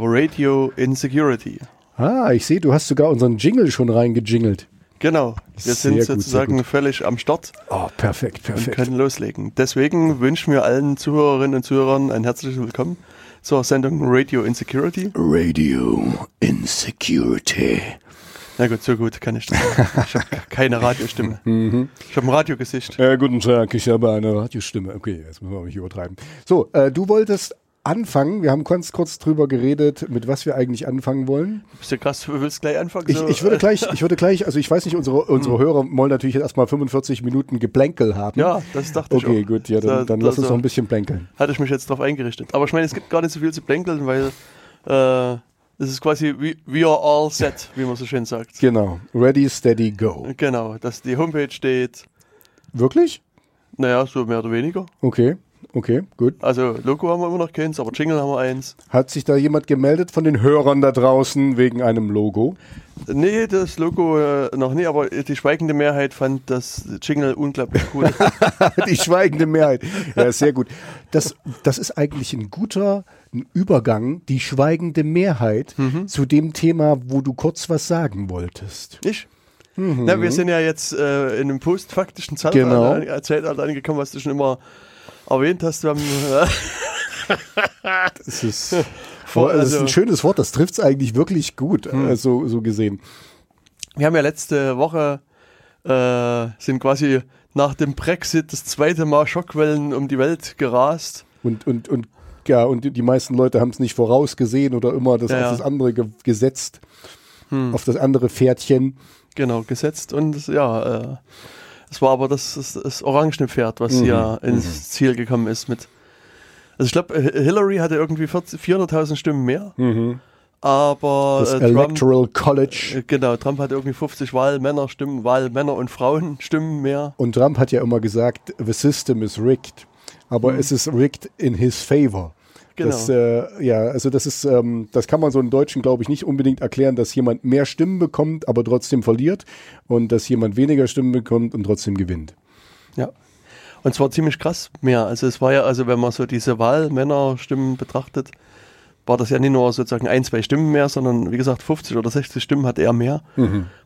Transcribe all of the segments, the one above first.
Radio Insecurity. Ah, ich sehe, du hast sogar unseren Jingle schon reingejingelt. Genau, wir Sehr sind gut, sozusagen sehr gut. völlig am Start Oh, perfekt, und perfekt. können loslegen. Deswegen wünschen wir allen Zuhörerinnen und Zuhörern ein herzliches Willkommen zur Sendung Radio Insecurity. Radio Insecurity. Na gut, so gut kann ich das. Ich habe keine Radiostimme. Mhm. Ich habe ein Radiogesicht. Äh, guten Tag, ich habe eine Radiostimme. Okay, jetzt müssen wir nicht übertreiben. So, äh, du wolltest anfangen. Wir haben ganz kurz drüber geredet, mit was wir eigentlich anfangen wollen. Bist du krass, du willst gleich anfangen? Ich, So, ich würde äh, gleich, ich würde gleich, also ich weiß nicht, unsere, unsere Hörer wollen natürlich jetzt erstmal 45 Minuten Geplänkel haben. Ja, das dachte ich Okay, gut, ja, dann, Da- dann da- lass uns so. noch ein bisschen plänkeln. Hatte ich mich jetzt drauf eingerichtet. Aber ich meine, es gibt gar nicht so viel zu plänkeln, weil äh, es ist quasi we, we are all set, wie man so schön sagt. Genau. Ready, steady, go. Genau, dass die Homepage steht, Wirklich? naja, so mehr oder weniger. Okay, okay, gut. Also Logo haben wir immer noch keins, aber Jingle haben wir eins. Hat sich da jemand gemeldet von den Hörern da draußen wegen einem Logo? Nee, das Logo äh, noch nie, aber die schweigende Mehrheit fand das Jingle unglaublich cool. Die schweigende Mehrheit. Ja, sehr gut. Das, das ist eigentlich ein guter Übergang, die schweigende Mehrheit, Mhm. zu dem Thema, wo du kurz was sagen wolltest. Ich? Na, wir sind ja jetzt äh, in einem postfaktischen Genau. Zeitalter, äh, Zeitalter angekommen, was du schon immer erwähnt hast. Wir haben, Das ist, das ist also- ein schönes Wort, das trifft es eigentlich wirklich gut, Hm. äh, so, so gesehen. Wir haben ja letzte Woche äh, sind quasi nach dem Brexit das zweite Mal Schockwellen um die Welt gerast. Und, und, und, ja, und die- meisten Leute haben es nicht vorausgesehen oder immer das Ja, auf das andere ge gesetzt, Hm. auf das andere Pferdchen. Genau, gesetzt. Und ja, äh, es war aber das, das, das orangene Pferd, was hier ins Ziel gekommen ist mit. Also ich glaube, Hillary hatte irgendwie 40 400.000 Stimmen mehr, aber Das äh, Trump, Electoral College. äh, genau, Trump hatte irgendwie 50 Wahlmännerstimmen, Wahlmänner und Frauenstimmen mehr. Und Trump hat ja immer gesagt, the system is rigged. Aber es ist rigged in his favor. Genau. Das, äh, ja, also das ist, ähm, das kann man so einem Deutschen, glaube ich, nicht unbedingt erklären, dass jemand mehr Stimmen bekommt, aber trotzdem verliert und dass jemand weniger Stimmen bekommt und trotzdem gewinnt. Ja. Und zwar ziemlich krass mehr. Also es war ja, also wenn man so diese Wahlmännerstimmen betrachtet, war das ja nicht nur sozusagen ein, zwei Stimmen mehr, sondern wie gesagt 50 oder 60 Stimmen hat er mehr.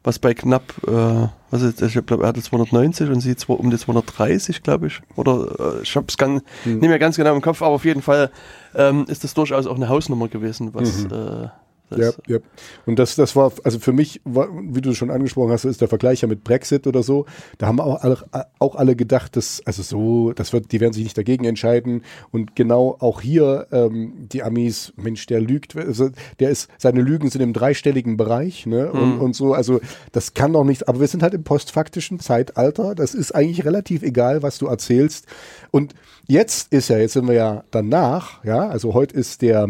Was bei knapp, äh, was ist, ich glaube, er hatte 290 und sie zwar um die 230, glaube ich. Oder äh, ich habe es nicht mehr ganz genau im Kopf, aber auf jeden Fall ähm, ist das durchaus auch eine Hausnummer gewesen, was äh, das, Ja, ja. Und das, das war, also für mich, war, wie du schon angesprochen hast, ist der Vergleich ja mit Brexit oder so. Da haben auch alle, auch alle gedacht, dass, also so, das wird, die werden sich nicht dagegen entscheiden. Und genau auch hier, ähm, die Amis, Mensch, der lügt, also der ist, seine Lügen sind im dreistelligen Bereich, ne? Und, und so, also das kann doch nicht, aber wir sind halt im postfaktischen Zeitalter. Das ist eigentlich relativ egal, was du erzählst. Und jetzt ist ja, jetzt sind wir ja danach, ja, also heute ist der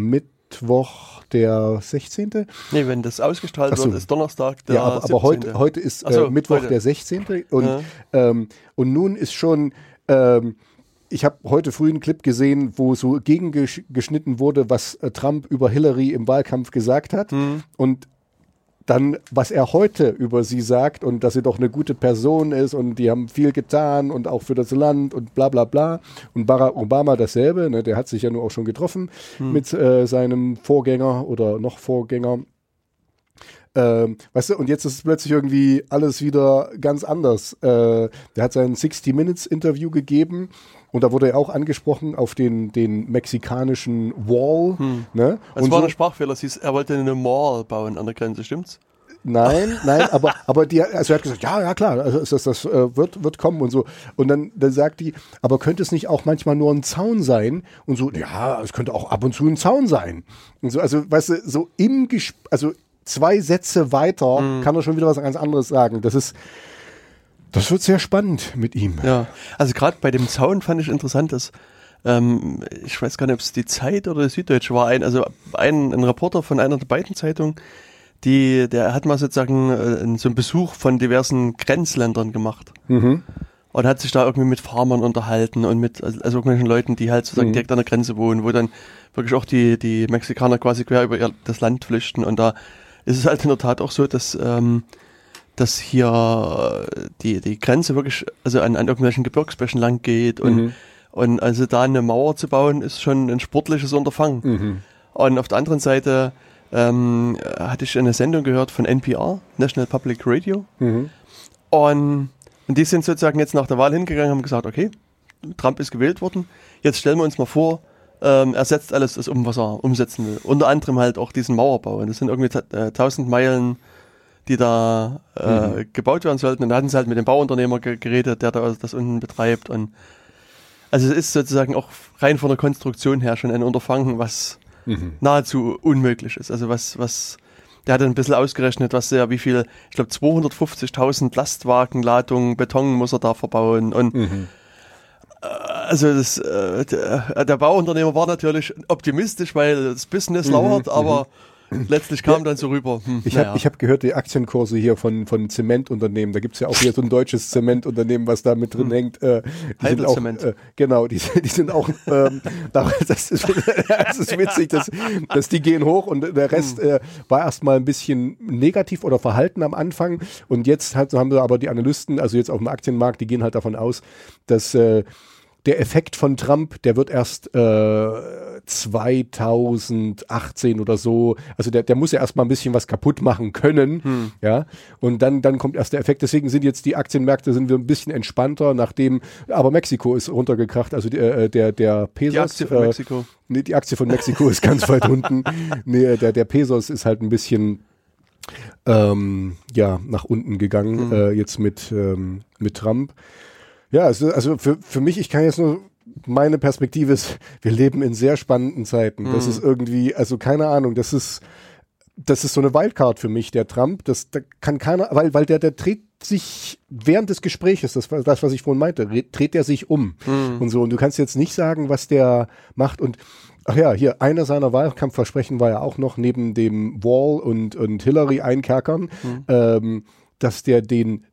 Mittwoch, der 16. Nee, wenn das ausgestrahlt so. wird, ist Donnerstag der Ja, aber, aber heute, 17.. heute ist Ach so, äh, Mittwoch heute. der 16. Und, Ja. ähm, und nun ist schon, ähm, ich habe heute früh einen Clip gesehen, wo so gegengeschnitten wurde, was äh, Trump über Hillary im Wahlkampf gesagt hat. Mhm. Und dann, was er heute über sie sagt und dass sie doch eine gute Person ist und die haben viel getan und auch für das Land und bla bla bla. Und Barack Obama dasselbe, ne, der hat sich ja nur auch schon getroffen mit äh, seinem Vorgänger oder noch Vorgänger. Ähm, weißt du, und jetzt ist es plötzlich irgendwie alles wieder ganz anders. Äh, der hat sein 60 Minutes Interview gegeben und da wurde er auch angesprochen auf den, den mexikanischen Wall. Ne? Es und war so- ein Sprachfehler. Er wollte eine Mall bauen an der Grenze, stimmt's? Nein, nein, aber, aber die, also er hat gesagt, ja, ja klar, also das, das, das äh, wird, wird kommen und so. Und dann, dann sagt die, aber könnte es nicht auch manchmal nur ein Zaun sein? Und so, ja, es könnte auch ab und zu ein Zaun sein. Und so, also, weißt du, so im Ges also zwei Sätze weiter kann er schon wieder was ganz anderes sagen. Das ist, das wird sehr spannend mit ihm. Ja. Also gerade bei dem Zaun fand ich interessant, dass ähm, ich weiß gar nicht, ob es die Zeit oder die Süddeutsche war, ein, also ein, ein Reporter von einer der beiden Zeitungen, die, der hat mal sozusagen äh, so einen Besuch von diversen Grenzländern gemacht. Mhm. Und hat sich da irgendwie mit Farmern unterhalten und mit also also irgendwelchen Leuten, die halt sozusagen direkt an der Grenze wohnen, wo dann wirklich auch die, die Mexikaner quasi quer über ihr, das Land flüchten. Und da ist es halt in der Tat auch so, dass, ähm, dass hier äh, die, die Grenze wirklich also an, an irgendwelchen Gebirgsbächen lang geht. Und, und also da eine Mauer zu bauen, ist schon ein sportliches Unterfangen. Und auf der anderen Seite ähm, hatte ich eine Sendung gehört von NPR, National Public Radio. Mhm. Und, und die sind sozusagen jetzt nach der Wahl hingegangen und haben gesagt, okay, Trump ist gewählt worden, jetzt stellen wir uns mal vor, ähm, er setzt alles das um, was er umsetzen will. Unter anderem halt auch diesen Mauerbau. Und das sind irgendwie äh, 1000 Meilen, die da äh, gebaut werden sollten. Und da hatten sie halt mit dem Bauunternehmer ge geredet, der da das unten betreibt. Und also es ist sozusagen auch rein von der Konstruktion her schon ein Unterfangen, was Mhm. nahezu unmöglich ist. Also was, was, der hat ein bisschen ausgerechnet, was er, wie viel, ich glaube 250.000 Lastwagenladungen Beton muss er da verbauen und Mhm. also das, äh, der, der Bauunternehmer war natürlich optimistisch, weil das Business lauert, aber letztlich kam dann so rüber. Hm, Ich naja. habe ich hab gehört, die Aktienkurse hier von, von Zementunternehmen, da gibt's ja auch hier so ein deutsches Zementunternehmen, was da mit drin hängt. Äh, Heidelzement. äh, genau, die, die sind auch, ähm, da- das, ist, das ist witzig, dass, dass die gehen hoch und der Rest äh, war erstmal ein bisschen negativ oder verhalten am Anfang und jetzt halt, haben wir aber die Analysten, also jetzt auf dem Aktienmarkt, die gehen halt davon aus, dass äh, der Effekt von Trump, der wird erst äh, 2018 oder so, also der, der muss ja erstmal ein bisschen was kaputt machen können, ja, und dann, dann kommt erst der Effekt. Deswegen sind jetzt die Aktienmärkte sind wir ein bisschen entspannter, nachdem, aber Mexiko ist runtergekracht, also die, äh, der, der Pesos. die Aktie von äh, Mexiko. Nee, die Aktie von Mexiko ist ganz weit unten. Nee, der, der Pesos ist halt ein bisschen ähm, ja, nach unten gegangen, Mhm. äh, jetzt mit, ähm, mit Trump. Ja, also, also für, für mich, ich kann jetzt nur, meine Perspektive ist, wir leben in sehr spannenden Zeiten. Das Mhm. ist irgendwie, also keine Ahnung, das ist, das ist so eine Wildcard für mich, der Trump. Das, da kann keiner, weil, weil der, der dreht sich während des Gespräches, das war das, was ich vorhin meinte, re- dreht er sich um und so. Und du kannst jetzt nicht sagen, was der macht. Und ach ja, hier, einer seiner Wahlkampfversprechen war ja auch noch neben dem Wall und, und Hillary einkerkern, ähm, dass der den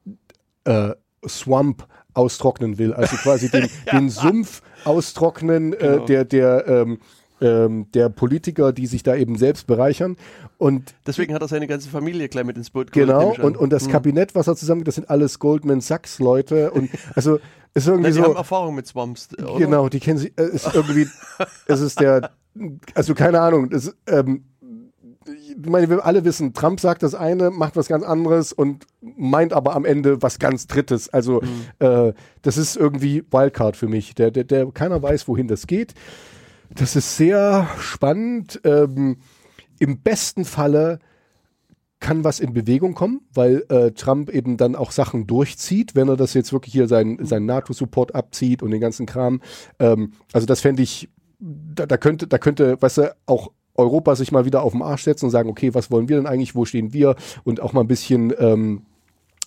äh, Swamp austrocknen will, also quasi den, den Sumpf austrocknen, äh, Genau. der, der, ähm, ähm, der Politiker, die sich da eben selbst bereichern. Und Deswegen hat er seine ganze Familie gleich mit ins Boot geholt. genau, und, und das Kabinett, was er zusammen, das sind alles Goldman Sachs Leute und also ist irgendwie Na, die haben so, Erfahrung mit Swamps. Oder? genau, die kennen sich, äh, ist irgendwie, es ist der, also keine Ahnung, das, ähm, ich meine, wir alle wissen, Trump sagt das eine, macht was ganz anderes und meint aber am Ende was ganz Drittes. Also äh, das ist irgendwie Wildcard für mich. Der, der, der, keiner weiß, wohin das geht. Das ist sehr spannend. Ähm, Im besten Falle kann was in Bewegung kommen, weil äh, Trump eben dann auch Sachen durchzieht, wenn er das jetzt wirklich hier seinen sein NATO-Support abzieht und den ganzen Kram. Ähm, also das fände ich, da, da könnte, da könnte, weißt du, auch Europa sich mal wieder auf den Arsch setzen und sagen, okay, was wollen wir denn eigentlich, wo stehen wir? Und auch mal ein bisschen ähm,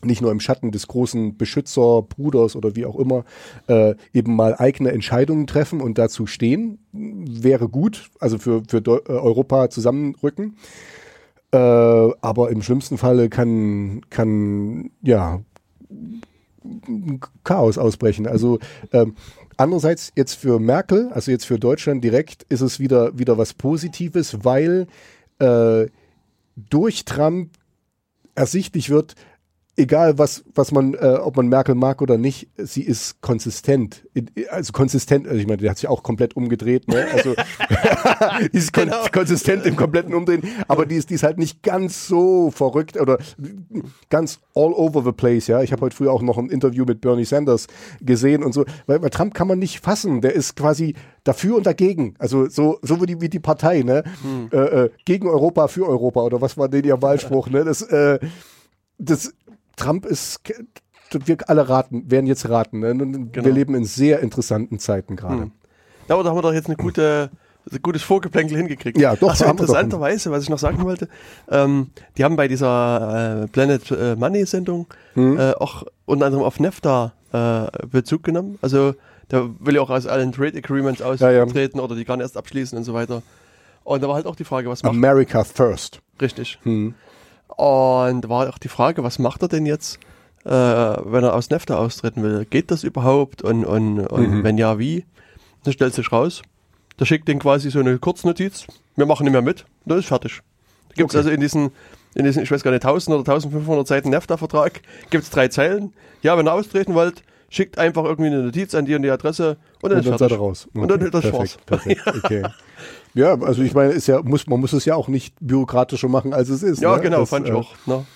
nicht nur im Schatten des großen Beschützerbruders oder wie auch immer, äh, eben mal eigene Entscheidungen treffen und dazu stehen, wäre gut, also für, für äh, Europa zusammenrücken. Äh, aber im schlimmsten Falle kann, kann ja Chaos ausbrechen. Also ähm, andererseits jetzt für Merkel, also jetzt für Deutschland direkt, ist es wieder, wieder was Positives, weil äh, durch Trump ersichtlich wird, egal was, was man, äh, ob man Merkel mag oder nicht, sie ist konsistent. Also konsistent, also ich meine, der hat sich auch komplett umgedreht, ne? Also die ist kon Genau. konsistent im kompletten Umdrehen, aber die ist, die ist halt nicht ganz so verrückt oder ganz all over the place, ja. Ich habe heute früh auch noch ein Interview mit Bernie Sanders gesehen und so, weil bei Trump kann man nicht fassen, der ist quasi dafür und dagegen, also so, so wie die, wie die Partei, ne? Äh, äh, gegen Europa, für Europa oder was war denn ihr Wahlspruch, ne? Das, äh, das, Trump ist, wir alle raten, werden jetzt raten. Ne? Genau. Wir leben in sehr interessanten Zeiten gerade. Hm. Ja, aber da haben wir doch jetzt eine gute, ein gutes Vorgeplänkel hingekriegt. Ja, doch, Also interessanterweise, was ich noch sagen wollte, ähm, die haben bei dieser äh, Planet äh, Money Sendung Hm. äh, auch unter anderem auf NAFTA äh, Bezug genommen. Also da will ja auch aus allen Trade Agreements Ja, ja. austreten oder die gar nicht erst abschließen und so weiter. Und da war halt auch die Frage, was macht America first. Richtig. Hm. Und da war auch die Frage, was macht er denn jetzt, äh, wenn er aus NAFTA austreten will? Geht das überhaupt? Und, und, und Mhm. wenn ja, wie? Dann stellt sich raus. Da schickt den quasi so eine Kurznotiz. Wir machen nicht mehr mit. Das ist fertig. Da gibt es Okay. also in diesen, in diesen, ich weiß gar nicht, 1000 oder 1500 Seiten NAFTA-Vertrag, gibt es drei Zeilen. Ja, wenn ihr austreten wollt, schickt einfach irgendwie eine Notiz an die und die Adresse und dann, Und dann ist seid ihr raus. Und dann ist das perfekt, perfekt, okay. Ja, also ich meine, ist ja, muss, man muss es ja auch nicht bürokratischer machen, als es ist. Ja, ne? genau, Das, fand ich äh, auch. Ne?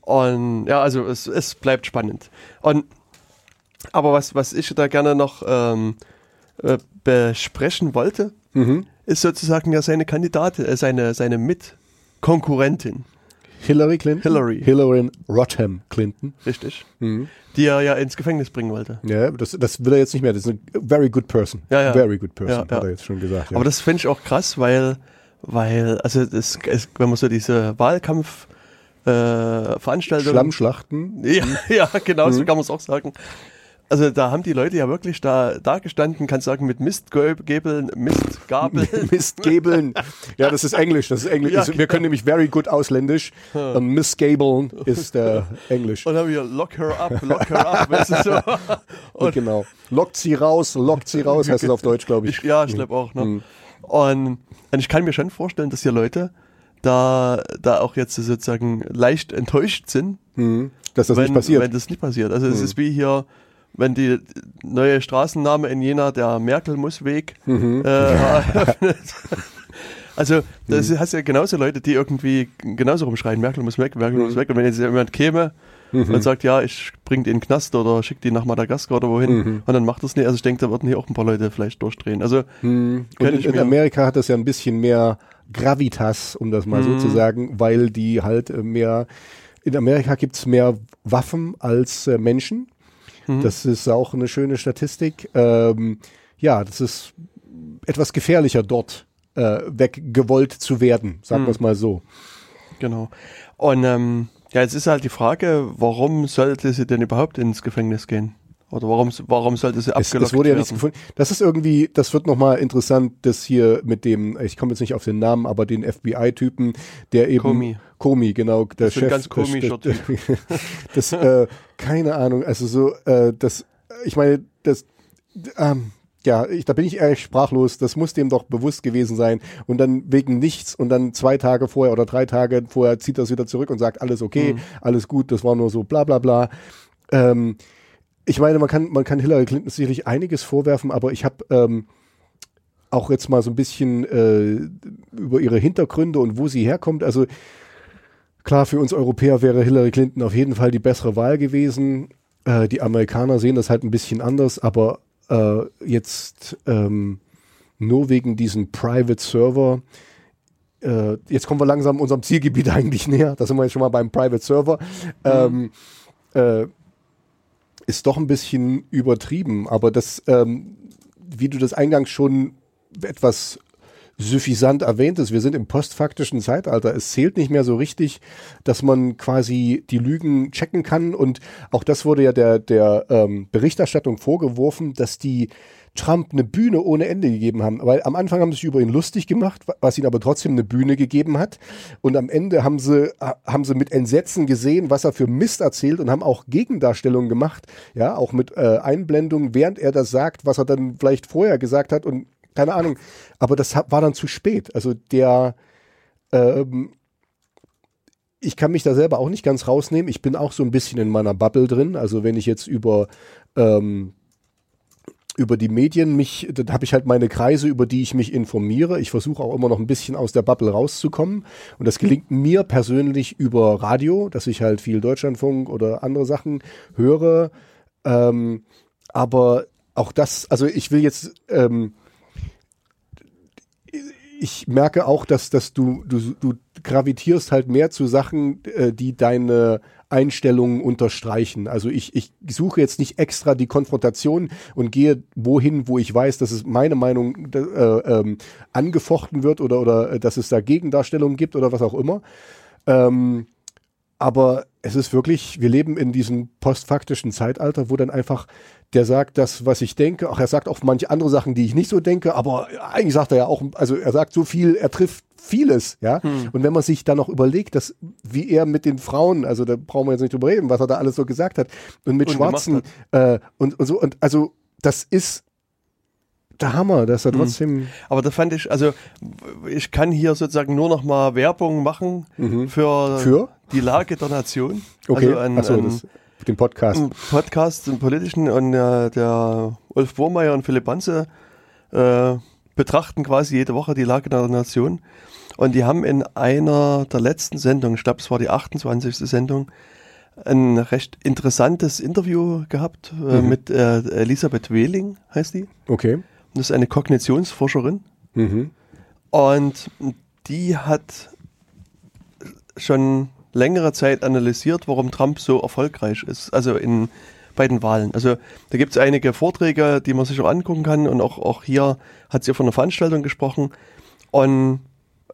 Und ja, also es, es bleibt spannend. Und aber was, was ich da gerne noch ähm, äh, besprechen wollte, Mhm. ist sozusagen ja seine Kandidatin, äh, seine, seine Mitkonkurrentin, Hillary Clinton? Hillary. Hillary Rodham Clinton. richtig? Mhm. Die er ja ins Gefängnis bringen wollte. Ja, das, das will er jetzt nicht mehr. Das ist eine very good person. Ja, ja. Very good person, Ja, hat er jetzt schon gesagt. Aber das finde ich auch krass, weil, weil also das, es, wenn man so diese Wahlkampf äh, Veranstaltungen Schlammschlachten. Ja, ja genau, Mhm. so kann man es auch sagen. Also da haben die Leute ja wirklich da, da gestanden, kannst sagen, mit Mistgabeln, Mistgabeln. Mistgabeln. Ja, das ist Englisch. Das ist Englisch. Ja, Das- Wir können nämlich very good ausländisch. Und Missgabeln ist äh, Englisch. Und haben wir lock her up, lock her up, weißt du so. Und genau. Lockt sie raus, lockt sie raus, heißt es auf Deutsch, glaube ich. ich, ja, ich glaube auch. Ne? Mhm. Und, und ich kann mir schon vorstellen, dass hier Leute da, da auch jetzt sozusagen leicht enttäuscht sind, Mhm. Dass das wenn, nicht passiert. wenn das nicht passiert. Also es ist wie hier, wenn die neue Straßenname in Jena der Merkel-Muss-Weg Mhm. äh, eröffnet. Also, das hast ja genauso Leute, die irgendwie genauso rumschreien, Merkel muss weg, Merkel Mhm. muss weg. Und wenn jetzt jemand käme und sagt, ja, ich bring den in den Knast oder schick die nach Madagaskar oder wohin, Mhm. und dann macht das nicht. Also ich denke, da würden hier auch ein paar Leute vielleicht durchdrehen. Also, Mhm. Und in, ich in Amerika hat das ja ein bisschen mehr Gravitas, um das mal Mhm. so zu sagen, weil die halt äh, mehr, in Amerika gibt's mehr Waffen als äh, Menschen. Mhm. Das ist auch eine schöne Statistik. Ähm, ja, das ist etwas gefährlicher dort äh, weggewollt zu werden, sagen Mhm. wir es mal so. genau. Und ähm, ja, jetzt ist halt die Frage, warum sollte sie denn überhaupt ins Gefängnis gehen? Oder warum, warum sollte sie abgelockt es wurde ja werden? nichts gefunden. Das ist irgendwie, das wird nochmal interessant, das hier mit dem, ich komme jetzt nicht auf den Namen, aber den FBI-Typen, der eben. Comey. Comey, genau, der ist ein Chef. ganz komischer das, das, äh, keine Ahnung, also so, äh, das, ich meine, das, ähm, ja, ich, da bin ich ehrlich sprachlos. Das muss dem doch bewusst gewesen sein. Und dann wegen nichts und dann zwei Tage vorher oder drei Tage vorher zieht es wieder zurück und sagt, alles okay, alles gut, das war nur so bla bla bla. Ähm, ich meine, man kann, man kann Hillary Clinton sicherlich einiges vorwerfen, aber ich habe ähm, auch jetzt mal so ein bisschen äh, über ihre Hintergründe und wo sie herkommt. Also klar, für uns Europäer wäre Hillary Clinton auf jeden Fall die bessere Wahl gewesen. Äh, die Amerikaner sehen das halt ein bisschen anders, aber äh, jetzt ähm, nur wegen diesem Private Server. Äh, jetzt kommen wir langsam unserem Zielgebiet eigentlich näher. Da sind wir jetzt schon mal beim Private Server. Ähm, äh, ist doch ein bisschen übertrieben, aber das, ähm, wie du das eingangs schon etwas suffisant erwähnt ist, wir sind im postfaktischen Zeitalter. Es zählt nicht mehr so richtig, dass man quasi die Lügen checken kann. Und auch das wurde ja der, der ähm, Berichterstattung vorgeworfen, dass die Trump eine Bühne ohne Ende gegeben haben. Weil am Anfang haben sie sich über ihn lustig gemacht, wa- was ihn aber trotzdem eine Bühne gegeben hat. Und am Ende haben sie, ha- haben sie mit Entsetzen gesehen, was er für Mist erzählt und haben auch Gegendarstellungen gemacht. Ja, auch mit äh, Einblendungen, während er das sagt, was er dann vielleicht vorher gesagt hat und keine Ahnung. Aber das war dann zu spät. Also der, ähm, ich kann mich da selber auch nicht ganz rausnehmen. Ich bin auch so ein bisschen in meiner Bubble drin. Also wenn ich jetzt über ähm, über die Medien mich, dann habe ich halt meine Kreise, über die ich mich informiere. Ich versuche auch immer noch ein bisschen aus der Bubble rauszukommen. Und das gelingt mir persönlich über Radio, dass ich halt viel Deutschlandfunk oder andere Sachen höre. Ähm, aber auch das, also ich will jetzt, ähm, ich merke auch, dass, dass du, du, du gravitierst halt mehr zu Sachen, äh, die deine Einstellungen unterstreichen. Also ich, ich suche jetzt nicht extra die Konfrontation und gehe wohin, wo ich weiß, dass es meine Meinung äh, ähm, angefochten wird oder, oder äh, dass es da Gegendarstellungen gibt oder was auch immer. Ähm, aber es ist wirklich, wir leben in diesem postfaktischen Zeitalter, wo dann einfach der sagt das, was ich denke. Ach, er sagt auch manche andere Sachen, die ich nicht so denke, aber eigentlich sagt er ja auch, also er sagt so viel, er trifft vieles, ja. Und wenn man sich dann noch überlegt, dass, wie er mit den Frauen, also da brauchen wir jetzt nicht drüber reden, was er da alles so gesagt hat, und mit Und Schwarzen, äh, und, und so, und also, das ist der Hammer, dass er trotzdem, Aber da fand ich, also ich kann hier sozusagen nur noch mal Werbung machen für, Für? die Lage der Nation. Okay. Also Ach so, das- den Podcast. Podcast, den politischen und äh, der Ulf Burmeier und Philipp Banse äh, betrachten quasi jede Woche die Lage der Nation. Und die haben in einer der letzten Sendungen, ich glaube es war die 28. Sendung, ein recht interessantes Interview gehabt äh, Mhm. mit äh, Elisabeth Wehling, heißt die. Okay. Das ist eine Kognitionsforscherin. Mhm. Und die hat schon längere Zeit analysiert, warum Trump so erfolgreich ist, also in, bei den Wahlen. Also da gibt es einige Vorträge, die man sich auch angucken kann und auch, auch hier hat sie von einer Veranstaltung gesprochen und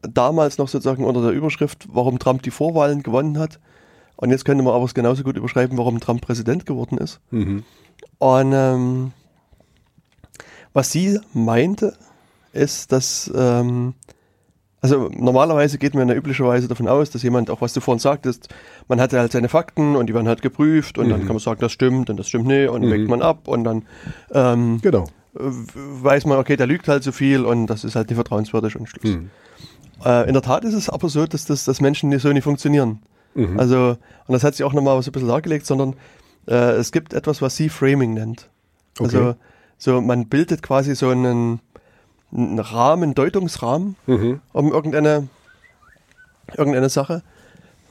damals noch sozusagen unter der Überschrift, warum Trump die Vorwahlen gewonnen hat. Und jetzt könnte man aber es genauso gut überschreiben, warum Trump Präsident geworden ist. Mhm. Und ähm, was sie meinte, ist, dass, ähm, also normalerweise geht man ja üblicherweise davon aus, dass jemand, auch was du vorhin sagtest, man hat halt seine Fakten und die werden halt geprüft und dann kann man sagen, das stimmt und das stimmt nicht und wägt man ab und dann ähm, Genau. weiß man, okay, der lügt halt so viel und das ist halt nicht vertrauenswürdig und Schluss. Mhm. Äh, in der Tat ist es aber so, dass, das, dass Menschen so nicht funktionieren. Mhm. Also, und das hat sie auch nochmal so ein bisschen dargelegt, sondern äh, es gibt etwas, was sie Framing nennt. Also, Okay. so man bildet quasi so einen, einen Rahmen, Deutungsrahmen Mhm. um irgendeine, irgendeine Sache.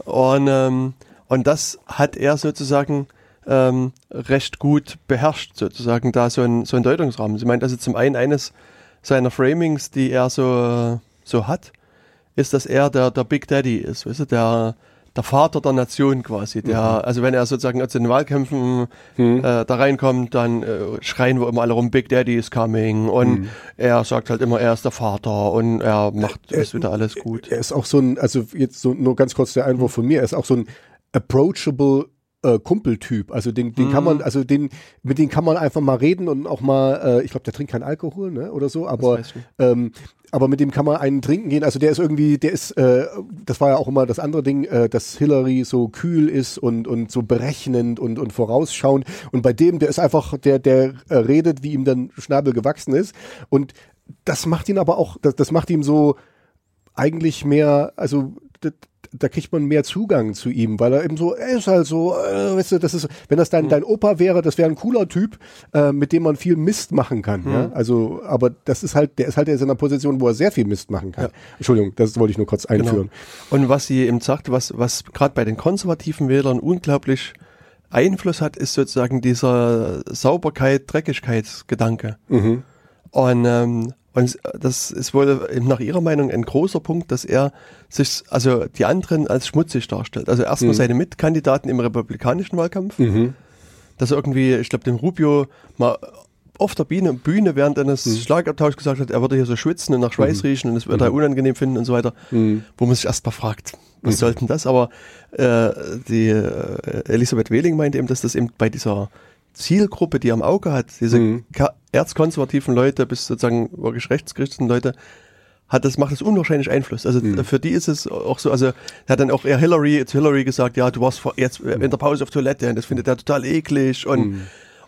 Und, ähm, und das hat er sozusagen ähm, recht gut beherrscht, sozusagen, da so ein, so ein Deutungsrahmen. Sie meint also zum einen eines seiner Framings, die er so, so hat, ist, dass er der, der Big Daddy ist, weißt du, der, der Vater der Nation quasi. Der, Also wenn er sozusagen zu den Wahlkämpfen Mhm. äh, da reinkommt, dann äh, schreien wir immer alle rum, Big Daddy is coming. Und Mhm. er sagt halt immer, er ist der Vater und er macht ist wieder alles gut. Er ist auch so ein, also jetzt so nur ganz kurz der Einwurf von mir, er ist auch so ein approachable äh, Kumpeltyp. Also den, den kann Mhm. man, also den, mit dem kann man einfach mal reden und auch mal, äh, ich glaube, der trinkt keinen Alkohol, ne? Oder so, aber ähm, aber mit dem kann man einen trinken gehen. Also der ist irgendwie, der ist, äh, das war ja auch immer das andere Ding, äh, dass Hillary so kühl ist und und so berechnend und und vorausschauend. Und bei dem, der ist einfach, der der äh, redet, wie ihm dann Schnabel gewachsen ist. Und das macht ihn aber auch, das, das macht ihm so eigentlich mehr, also da, kriegt man mehr Zugang zu ihm, weil er eben so, er ist halt so, äh, weißt du, das ist, wenn das dein, dein Opa wäre, das wäre ein cooler Typ, äh, mit dem man viel Mist machen kann. Ja? Also, aber das ist halt, der ist halt jetzt in einer Position, wo er sehr viel Mist machen kann. Ja. Entschuldigung, das wollte ich nur kurz einführen. Genau. Und was sie eben sagte, was, was gerade bei den konservativen Wählern unglaublich Einfluss hat, ist sozusagen dieser Sauberkeit, Dreckigkeitsgedanke. Mhm. Und, ähm, und das ist wohl eben nach ihrer Meinung ein großer Punkt, dass er sich, also die anderen als schmutzig darstellt. Also erstmal seine Mitkandidaten im republikanischen Wahlkampf, Mhm. dass er irgendwie, ich glaube, dem Rubio mal auf der Bühne, Bühne während eines Mhm. Schlagabtauschs gesagt hat, er würde hier so schwitzen und nach Schweiß riechen und es würde er unangenehm finden und so weiter, Mhm. wo man sich erstmal fragt, was sollten das? Aber äh, die äh, Elisabeth Wehling meinte eben, dass das eben bei dieser Zielgruppe, die er am Auge hat, diese Mhm. erzkonservativen Leute bis sozusagen wirklich rechtsgerichteten Leute, hat das, macht das unwahrscheinlich Einfluss. Also Mhm. für die ist es auch so, also er hat dann auch eher Hillary, zu Hillary gesagt, ja, du warst vor, jetzt in der Pause auf Toilette und das findet er total eklig und,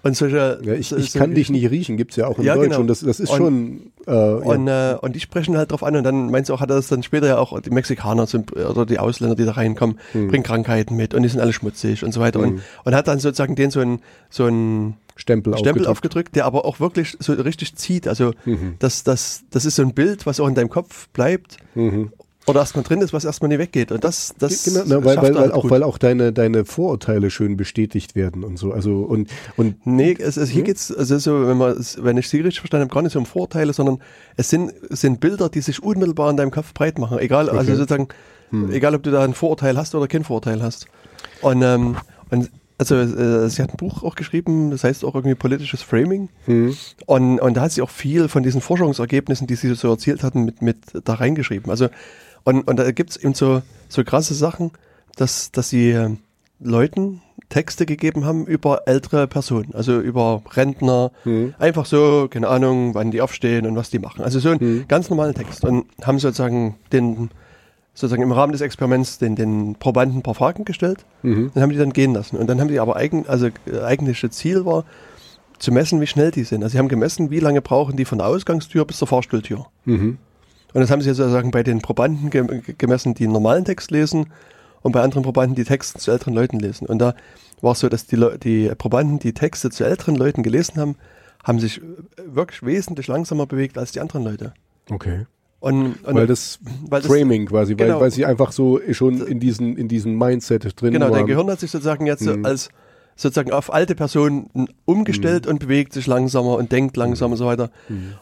und solche. Ja, ich so- ich so- kann dich nicht riechen, gibt's ja auch in Ja, Deutsch genau. und das, das ist Und- schon, äh, ja. Und, äh, und die sprechen halt drauf an und dann meinst du auch, hat er das dann später ja auch, die Mexikaner sind, oder die Ausländer, die da reinkommen, Hm. bringen Krankheiten mit und die sind alle schmutzig und so weiter und, und hat dann sozusagen den so ein, so ein Stempel, Stempel aufgedrückt. aufgedrückt, der aber auch wirklich so richtig zieht. Also Mhm. das, das, das ist so ein Bild, was auch in deinem Kopf bleibt Mhm. Oder erstmal drin ist, was erstmal nicht weggeht. Und das, das Genau, na, weil, weil, weil halt auch, gut. weil auch deine, deine Vorurteile schön bestätigt werden und so. Also und, und Nee, es, es, hier Mhm. geht's, also so, wenn man, es- wenn ich Sie richtig verstanden habe, gar nicht so um Vorteile, sondern es sind, es sind Bilder, die sich unmittelbar in deinem Kopf breit machen. Egal, also Okay. Hm. sozusagen, egal ob du da ein Vorurteil hast oder kein Vorurteil hast. Und, ähm, und also äh, sie hat ein Buch auch geschrieben, das heißt auch irgendwie politisches Framing. hm, Und, und da hat sie auch viel von diesen Forschungsergebnissen, die sie so erzielt hatten, mit, mit da reingeschrieben. Also, und, und da gibt's eben so, so krasse Sachen, dass, dass sie äh, Leuten Texte gegeben haben über ältere Personen, also über Rentner, hm, einfach so, keine Ahnung, wann die aufstehen und was die machen. Also so ein ganz normalen Text. Und haben sozusagen den, sozusagen im Rahmen des Experiments den, den Probanden ein paar Fragen gestellt mhm. und haben die dann gehen lassen. Und dann haben die aber eigen, also äh, eigentliche Ziel war, zu messen, wie schnell die sind. Also sie haben gemessen, wie lange brauchen die von der Ausgangstür bis zur Fahrstuhltür. Mhm. Und das haben sie sozusagen bei den Probanden ge gemessen, die einen normalen Text lesen und bei anderen Probanden die Texte zu älteren Leuten lesen. Und da war es so, dass die, Leu die Probanden, die Texte zu älteren Leuten gelesen haben, haben sich äh, wirklich wesentlich langsamer bewegt als die anderen Leute. Okay. Und, und weil das weil das- Framing quasi, weil, genau. weil sie einfach so schon in diesen, in diesem Mindset drin Genau, waren. dein Gehirn hat sich sozusagen jetzt Mhm. als sozusagen auf alte Personen umgestellt Mhm. und bewegt sich langsamer und denkt langsamer und so weiter.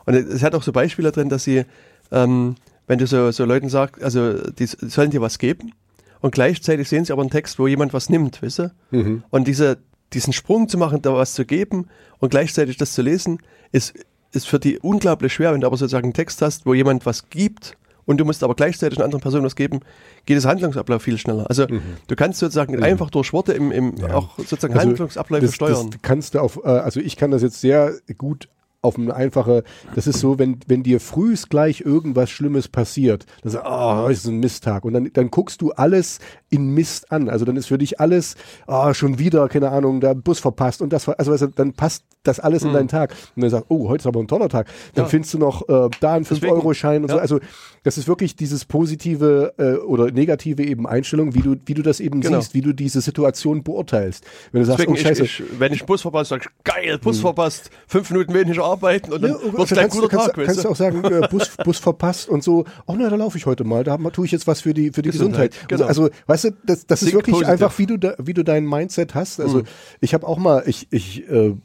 Und es hat auch so Beispiele drin, dass sie, ähm, wenn du so, so Leuten sagst, also die sollen dir was geben und gleichzeitig sehen sie aber einen Text, wo jemand was nimmt, weißt du? Mhm. Und diese, diesen Sprung zu machen, da was zu geben und gleichzeitig das zu lesen, ist, ist für die unglaublich schwer. Wenn du aber sozusagen einen Text hast, wo jemand was gibt und du musst aber gleichzeitig einer anderen Person was geben, geht das Handlungsablauf viel schneller. Also du kannst sozusagen einfach durch Worte im, im Mhm. Ja. auch sozusagen Also, Handlungsabläufe das, steuern. Das kannst du auf, äh, also ich kann das jetzt sehr gut auf eine einfache, das ist so, wenn, wenn dir frühst gleich irgendwas Schlimmes passiert, dann sagst du, oh, heute ist ein Misttag. Und dann, dann guckst du alles in Mist an. Also dann ist für dich alles, ah, schon wieder, keine Ahnung, der Bus verpasst und das, also weißt du, dann passt das alles in deinen Tag. Und dann sagst du, oh, heute ist aber ein toller Tag. Dann Mhm. Ja. findest du noch äh, da einen Deswegen, 5-Euro-Schein und so. ja. Also das ist wirklich dieses positive äh, oder negative eben Einstellung, wie du, wie du das eben Genau. siehst, wie du diese Situation beurteilst. Wenn du sagst, Deswegen, oh Scheiße, ich, ich, wenn ich Bus verpasst, sag ich, geil, Bus verpasst, fünf Minuten weniger arbeiten und dann Ja, wird's gleich ein kannst, guter kannst, Tag, weißt kannst du? du auch sagen, äh, Bus, Bus verpasst und so, ach na, da laufe ich heute mal, da tue ich jetzt was für die, für die Gesundheit. Gesundheit, genau. Also, weißt du, das, das ist wirklich positive. einfach, wie du, da, wie du dein Mindset hast. Also, ich habe auch mal, ich, ich, äh,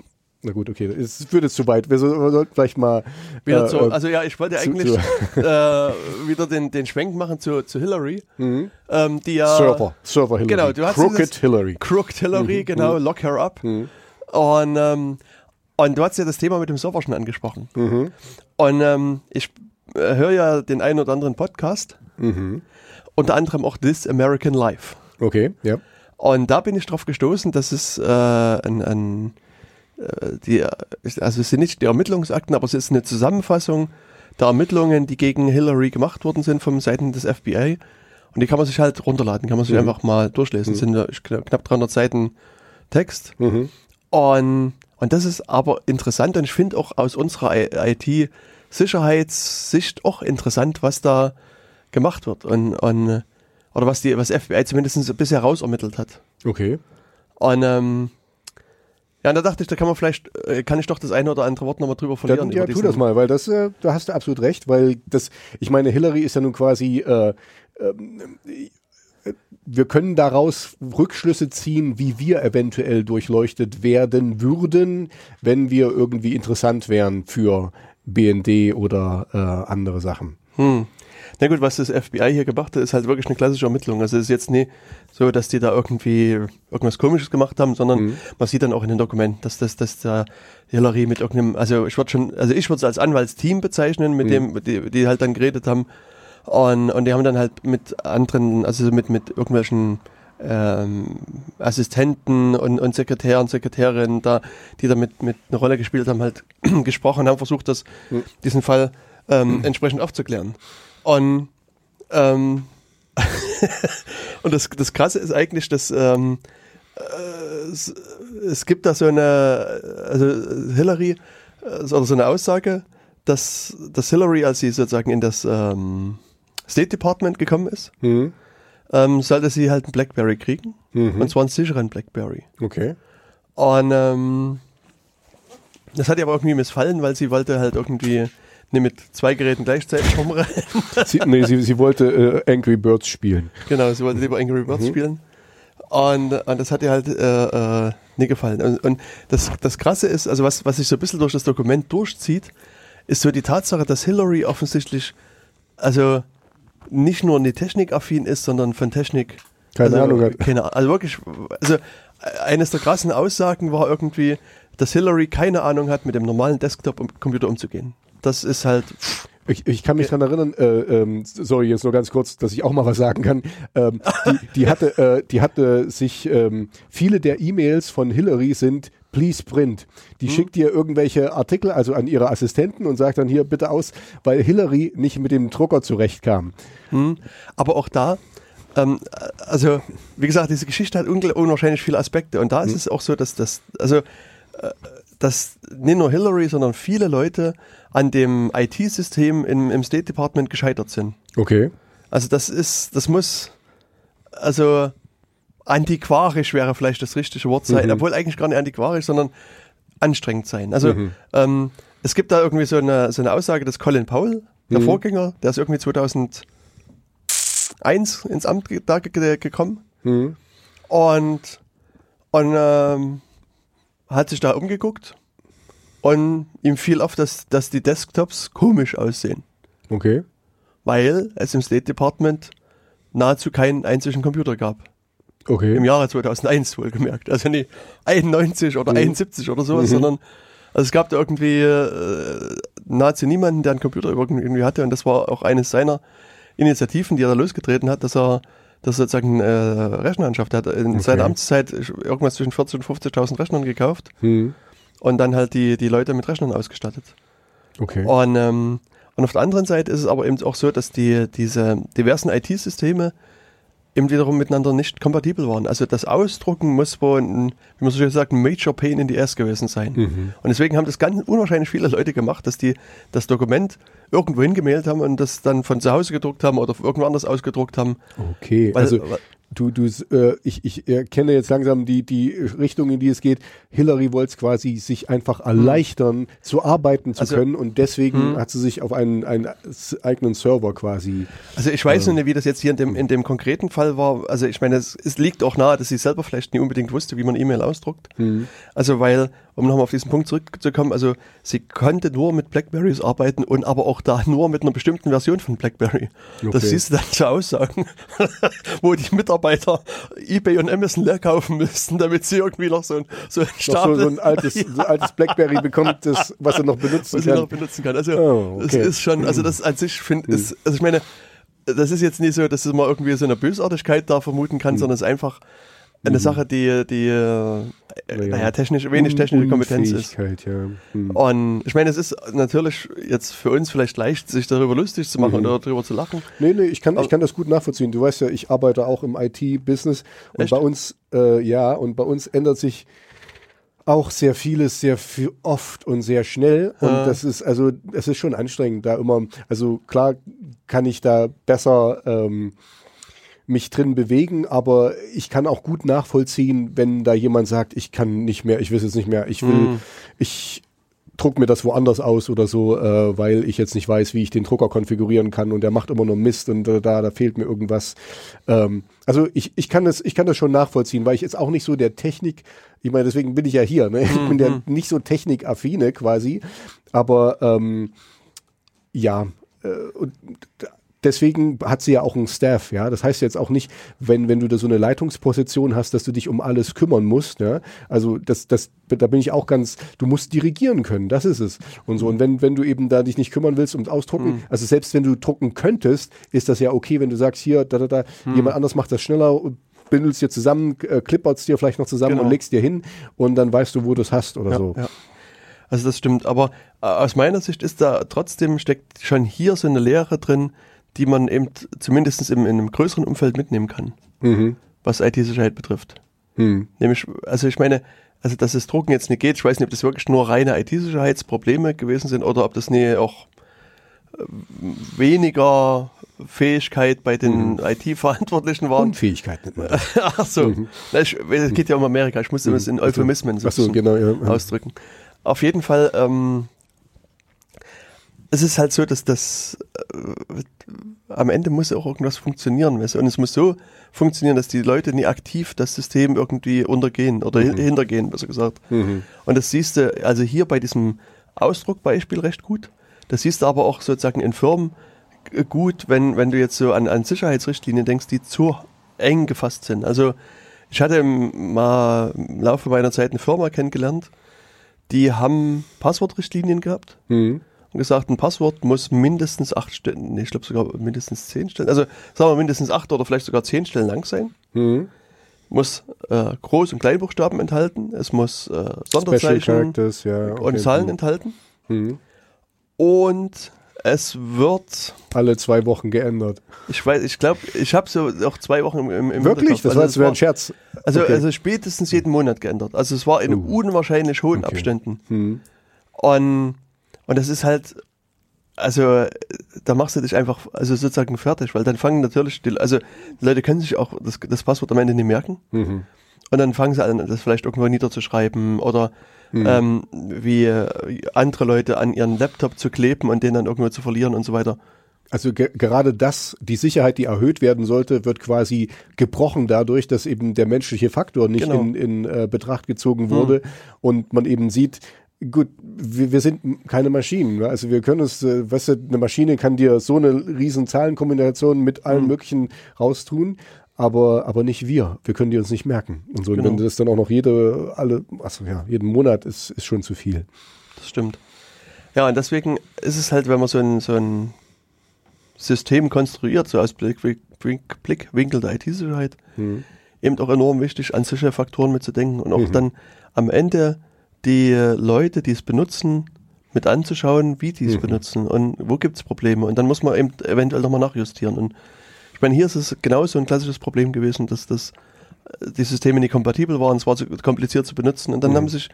na gut, okay, es würde jetzt zu weit. Wir, so, wir sollten vielleicht mal Wieder äh, zu, äh, also ja, ich wollte zu- eigentlich äh, wieder den, den Schwenk machen zu, zu Hillary, ähm, die ja Server, Server Hillary, Genau, du hast Crooked Hillary. Crooked Hillary, Mhm. genau, Lock Her Up. Und, ähm, und du hast ja das Thema mit dem Server schon angesprochen. Mhm. Und ähm, ich äh, höre ja den einen oder anderen Podcast, Mhm. unter anderem auch This American Life. Okay, ja. Und da bin ich drauf gestoßen, dass es äh, ein, ein die, also es sind nicht die Ermittlungsakten, aber es ist eine Zusammenfassung der Ermittlungen, die gegen Hillary gemacht worden sind vom Seiten des FBI. Und die kann man sich halt runterladen, kann man sich einfach mal durchlesen. Das sind knapp 300 Seiten Text. Mhm. Und, und das ist aber interessant und ich finde auch aus unserer IT-Sicherheitssicht auch interessant, was da gemacht wird und, und oder was die was FBI zumindest bisher rausermittelt hat. Okay. Und ähm, ja, und da dachte ich, da kann man vielleicht, äh, kann ich doch das eine oder andere Wort nochmal drüber verlieren. Dann, ja, tu das mal, weil das, äh, da hast du absolut recht, weil das, ich meine, Hillary ist ja nun quasi, äh, ähm, äh, wir können daraus Rückschlüsse ziehen, wie wir eventuell durchleuchtet werden würden, wenn wir irgendwie interessant wären für BND oder äh, andere Sachen. Hm. Na gut, was das FBI hier gemacht hat, ist halt wirklich eine klassische Ermittlung. Also es ist jetzt nie so, dass die da irgendwie irgendwas Komisches gemacht haben, sondern Mhm. man sieht dann auch in den Dokumenten, dass das, dass da Hillary mit irgendeinem, also ich würde schon, also ich würde es als Anwaltsteam bezeichnen, Mhm. mit dem, die, die halt dann geredet haben. Und, und die haben dann halt mit anderen, also mit, mit irgendwelchen ähm, Assistenten und, und Sekretären, Sekretärinnen da, die da mit, mit eine Rolle gespielt haben, halt gesprochen, haben versucht, das, diesen Fall ähm, entsprechend aufzuklären. Und, ähm, und das, das Krasse ist eigentlich, dass ähm, äh, es, es gibt da so eine, also Hillary, oder so eine Aussage, dass, dass Hillary, als sie sozusagen in das ähm, State Department gekommen ist, Mhm. ähm, sollte sie halt einen Blackberry kriegen. Mhm. Und zwar einen sicheren Blackberry. Okay. Und ähm, das hat ihr aber irgendwie missfallen, weil sie wollte halt irgendwie nicht mit zwei Geräten gleichzeitig rumrennen. Sie, nee, sie, sie wollte äh, Angry Birds spielen. genau, sie wollte lieber Angry Birds spielen. Und, und das hat ihr halt äh, äh, nie gefallen. Und, und das, das Krasse ist, also was, was sich so ein bisschen durch das Dokument durchzieht, ist so die Tatsache, dass Hillary offensichtlich also nicht nur eine Technikaffin ist, sondern von Technik Keine also, Ahnung hat. Keine Ahnung. Also wirklich, also eines der krassen Aussagen war irgendwie, dass Hillary keine Ahnung hat, mit dem normalen Desktop-Computer umzugehen. Das ist halt, Ich, ich kann mich dran erinnern, äh, ähm, sorry, jetzt nur ganz kurz, dass ich auch mal was sagen kann. Ähm, die, die, hatte, äh, die hatte sich, ähm, viele der E-Mails von Hillary sind Please print. Die schickt dir irgendwelche Artikel, also an ihre Assistenten und sagt dann hier bitte aus, weil Hillary nicht mit dem Drucker zurechtkam. hm. aber auch da, ähm, also wie gesagt, diese Geschichte hat unwahrscheinlich viele Aspekte und da ist es auch so, dass das, also äh, dass nicht nur Hillary, sondern viele Leute an dem IT-System im, im State Department gescheitert sind. Okay. Also das ist, das muss, also antiquarisch wäre vielleicht das richtige Wort sein, Mhm. obwohl eigentlich gar nicht antiquarisch, sondern anstrengend sein. Also Mhm. ähm, es gibt da irgendwie so eine, so eine Aussage des Colin Powell, der Mhm. Vorgänger, der ist irgendwie 2001 ins Amt ge ge gekommen Mhm. und, und ähm, hat sich da umgeguckt und ihm fiel auf, dass, dass die Desktops komisch aussehen, Okay. weil es im State Department nahezu keinen einzigen Computer gab. Okay. Im Jahre 2001 wohlgemerkt. Also nicht 91 oder Mhm. 71 oder sowas, Mhm. sondern also es gab da irgendwie äh, nahezu niemanden, der einen Computer irgendwie hatte und das war auch eines seiner Initiativen, die er da losgetreten hat, dass er dass er sozusagen äh, Rechner anschafft. Er hat in Okay. seiner Amtszeit irgendwas zwischen 40.000 und 50.000 Rechnern gekauft Mhm. Und dann halt die, die Leute mit Rechnern ausgestattet. Okay. Und, ähm, und auf der anderen Seite ist es aber eben auch so, dass die, diese diversen IT-Systeme eben wiederum miteinander nicht kompatibel waren. Also das Ausdrucken muss wohl, ein, wie man so schön sagt, ein Major Pain in the Ass gewesen sein. Mhm. Und deswegen haben das ganz unwahrscheinlich viele Leute gemacht, dass die das Dokument irgendwo hingemailt haben und das dann von zu Hause gedruckt haben oder irgendwo anders ausgedruckt haben. Okay. Weil, also du, du, äh, ich, ich erkenne jetzt langsam die, die Richtung, in die es geht. Hillary wollte es quasi sich einfach erleichtern, zu arbeiten zu Also- können und deswegen Hm. hat sie sich auf einen, einen eigenen Server quasi. Also ich weiß noch nicht, wie das jetzt hier in dem, in dem konkreten Fall war. Also ich meine, es, es liegt auch nahe, dass sie selber vielleicht nicht unbedingt wusste, wie man E-Mail ausdruckt. Hm. Also weil, um nochmal auf diesen Punkt zurückzukommen, also sie konnte nur mit Blackberries arbeiten und aber auch da nur mit einer bestimmten Version von Blackberry. Das Okay. siehst du dann zu Aussagen, wo die Mitarbeiter Ebay und Amazon leer kaufen müssten, damit sie irgendwie noch so ein, so ein Noch so, Stapel so ein altes, so ein altes Blackberry bekommt, das, was er noch benutzen was ich noch kann. benutzen kann. Also Oh, es okay. ist schon, also das an sich finde ist, also ich meine, das ist jetzt nicht so, dass man irgendwie so eine Bösartigkeit da vermuten kann, sondern es ist einfach eine Sache, die, die äh, naja, technisch, wenig technische Kompetenz ist. Ja. Hm. Und ich meine, es ist natürlich jetzt für uns vielleicht leicht, sich darüber lustig zu machen oder darüber zu lachen. Nee, nee, ich kann, ich kann das gut nachvollziehen. Du weißt ja, ich arbeite auch im IT-Business und bei uns, äh, ja, und bei uns ändert sich auch sehr vieles sehr viel oft und sehr schnell und Ja. das ist also es ist schon anstrengend da immer also klar kann ich da besser ähm, mich drin bewegen, aber ich kann auch gut nachvollziehen, wenn da jemand sagt, ich kann nicht mehr, ich weiß es nicht mehr, ich will, Mhm. ich druck mir das woanders aus oder so, äh, weil ich jetzt nicht weiß, wie ich den Drucker konfigurieren kann und der macht immer nur Mist und äh, da, da fehlt mir irgendwas. Ähm, also ich, ich kann das, ich kann das schon nachvollziehen, weil ich jetzt auch nicht so der Technik, ich meine, deswegen bin ich ja hier, ne? Ich bin ja nicht so technikaffine quasi, aber ähm, ja, äh, und d- deswegen hat sie ja auch einen Staff, ja. Das heißt jetzt auch nicht, wenn, wenn du da so eine Leitungsposition hast, dass du dich um alles kümmern musst, ja. Also das, das, da bin ich auch ganz, du musst dirigieren können, das ist es. Und so. Und wenn, wenn du eben da dich nicht kümmern willst ums Ausdrucken, also selbst wenn du drucken könntest, ist das ja okay, wenn du sagst, hier, da, da, da, jemand anders macht das schneller, bindelst dir zusammen, äh, klipperst dir vielleicht noch zusammen Genau. und legst dir hin und dann weißt du, wo du es hast oder Ja, so. ja. Also das stimmt, aber äh, aus meiner Sicht ist da trotzdem steckt schon hier so eine Lehre drin, die man eben zumindest in einem größeren Umfeld mitnehmen kann, Mhm. was IT-Sicherheit betrifft. Hm. Nämlich, also ich meine, also dass das Drucken jetzt nicht geht, ich weiß nicht, ob das wirklich nur reine IT-Sicherheitsprobleme gewesen sind oder ob das nicht auch äh, weniger Fähigkeit bei den IT-Verantwortlichen war. Unfähigkeit nennt man das. Ach so, ich, es geht ja um Amerika, ich musste das in Euphemismen so, genau, ja. ausdrücken. Auf jeden Fall, ähm, es ist halt so, dass das äh, am Ende muss auch irgendwas funktionieren, weißt und es muss so funktionieren, dass die Leute nie aktiv das System irgendwie untergehen oder hin- hintergehen, besser gesagt. Mhm. Und das siehst du also hier bei diesem Ausdruckbeispiel recht gut. Das siehst du aber auch sozusagen in Firmen gut, wenn, wenn du jetzt so an, an Sicherheitsrichtlinien denkst, die zu eng gefasst sind. Also ich hatte mal im Laufe meiner Zeit eine Firma kennengelernt, die haben Passwortrichtlinien gehabt Mhm. Gesagt, ein Passwort muss mindestens acht Stellen, nee, ich glaube sogar mindestens zehn Stellen, also sagen wir mindestens acht oder vielleicht sogar zehn Stellen lang sein. Mhm. Muss äh, Groß- und Kleinbuchstaben enthalten, es muss äh, Sonderzeichen ja. okay. und Zahlen Mhm. enthalten Mhm. und es wird, Alle zwei Wochen geändert. ich weiß, ich glaube, ich habe so auch zwei Wochen im, im, im Wirklich? Das Also war es wieder ein Scherz. Also, Okay. also spätestens jeden Monat geändert. Also es war in Uh. unwahrscheinlich hohen Okay. Abständen. Mhm. Und, und das ist halt, also da machst du dich einfach, also sozusagen fertig, weil dann fangen natürlich, die, also die Leute können sich auch das, das Passwort am Ende nicht merken. Mhm. Und dann fangen sie an, das vielleicht irgendwo niederzuschreiben oder ähm, wie äh, andere Leute an ihren Laptop zu kleben und den dann irgendwo zu verlieren und so weiter. Also ge gerade das, die Sicherheit, die erhöht werden sollte, wird quasi gebrochen dadurch, dass eben der menschliche Faktor nicht Genau. in, in äh, Betracht gezogen wurde und man eben sieht, gut, wir, wir sind keine Maschinen. ne? Also wir können es, äh, weißt du, eine Maschine kann dir so eine riesen Zahlenkombination mit allem Möglichen raustun. Aber, aber nicht wir. Wir können die uns nicht merken. Und so, Genau. wenn das dann auch noch jede, alle, also ja, jeden Monat ist, ist schon zu viel. Das stimmt. Ja, und deswegen ist es halt, wenn man so ein, so ein System konstruiert, so aus Blick, Blick, Blickwinkel der IT-Sicherheit, eben auch enorm wichtig, an solche Faktoren mitzudenken und auch dann am Ende die Leute, die es benutzen, mit anzuschauen, wie die es benutzen und wo gibt es Probleme. Und dann muss man eben eventuell nochmal nachjustieren. Und ich meine, hier ist es genauso ein klassisches Problem gewesen, dass das, äh, die Systeme nicht kompatibel waren, es war zu kompliziert zu benutzen und dann haben sich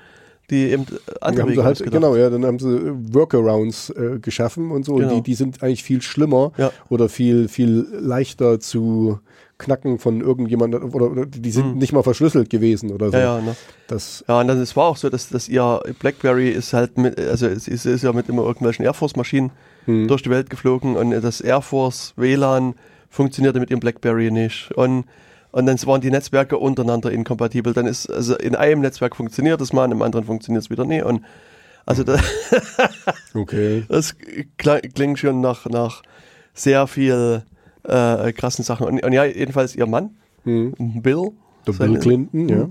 die eben andere Wege halt, genau, ja, dann haben sie Workarounds äh, geschaffen und so. Und Genau. die, die sind eigentlich viel schlimmer Ja. oder viel, viel leichter zu knacken von irgendjemandem oder, oder die sind nicht mal verschlüsselt gewesen oder so. Hm. Ja, ja, ne? Das, Ja, und dann es war auch so, dass, dass ihr BlackBerry ist halt mit, also es ist, ist ja mit immer irgendwelchen Air Force Maschinen durch die Welt geflogen und das Air Force WLAN funktionierte mit dem BlackBerry nicht und und dann waren die Netzwerke untereinander inkompatibel. Dann ist also in einem Netzwerk funktioniert es mal, in einem anderen funktioniert es wieder nicht. Und also das, okay. das klingt schon nach, nach sehr viel äh, krassen Sachen. Und, und ja, jedenfalls ihr Mann, Bill, Der Bill seine- Clinton, ja.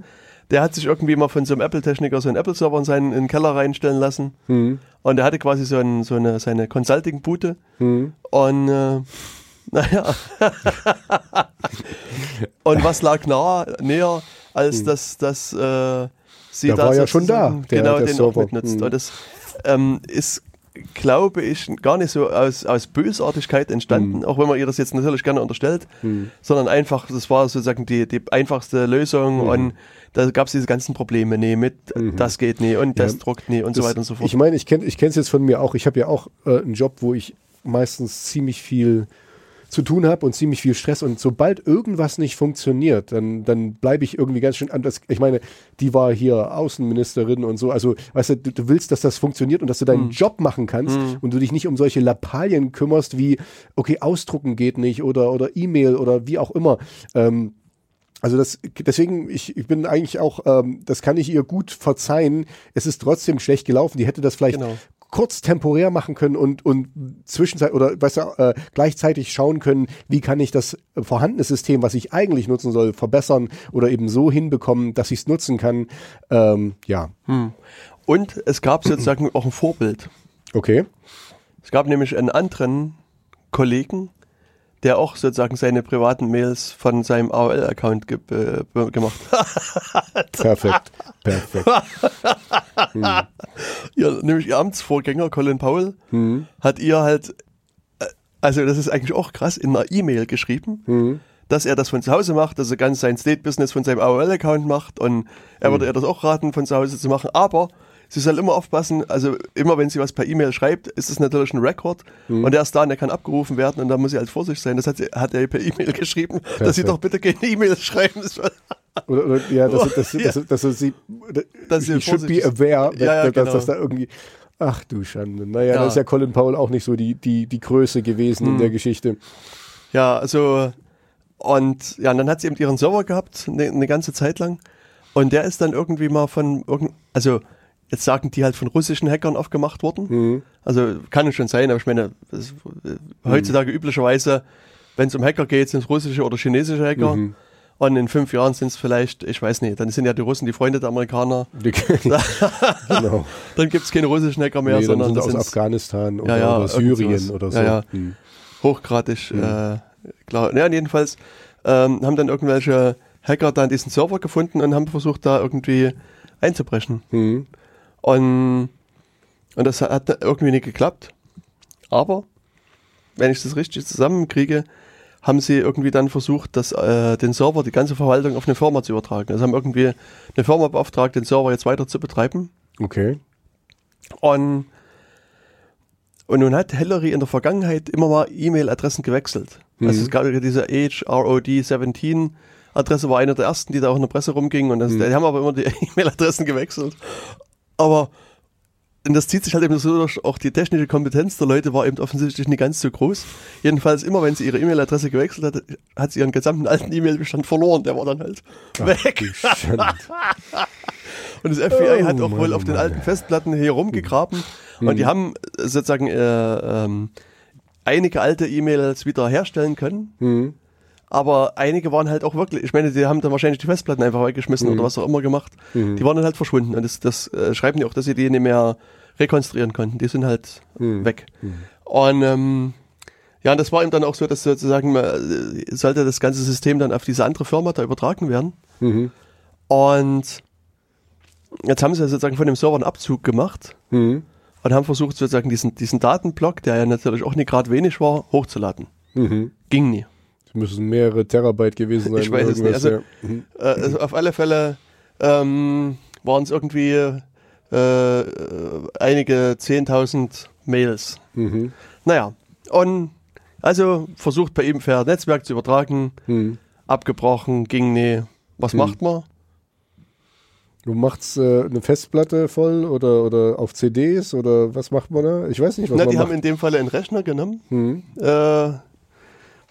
der hat sich irgendwie mal von so einem Apple-Techniker so einen Apple-Server in seinen Keller reinstellen lassen. Und der hatte quasi so, ein, so eine, seine Consulting-Bude. Und äh, naja. Und was lag nahe, näher, als dass, dass äh, sie da war ja schon da, der- genau der den Server. auch mitnutzt. Mhm. Und das ähm, ist, glaube ich, gar nicht so aus, aus Bösartigkeit Mhm. entstanden, auch wenn man ihr das jetzt natürlich gerne unterstellt, sondern einfach, das war sozusagen die, die einfachste Lösung Mhm. und da gab es diese ganzen Probleme nie mit, das geht nie und das Ja. druckt nie und so Das- weiter und so fort. Ich meine, ich kenne ich es jetzt von mir auch. Ich habe ja auch äh, einen Job, wo ich meistens ziemlich viel zu tun habe und ziemlich viel Stress. Und sobald irgendwas nicht funktioniert, dann, dann bleibe ich irgendwie ganz schön anders. Ich meine, die war hier Außenministerin und so. Also, weißt du, du, du willst, dass das funktioniert und dass du deinen Hm. Job machen kannst und du dich nicht um solche Lappalien kümmerst, wie, okay, ausdrucken geht nicht oder, oder E-Mail oder wie auch immer. Ähm, also das, deswegen, ich, ich bin eigentlich auch, ähm, das kann ich ihr gut verzeihen. Es ist trotzdem schlecht gelaufen. Die hätte das vielleicht Genau. Kurz temporär machen können und, und zwischenzeit oder weißt du, äh, gleichzeitig schauen können, wie kann ich das vorhandene System, was ich eigentlich nutzen soll, verbessern oder eben so hinbekommen, dass ich es nutzen kann. Ähm, ja, Und es gab sozusagen auch ein Vorbild. okay. Es gab nämlich einen anderen Kollegen, der auch sozusagen seine privaten Mails von seinem AOL-Account ge äh, gemacht hat. Perfekt. Perfekt. ihr, nämlich ihr Amtsvorgänger Colin Powell hat ihr halt, äh, also das ist eigentlich auch krass, in einer E-Mail geschrieben, dass er das von zu Hause macht, dass er ganz sein State-Business von seinem AOL-Account macht und er würde ihr das auch raten, von zu Hause zu machen, aber sie soll immer aufpassen, also immer wenn sie was per E-Mail schreibt, ist es natürlich ein Rekord und der ist da und der kann abgerufen werden und da muss sie halt vorsichtig sein. Das hat, sie, hat er ihr per E-Mail geschrieben, dass sie doch bitte keine E-Mails schreiben soll. Oder, oder ja, dass, dass, Ja. dass, dass, dass sie, Dass sie should be aware, Ja, ja, dass, genau. dass da irgendwie, ach du Schande. Naja, Ja. da ist ja Colin Powell auch nicht so die, die, die Größe gewesen in der Geschichte. Ja, also und ja, und dann hat sie eben ihren Server gehabt, eine, eine ganze Zeit lang. Und der ist dann irgendwie mal von irgend, also jetzt sagen die halt von russischen Hackern aufgemacht worden. Also kann es schon sein, aber ich meine, ist, äh, heutzutage üblicherweise, wenn es um Hacker geht, sind es russische oder chinesische Hacker. Und in fünf Jahren sind es vielleicht, ich weiß nicht, dann sind ja die Russen die Freunde der Amerikaner. Genau. Dann gibt es keine russischen Hacker mehr, Nee, sondern sind aus Afghanistan oder, Ja, ja, oder Syrien oder so. Ja, ja. Hm. hochgradig äh, klar. Ja, jedenfalls ähm, haben dann irgendwelche Hacker dann diesen Server gefunden und haben versucht, da irgendwie einzubrechen. Hm. Und, und das hat irgendwie nicht geklappt. Aber, wenn ich das richtig zusammenkriege, haben sie irgendwie dann versucht, das, äh, den Server, die ganze Verwaltung auf eine Firma zu übertragen. Also haben irgendwie eine Firma beauftragt, den Server jetzt weiter zu betreiben. Okay. Und, Und nun hat Hillary in der Vergangenheit immer mal E-Mail-Adressen gewechselt. Also es gab ja diese HROD17 Adresse, war einer der ersten, die da auch in der Presse rumging. Und das, die haben aber immer die E-Mail-Adressen gewechselt. Aber und das zieht sich halt eben so durch, auch die technische Kompetenz der Leute war eben offensichtlich nicht ganz so groß. Jedenfalls immer, wenn sie ihre E-Mail-Adresse gewechselt hat, hat sie ihren gesamten alten E-Mail-Bestand verloren. Der war dann halt weg. Und das FBI Oh hat auch Mann, wohl oh auf den Mann. alten Festplatten hier rumgegraben und die haben äh, sozusagen äh, ähm, einige alte E-Mails wieder herstellen können. Mhm. Aber einige waren halt auch wirklich, ich meine, die haben dann wahrscheinlich die Festplatten einfach weggeschmissen oder was auch immer gemacht. Die waren dann halt verschwunden. Und das, das äh, schreiben die auch, dass sie die nicht mehr rekonstruieren konnten. Die sind halt weg. Und ähm, ja, und das war eben dann auch so, dass sozusagen äh, sollte das ganze System dann auf diese andere Firma da übertragen werden. Mhm. Und jetzt haben sie sozusagen von dem Server einen Abzug gemacht Mhm. und haben versucht, sozusagen diesen, diesen Datenblock, der ja natürlich auch nicht gerade wenig war, hochzuladen. Mhm. Ging nie. Es müssen mehrere Terabyte gewesen sein. Ich weiß es nicht. Also- ja. Mhm. Äh, also auf alle Fälle ähm, waren es irgendwie äh, einige 10.000 Mails. Mhm. Naja, und also versucht per ihm per Netzwerk zu übertragen, Mhm. abgebrochen, ging nie. Was macht man? Du machst äh, eine Festplatte voll oder, oder auf CDs oder was macht man da? Ich weiß nicht, was Na, man die haben macht. in dem Falle einen Rechner genommen. Mhm. Äh,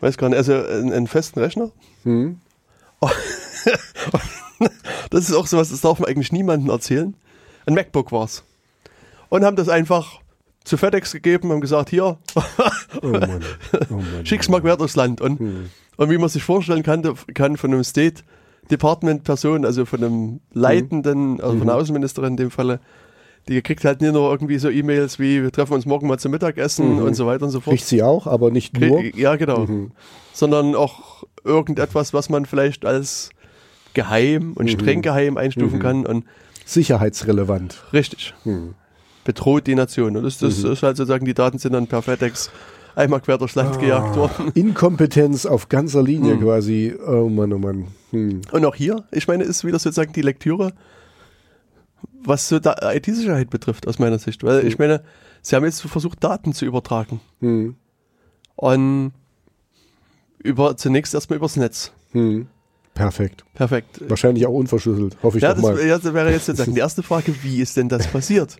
weiß gar nicht, also einen, einen festen Rechner. Mhm. Das ist auch sowas, das darf man eigentlich niemandem erzählen. Ein MacBook war's. Und haben das einfach zu FedEx gegeben und gesagt, hier, Oh Mann. Oh Mann. schick's mal quer durchs Land. Und, Mhm. und wie man sich vorstellen kann, kann von einem State Department Person, also von einem Leitenden, also von Mhm. der Außenministerin in dem Falle, die kriegt halt nicht nur irgendwie so E-Mails wie, wir treffen uns morgen mal zum Mittagessen Mhm. und so weiter und so fort. Kriegt sie auch, aber nicht nur. Ja, genau. Mhm. Sondern auch irgendetwas, was man vielleicht als geheim und streng geheim einstufen Mhm. kann. Und Sicherheitsrelevant. richtig, Mhm. bedroht die Nation. Und das, das ist halt sozusagen, die Daten sind dann per FedEx einmal quer durchs Land gejagt worden. Inkompetenz auf ganzer Linie Mhm. quasi. Oh Mann, oh Mann. Hm. Und auch hier, ich meine, ist wieder sozusagen die Lektüre, was so da- IT-Sicherheit betrifft, aus meiner Sicht. Weil ich meine, sie haben jetzt versucht, Daten zu übertragen. Hm. Und über, zunächst erstmal übers Netz. Hm. Perfekt. Perfekt. Wahrscheinlich auch unverschlüsselt, hoffe ich Ja, doch das, mal. ja, das wäre jetzt sozusagen die erste Frage, wie ist denn das passiert?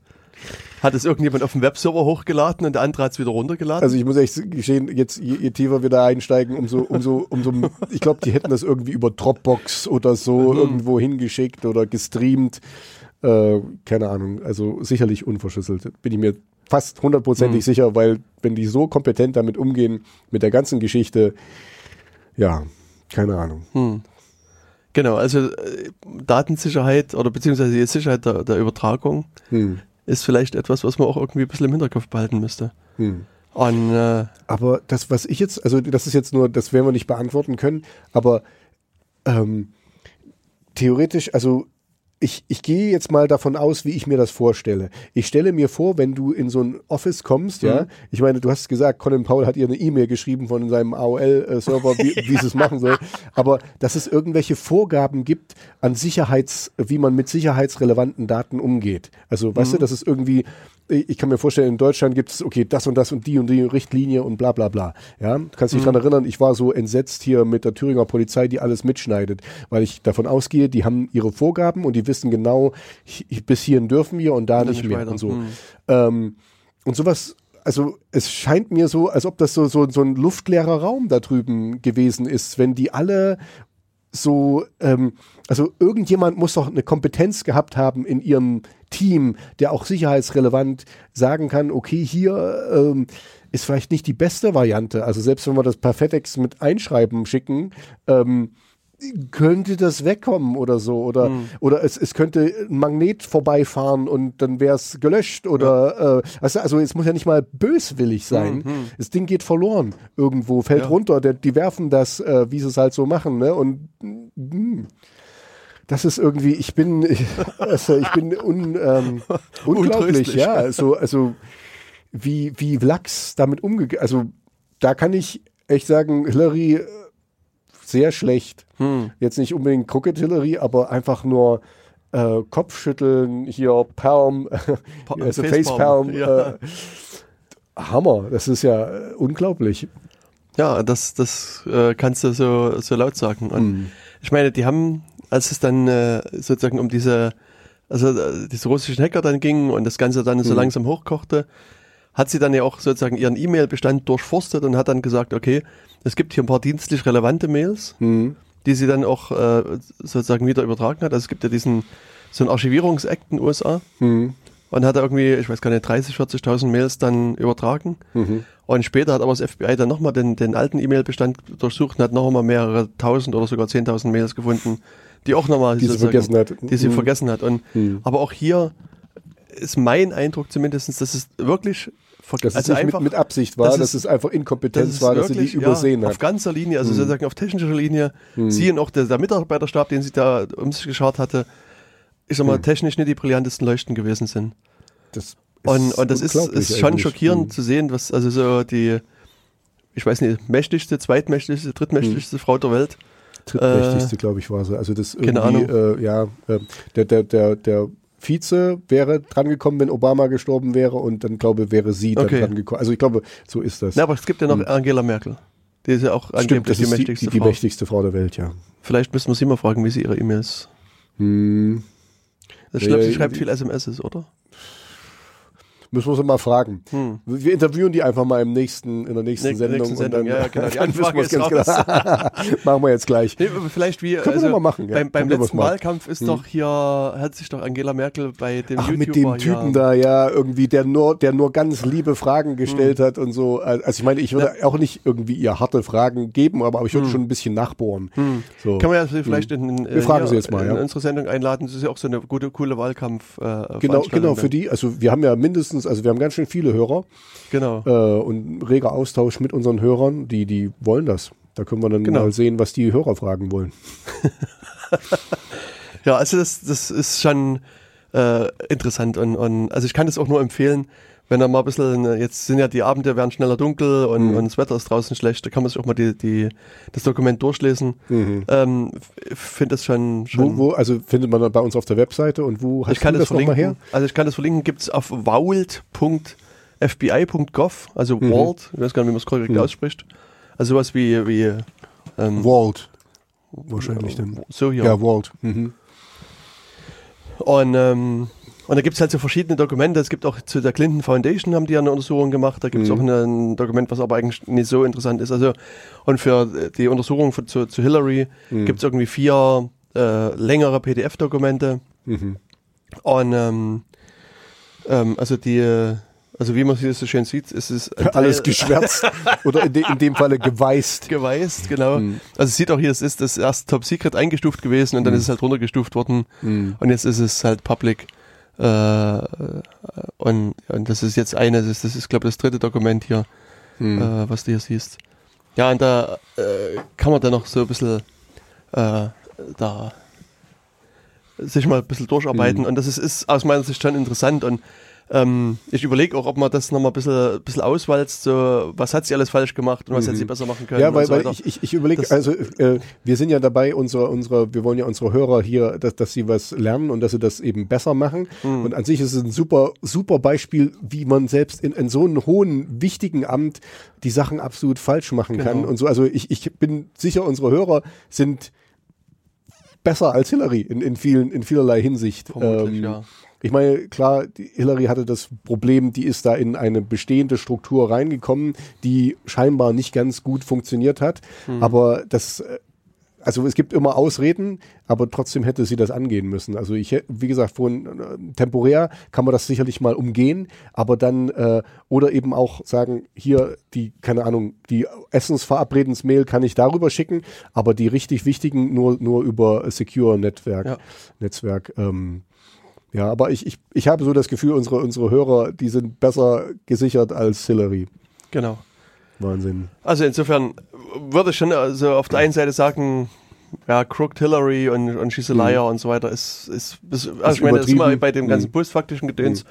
Hat es irgendjemand auf dem Webserver hochgeladen und der andere hat es wieder runtergeladen? Also ich muss echt gestehen, jetzt je, je tiefer wir da einsteigen, umso, umso, umso, ich glaube, die hätten das irgendwie über Dropbox oder so Mhm. irgendwo hingeschickt oder gestreamt. Äh, keine Ahnung, also sicherlich unverschlüsselt. Bin ich mir fast hundertprozentig Mhm. sicher, weil wenn die so kompetent damit umgehen, mit der ganzen Geschichte, ja, keine Ahnung. Hm. Genau, also äh, Datensicherheit oder beziehungsweise die Sicherheit der, der Übertragung Hm. ist vielleicht etwas, was man auch irgendwie ein bisschen im Hinterkopf behalten müsste. Hm. Und äh, Aber das, was ich jetzt, also das ist jetzt nur, das werden wir nicht beantworten können, aber ähm, theoretisch, also ich, ich gehe jetzt mal davon aus, wie ich mir das vorstelle. Ich stelle mir vor, wenn du in so ein Office kommst, ja, ich meine, du hast gesagt, Colin Powell hat ihr eine E-Mail geschrieben von seinem AOL-Server, wie, wie sie es machen soll, aber dass es irgendwelche Vorgaben gibt an Sicherheits, wie man mit sicherheitsrelevanten Daten umgeht. Also, weißt du, das ist irgendwie, ich kann mir vorstellen, in Deutschland gibt es, okay, das und das und die und die Richtlinie und bla bla bla. Ja, du kannst dich dran erinnern, ich war so entsetzt hier mit der Thüringer Polizei, die alles mitschneidet, weil ich davon ausgehe, die haben ihre Vorgaben und die wissen genau, bis hierhin dürfen wir und da nicht nicht mehr weiter. und so. Hm. Ähm, und sowas, also es scheint mir so, als ob das so, so, so ein luftleerer Raum da drüben gewesen ist, wenn die alle so, ähm, also irgendjemand muss doch eine Kompetenz gehabt haben in ihrem Team, der auch sicherheitsrelevant sagen kann, okay, hier ähm, ist vielleicht nicht die beste Variante. Also selbst wenn wir das per FedEx mit Einschreiben schicken, ähm, könnte das wegkommen oder so. Oder, oder es, es könnte ein Magnet vorbeifahren und dann wäre es gelöscht. Oder äh, weißt du, also es muss ja nicht mal böswillig sein. Das Ding geht verloren irgendwo, fällt Ja. runter. Der, die werfen das, äh, wie sie es halt so machen. Ne? Und mm, das ist irgendwie, ich bin, ich, also ich bin un, ähm, unglaublich, ja. Also, also wie, wie Lachs damit umgegangen. Also da kann ich echt sagen, Hillary äh, sehr schlecht. Hm. Jetzt nicht unbedingt Crooked Hillary, aber einfach nur äh, Kopfschütteln, hier Palm, Pa- also Facepalm, Facepalm. ja. Äh, Hammer. Das ist ja äh, unglaublich. Ja, das, das äh, kannst du so, so laut sagen. Und Hm. ich meine, die haben, als es dann äh, sozusagen um diese, also äh, diese russischen Hacker dann ging und das Ganze dann so Mhm. langsam hochkochte, hat sie dann ja auch sozusagen ihren E-Mail-Bestand durchforstet und hat dann gesagt, okay, es gibt hier ein paar dienstlich relevante Mails, Hm. die sie dann auch äh, sozusagen wieder übertragen hat. Also es gibt ja diesen, so einen Archivierungsakt in den USA Hm. und hat er irgendwie, ich weiß gar nicht, 30, 40.000 Mails dann übertragen. Mhm. Und später hat aber das FBI dann nochmal den, den alten E-Mail-Bestand durchsucht und hat nochmal mehrere tausend oder sogar 10.000 Mails gefunden, die auch nochmal Die sie vergessen hat. Die sie Mhm. vergessen hat. Und, Mhm. Aber auch hier ist mein Eindruck zumindest, dass es wirklich ver- Dass es also nicht einfach, mit, mit Absicht war, das dass ist- es einfach Inkompetenz war, dass sie die wirklich, übersehen ja, hat. Auf ganzer Linie, also Mhm. sozusagen auf technischer Linie. Sie und auch der, der Mitarbeiterstab, den sie da um sich geschart hatte, ich sag mal, Mhm. technisch nicht die brillantesten Leuchten gewesen sind. Das Und, und das ist, ist schon schockierend Mhm. zu sehen, was also so die, ich weiß nicht, mächtigste, zweitmächtigste, drittmächtigste Mhm. Frau der Welt. drittmächtigste, glaube ich, war sie. Also das Keine irgendwie, äh, ja, äh, der, der, der, der Vize wäre drangekommen, wenn Obama gestorben wäre und dann glaube wäre sie dann Okay. drangekommen. Also ich glaube, so ist das. Na, aber es gibt ja noch. Angela Merkel. Die ist ja auch Stimmt, angeblich das die ist mächtigste die, die Frau. mächtigste Frau der Welt, ja. Vielleicht müssen wir sie mal fragen, wie sie ihre E-Mails. Hm. Ich glaube, sie schreibt viel SMS, oder? Müssen wir sie mal fragen. Hm. Wir interviewen die einfach mal im nächsten, in der nächsten Nächste- Sendung. nächsten Sendung, und dann, ja, ja, genau. Die Anfrage ist ganz genau. Machen wir jetzt gleich. Nee, vielleicht wie, Können wir also doch mal machen, ja. beim, beim wir letzten. Wahlkampf ist Hm. doch hier, hat sich doch Angela Merkel bei dem Ach, YouTuber mit dem Typen ja, da, ja, irgendwie, der nur, der nur ganz liebe Fragen gestellt hat und so. Also ich meine, ich würde auch nicht irgendwie ihr harte Fragen geben, aber ich würde schon ein bisschen nachbohren. So. Kann man ja vielleicht in, in, Wir fragen sie jetzt mal, in ja. unsere Sendung einladen. Das ist ja auch so eine gute, coole Wahlkampf. Äh, Genau, genau, für die, also wir haben ja mindestens, also wir haben ganz schön viele Hörer Genau. äh, und reger Austausch mit unseren Hörern, die, die wollen das. Da können wir dann Genau. mal sehen, was die Hörer fragen wollen. Ja, also das, das ist schon äh, interessant und, und also ich kann das auch nur empfehlen, wenn er mal ein bisschen, äh, jetzt sind ja die Abende werden schneller dunkel und, Mhm. und das Wetter ist draußen schlecht, da kann man sich auch mal die, die, das Dokument durchlesen. Ähm, ich finde das schon, schon Wo, wo, also findet man dann bei uns auf der Webseite und wo hast ich kann du das, das nochmal her? Also ich kann das verlinken, gibt es auf vault.fbi.gov, also Mhm. Vault, ich weiß gar nicht, wie man es korrekt ausspricht. Also sowas wie, wie ähm, Vault. Wahrscheinlich dann. so hier. Ja, Vault. Mhm. Und, ähm, und da gibt es halt so verschiedene Dokumente. Es gibt auch zu der Clinton Foundation haben die ja eine Untersuchung gemacht. Da gibt es Mhm. auch ein Dokument, was aber eigentlich nicht so interessant ist. Also und für die Untersuchung für, zu, zu Hillary Mhm. gibt es irgendwie vier äh, längere PDF-Dokumente. Mhm. Und ähm, ähm, also die, also wie man hier so schön sieht, ist es Alles geschwärzt oder in, de, in dem Falle geweißt. geweißt, genau. Mhm. Also es sieht auch hier, es ist das erst Top Secret eingestuft gewesen und dann ist es halt runtergestuft worden Mhm. und jetzt ist es halt Public. Äh, und, und das ist jetzt eine, das ist, das ist glaube ich, das dritte Dokument hier, Mhm. äh, was du hier siehst. Ja, und da äh, kann man dann noch so ein bisschen da sich mal ein bisschen durcharbeiten Mhm. und das ist, ist aus meiner Sicht schon interessant und ähm, ich überlege auch, ob man das nochmal ein bisschen, bisschen auswalzt, so was hat sie alles falsch gemacht und was Mhm. hätte sie besser machen können. Ja, weil, so weil ich, ich, ich überlege, also äh, wir sind ja dabei, unsere, unsere, wir wollen ja unsere Hörer hier, dass, dass sie was lernen und dass sie das eben besser machen. Mhm. Und an sich ist es ein super, super Beispiel, wie man selbst in, in so einem hohen, wichtigen Amt die Sachen absolut falsch machen kann. Genau. Und so, also ich, ich bin sicher, unsere Hörer sind besser als Hillary in, in vielen, in vielerlei Hinsicht. Vermutlich, Ähm, ja. Ich meine, klar, Hillary hatte das Problem, die ist da in eine bestehende Struktur reingekommen, die scheinbar nicht ganz gut funktioniert hat. Hm. Aber das, äh, also es gibt immer Ausreden, aber trotzdem hätte sie das angehen müssen. Also ich, wie gesagt, vorhin, äh, temporär kann man das sicherlich mal umgehen, aber dann, äh, oder eben auch sagen, hier die, keine Ahnung, die Essensverabredensmail kann ich darüber schicken, aber die richtig wichtigen nur, nur über Secure Netzwerk. Ja. Netzwerk. Ähm, ja, aber ich, ich, ich habe so das Gefühl, unsere, unsere Hörer, die sind besser gesichert als Hillary. Genau. Wahnsinn. Also insofern würde ich schon also auf der einen Seite sagen, ja, Crooked Hillary und, und She's a Liar und so weiter ist, ist, ist also ich meine, das ist immer bei dem ganzen Mhm. postfaktischen Gedöns,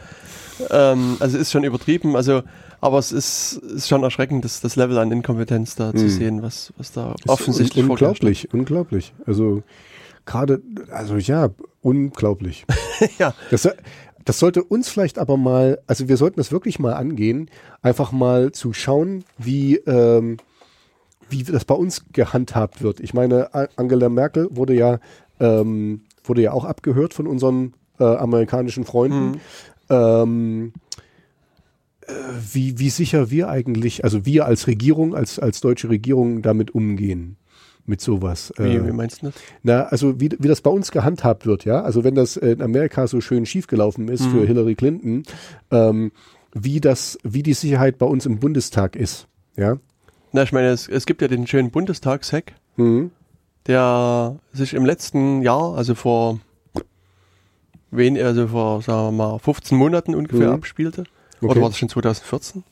ähm, also ist schon übertrieben, also aber es ist, ist schon erschreckend, das, das Level an Inkompetenz da zu Mhm. sehen, was, was da Ist offensichtlich un hat. unglaublich, unglaublich. Also gerade, also ja, unglaublich. ja, Das, Das sollte uns vielleicht aber mal, also wir sollten das wirklich mal angehen, einfach mal zu schauen, wie, ähm, wie das bei uns gehandhabt wird. Ich meine, Angela Merkel wurde ja, ähm, wurde ja auch abgehört von unseren äh, amerikanischen Freunden. Ähm, äh, wie, wie sicher wir eigentlich, also wir als Regierung, als, als deutsche Regierung damit umgehen. Mit sowas. Wie, Äh, wie meinst du das? na, also wie, wie das bei uns gehandhabt wird, ja. Also wenn das in Amerika so schön schiefgelaufen ist für Hillary Clinton, ähm, wie das, wie die Sicherheit bei uns im Bundestag ist, ja. Na, ich meine, es, es gibt ja den schönen Bundestagshack, Mhm. der sich im letzten Jahr, also vor wen, also vor, sagen wir mal, 15 Monaten ungefähr Mhm. abspielte. Okay. Oder war das schon 2014?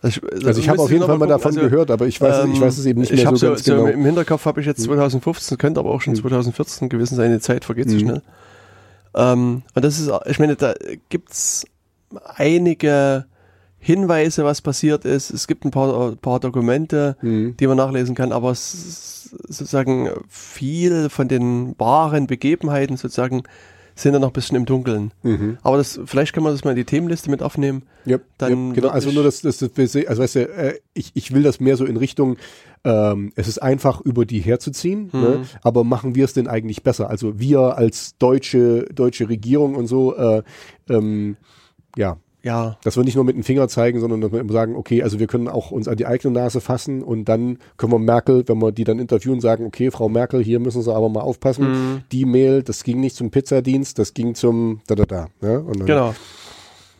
Also ich, Also ich habe auf jeden Fall mal davon gehört, aber ich weiß, ich weiß es eben nicht ähm, ich mehr hab so ganz so genau. Im Hinterkopf habe ich jetzt 2015, könnte aber auch schon Mhm. 2014 gewesen sein. Die Zeit vergeht so Mhm. schnell. Ähm, und das ist, ich meine, da gibt's einige Hinweise, was passiert ist. Es gibt ein paar, paar Dokumente, Mhm. die man nachlesen kann, aber sozusagen viel von den wahren Begebenheiten sozusagen sind da noch ein bisschen im Dunkeln. Mhm. Aber das, vielleicht kann man das mal in die Themenliste mit aufnehmen. Ja, Dann ja, genau. Also nur das, das, das wir sehen- also weißt du, äh, ich, ich will das mehr so in Richtung, ähm, es ist einfach über die herzuziehen, Mhm. ne? aber machen wir es denn eigentlich besser? Also wir als deutsche deutsche Regierung und so, äh, ähm, ja, Ja, dass wir nicht nur mit dem Finger zeigen, sondern dass wir sagen, okay, also wir können auch uns an die eigene Nase fassen und dann können wir Merkel, wenn wir die dann interviewen, sagen, okay, Frau Merkel, hier müssen Sie aber mal aufpassen. Mhm. Die Mail, das ging nicht zum Pizzadienst, das ging zum da da da. Ne? Dann, genau.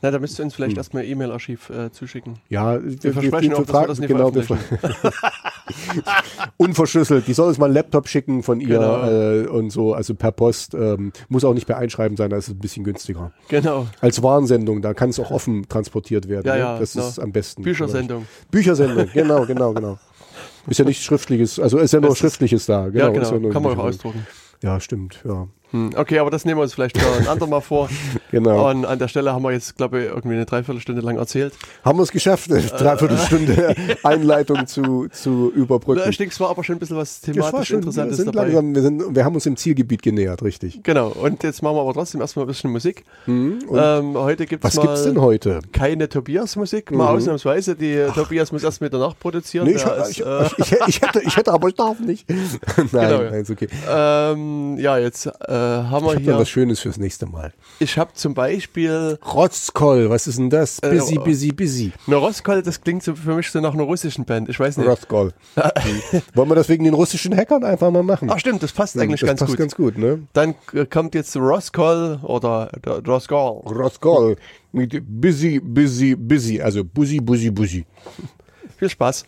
Na, da müsst ihr uns vielleicht erstmal E-Mail-Archiv äh, zuschicken. Ja, wir, versprechen auch, dass wir das nicht genau, wir, unverschlüsselt. Die soll uns mal einen Laptop schicken von ihr Genau. äh, und so, also per Post. Ähm, muss auch nicht per Einschreiben sein, da ist es ein bisschen günstiger. Genau. Als Warnsendung, da kann es auch offen transportiert werden. Ja, ne? ja, das genau. ist am besten. Büchersendung. Büchersendung, genau, genau, genau. Ist ja nichts Schriftliches, also ist ja nur Schriftliches da. Genau, ja, genau. ja nur Kann man auch ausdrucken. Ja, stimmt, ja. Hm. Okay, aber das nehmen wir uns vielleicht für ein andermal vor. Genau. Und an der Stelle haben wir jetzt, glaube ich, irgendwie eine Dreiviertelstunde lang erzählt. Haben wir es geschafft, eine Dreiviertelstunde Einleitung zu, zu überbrücken. Da stinkt zwar aber schon ein bisschen was war thematisch schon, wir Interessantes sind dabei. langsam, wir, sind, wir haben uns im Zielgebiet genähert, richtig. Genau, und jetzt machen wir aber trotzdem erstmal ein bisschen Musik. Und Ähm, heute gibt es was gibt's denn mal heute? keine Tobias-Musik, mal ausnahmsweise. Die Tobias muss erst mit danach produzieren. Nee, ich, ich, ist, äh, ich, ich, hätte, ich hätte, aber ich darf nicht. nein, Genau, nein, ist okay. ähm, ja, jetzt äh, haben wir Ich habe hier. was Schönes fürs nächste Mal. Ich habe zum Beispiel Rotzkoll, was ist denn das? Äh, Busy, oh. busy, busy. eine Roskolle, das klingt so für mich so nach einer russischen Band. Ich weiß nicht. Rotzkoll. Hm. Wollen wir das wegen den russischen Hackern einfach mal machen? Ach stimmt, das passt eigentlich das ganz passt gut. ganz gut, ne? Dann äh, kommt jetzt Roskoll oder der Roskoll. Rotzkoll mit busy, busy, busy. Also busy, busy, busy. Viel Spaß.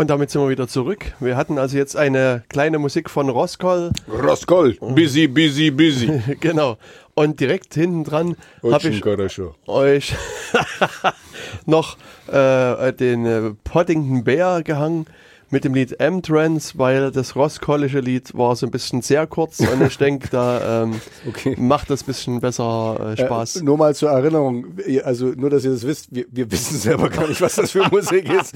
Und damit sind wir wieder zurück. Wir hatten also jetzt eine kleine Musik von Roskoll. Roskoll, busy, busy, busy. genau. Und direkt hinten dran habe ich euch noch äh, den äh, Poddington Bear gehangen mit dem Lied M-Trans, weil das Rosskollische Lied war so ein bisschen sehr kurz und ich denke, da ähm, okay. macht das ein bisschen besser äh, Spaß. Äh, nur mal zur Erinnerung, also nur, dass ihr das wisst, wir, wir wissen selber gar nicht, was das für Musik ist.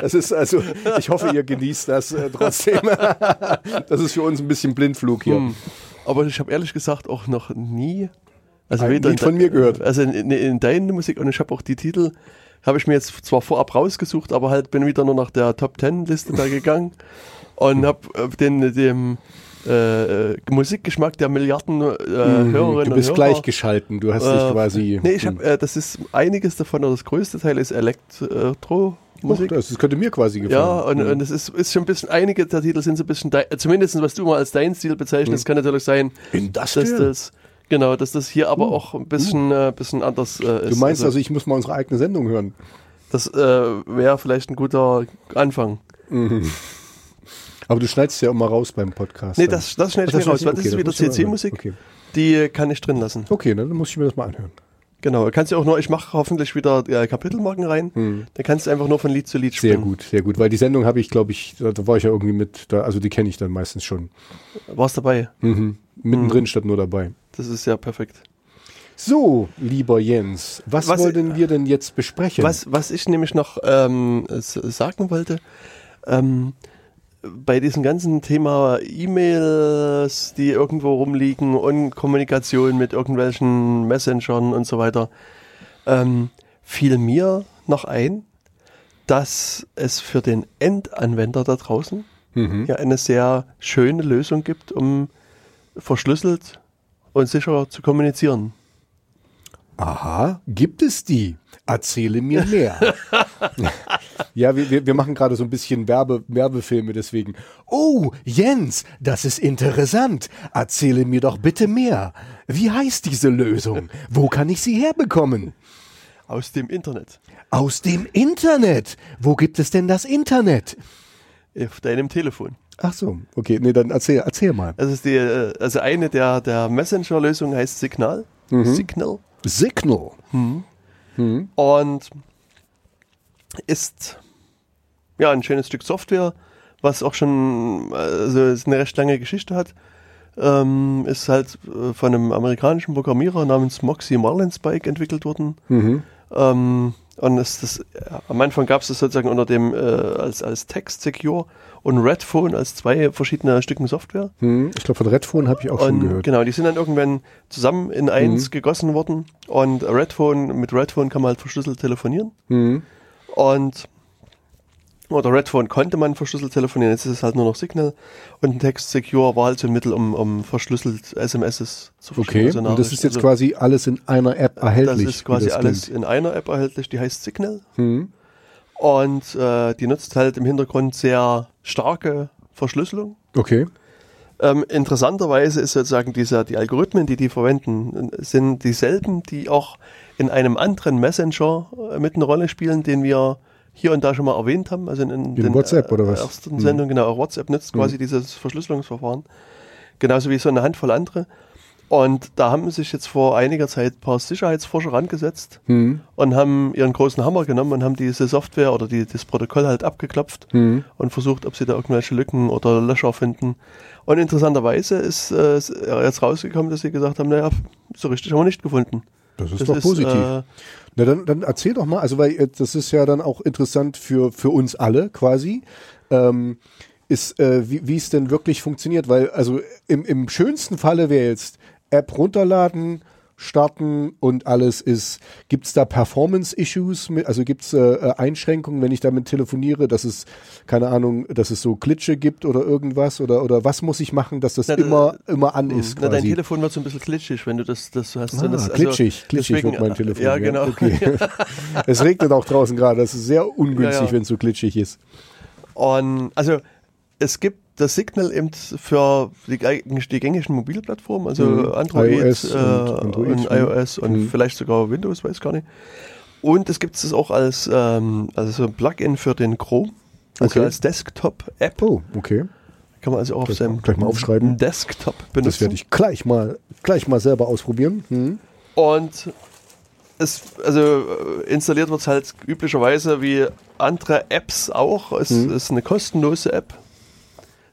Das ist also, ich hoffe, ihr genießt das äh, trotzdem. das ist für uns ein bisschen Blindflug hier. Hm. Aber ich habe ehrlich gesagt auch noch nie also ein Lied von mir gehört. Also in, in, in deiner Musik und ich habe auch die Titel habe ich mir jetzt zwar vorab rausgesucht, aber halt bin wieder nur nach der Top Ten Liste da gegangen und habe äh, den dem äh, äh, Musikgeschmack der Milliarden äh, mhm, Hörerinnen Du bist gleichgeschalten, du hast dich äh, quasi. Nee, ich habe, hm. äh, das ist einiges davon, oder das größte Teil ist Elektro. Musik. das, das, könnte mir quasi gefallen. Ja, und, mhm. und es ist, ist schon ein bisschen, einige der Titel sind so ein bisschen, zumindest was du mal als dein Stil bezeichnest, mhm. kann natürlich sein, dass das Genau, dass das hier aber uh, auch ein bisschen, uh. äh, bisschen anders äh, ist. Du meinst also, also, ich muss mal unsere eigene Sendung hören? Das äh, wäre vielleicht ein guter Anfang. Mhm. Aber du schneidest ja immer raus beim Podcast. Nee, das, das schneide ich mir raus, weil okay, das ist wieder CC-Musik. Okay. Die kann ich drin lassen. Okay, dann muss ich mir das mal anhören. Genau, kannst du auch nur, ich mache hoffentlich wieder äh, Kapitelmarken rein. Hm. Dann kannst du einfach nur von Lied zu Lied spielen. Sehr gut, sehr gut, weil die Sendung habe ich, glaube ich, da, da, war ich ja irgendwie mit, da, also die kenne ich dann meistens schon. Warst dabei? Mhm. Mittendrin mhm. statt nur dabei. Das ist ja perfekt. So, lieber Jens, was, was wollten wir denn jetzt besprechen? Was, was ich nämlich noch ähm, sagen wollte, ähm, bei diesem ganzen Thema E-Mails, die irgendwo rumliegen und Kommunikation mit irgendwelchen Messengern und so weiter, ähm, fiel mir noch ein, dass es für den Endanwender da draußen mhm. ja eine sehr schöne Lösung gibt, um verschlüsselt und sicher zu kommunizieren. Aha, gibt es die? Erzähle mir mehr. ja, wir, wir machen gerade so ein bisschen Werbe, Werbefilme, deswegen. Oh, Jens, das ist interessant. Erzähle mir doch bitte mehr. Wie heißt diese Lösung? Wo kann ich sie herbekommen? Aus dem Internet. Aus dem Internet? Wo gibt es denn das Internet? Auf deinem Telefon. Ach so, okay, nee, dann erzähl, erzähl mal. Also, ist die, äh, also eine der, der Messenger-Lösungen heißt Signal. Mhm. Signal. Signal. Mhm. Mhm. Und ist ja ein schönes Stück Software, was auch schon also eine recht lange Geschichte hat. Ähm, ist halt äh, von einem amerikanischen Programmierer namens Moxie Marlinspike entwickelt worden. Mhm. Ähm, und es, das, am Anfang gab es das sozusagen unter dem äh, als, als Text Secure und Redphone als zwei verschiedene Stücken Software. Hm, ich glaube, von Redphone habe ich auch und, schon gehört. Genau, die sind dann irgendwann zusammen in eins hm. gegossen worden. Und Redphone, mit Redphone kann man halt verschlüsselt telefonieren. Hm. Und oder Redphone konnte man verschlüsselt telefonieren, jetzt ist es halt nur noch Signal. Und Text Secure war halt so ein Mittel, um, um verschlüsselt SMS zu verschlüsseln. Okay, also und das ist jetzt also, quasi alles in einer App erhältlich. Das ist quasi das alles klingt. in einer App erhältlich, die heißt Signal. Hm. Und äh, die nutzt halt im Hintergrund sehr starke Verschlüsselung. Okay. Ähm, interessanterweise ist sozusagen dieser, die Algorithmen, die die verwenden, sind dieselben, die auch in einem anderen Messenger äh, mit einer Rolle spielen, den wir hier und da schon mal erwähnt haben. Also in, in, in den WhatsApp oder was? ersten Sendungen, mhm. genau, auch WhatsApp nutzt mhm. quasi dieses Verschlüsselungsverfahren. Genauso wie so eine Handvoll andere. Und da haben sich jetzt vor einiger Zeit ein paar Sicherheitsforscher rangesetzt mhm. und haben ihren großen Hammer genommen und haben diese Software oder die, das Protokoll halt abgeklopft mhm. und versucht, ob sie da irgendwelche Lücken oder Löcher finden. Und interessanterweise ist äh, jetzt rausgekommen, dass sie gesagt haben, naja, so richtig haben wir nicht gefunden. Das ist das doch ist, positiv. Äh, Na dann, dann erzähl doch mal, also weil äh, das ist ja dann auch interessant für, für uns alle quasi. Ähm, ist, äh, wie, wie es denn wirklich funktioniert, weil also im, im schönsten Falle wäre jetzt, App runterladen, starten und alles ist. Gibt es da Performance-Issues? Also gibt es äh, äh, Einschränkungen, wenn ich damit telefoniere, dass es, keine Ahnung, dass es so Glitsche gibt oder irgendwas? Oder, oder was muss ich machen, dass das na, immer, immer an ist? Na, dein Telefon wird so ein bisschen glitschig, wenn du das, das hast. Ah, das, also glitschig, glitschig deswegen, wird mein Telefon. Ja, genau. Ja, okay. es regnet auch draußen gerade. Das ist sehr ungünstig, ja, ja. wenn es so glitschig ist. Und also es gibt das Signal eben für die, die gängigen Mobilplattformen, also mhm. Android, iOS äh, und, Android, und iOS und mhm. vielleicht sogar Windows, weiß gar nicht. Und es gibt es auch als, ähm, also Plugin für den Chrome Also Okay. als Desktop-App. Oh, okay. Kann man also auch auf seinem gleich mal aufschreiben. Desktop benutzen. Das werde ich gleich mal, gleich mal selber ausprobieren. Hm. Und es, also äh, installiert wird es halt üblicherweise wie andere Apps auch. Es Mhm. ist eine kostenlose App.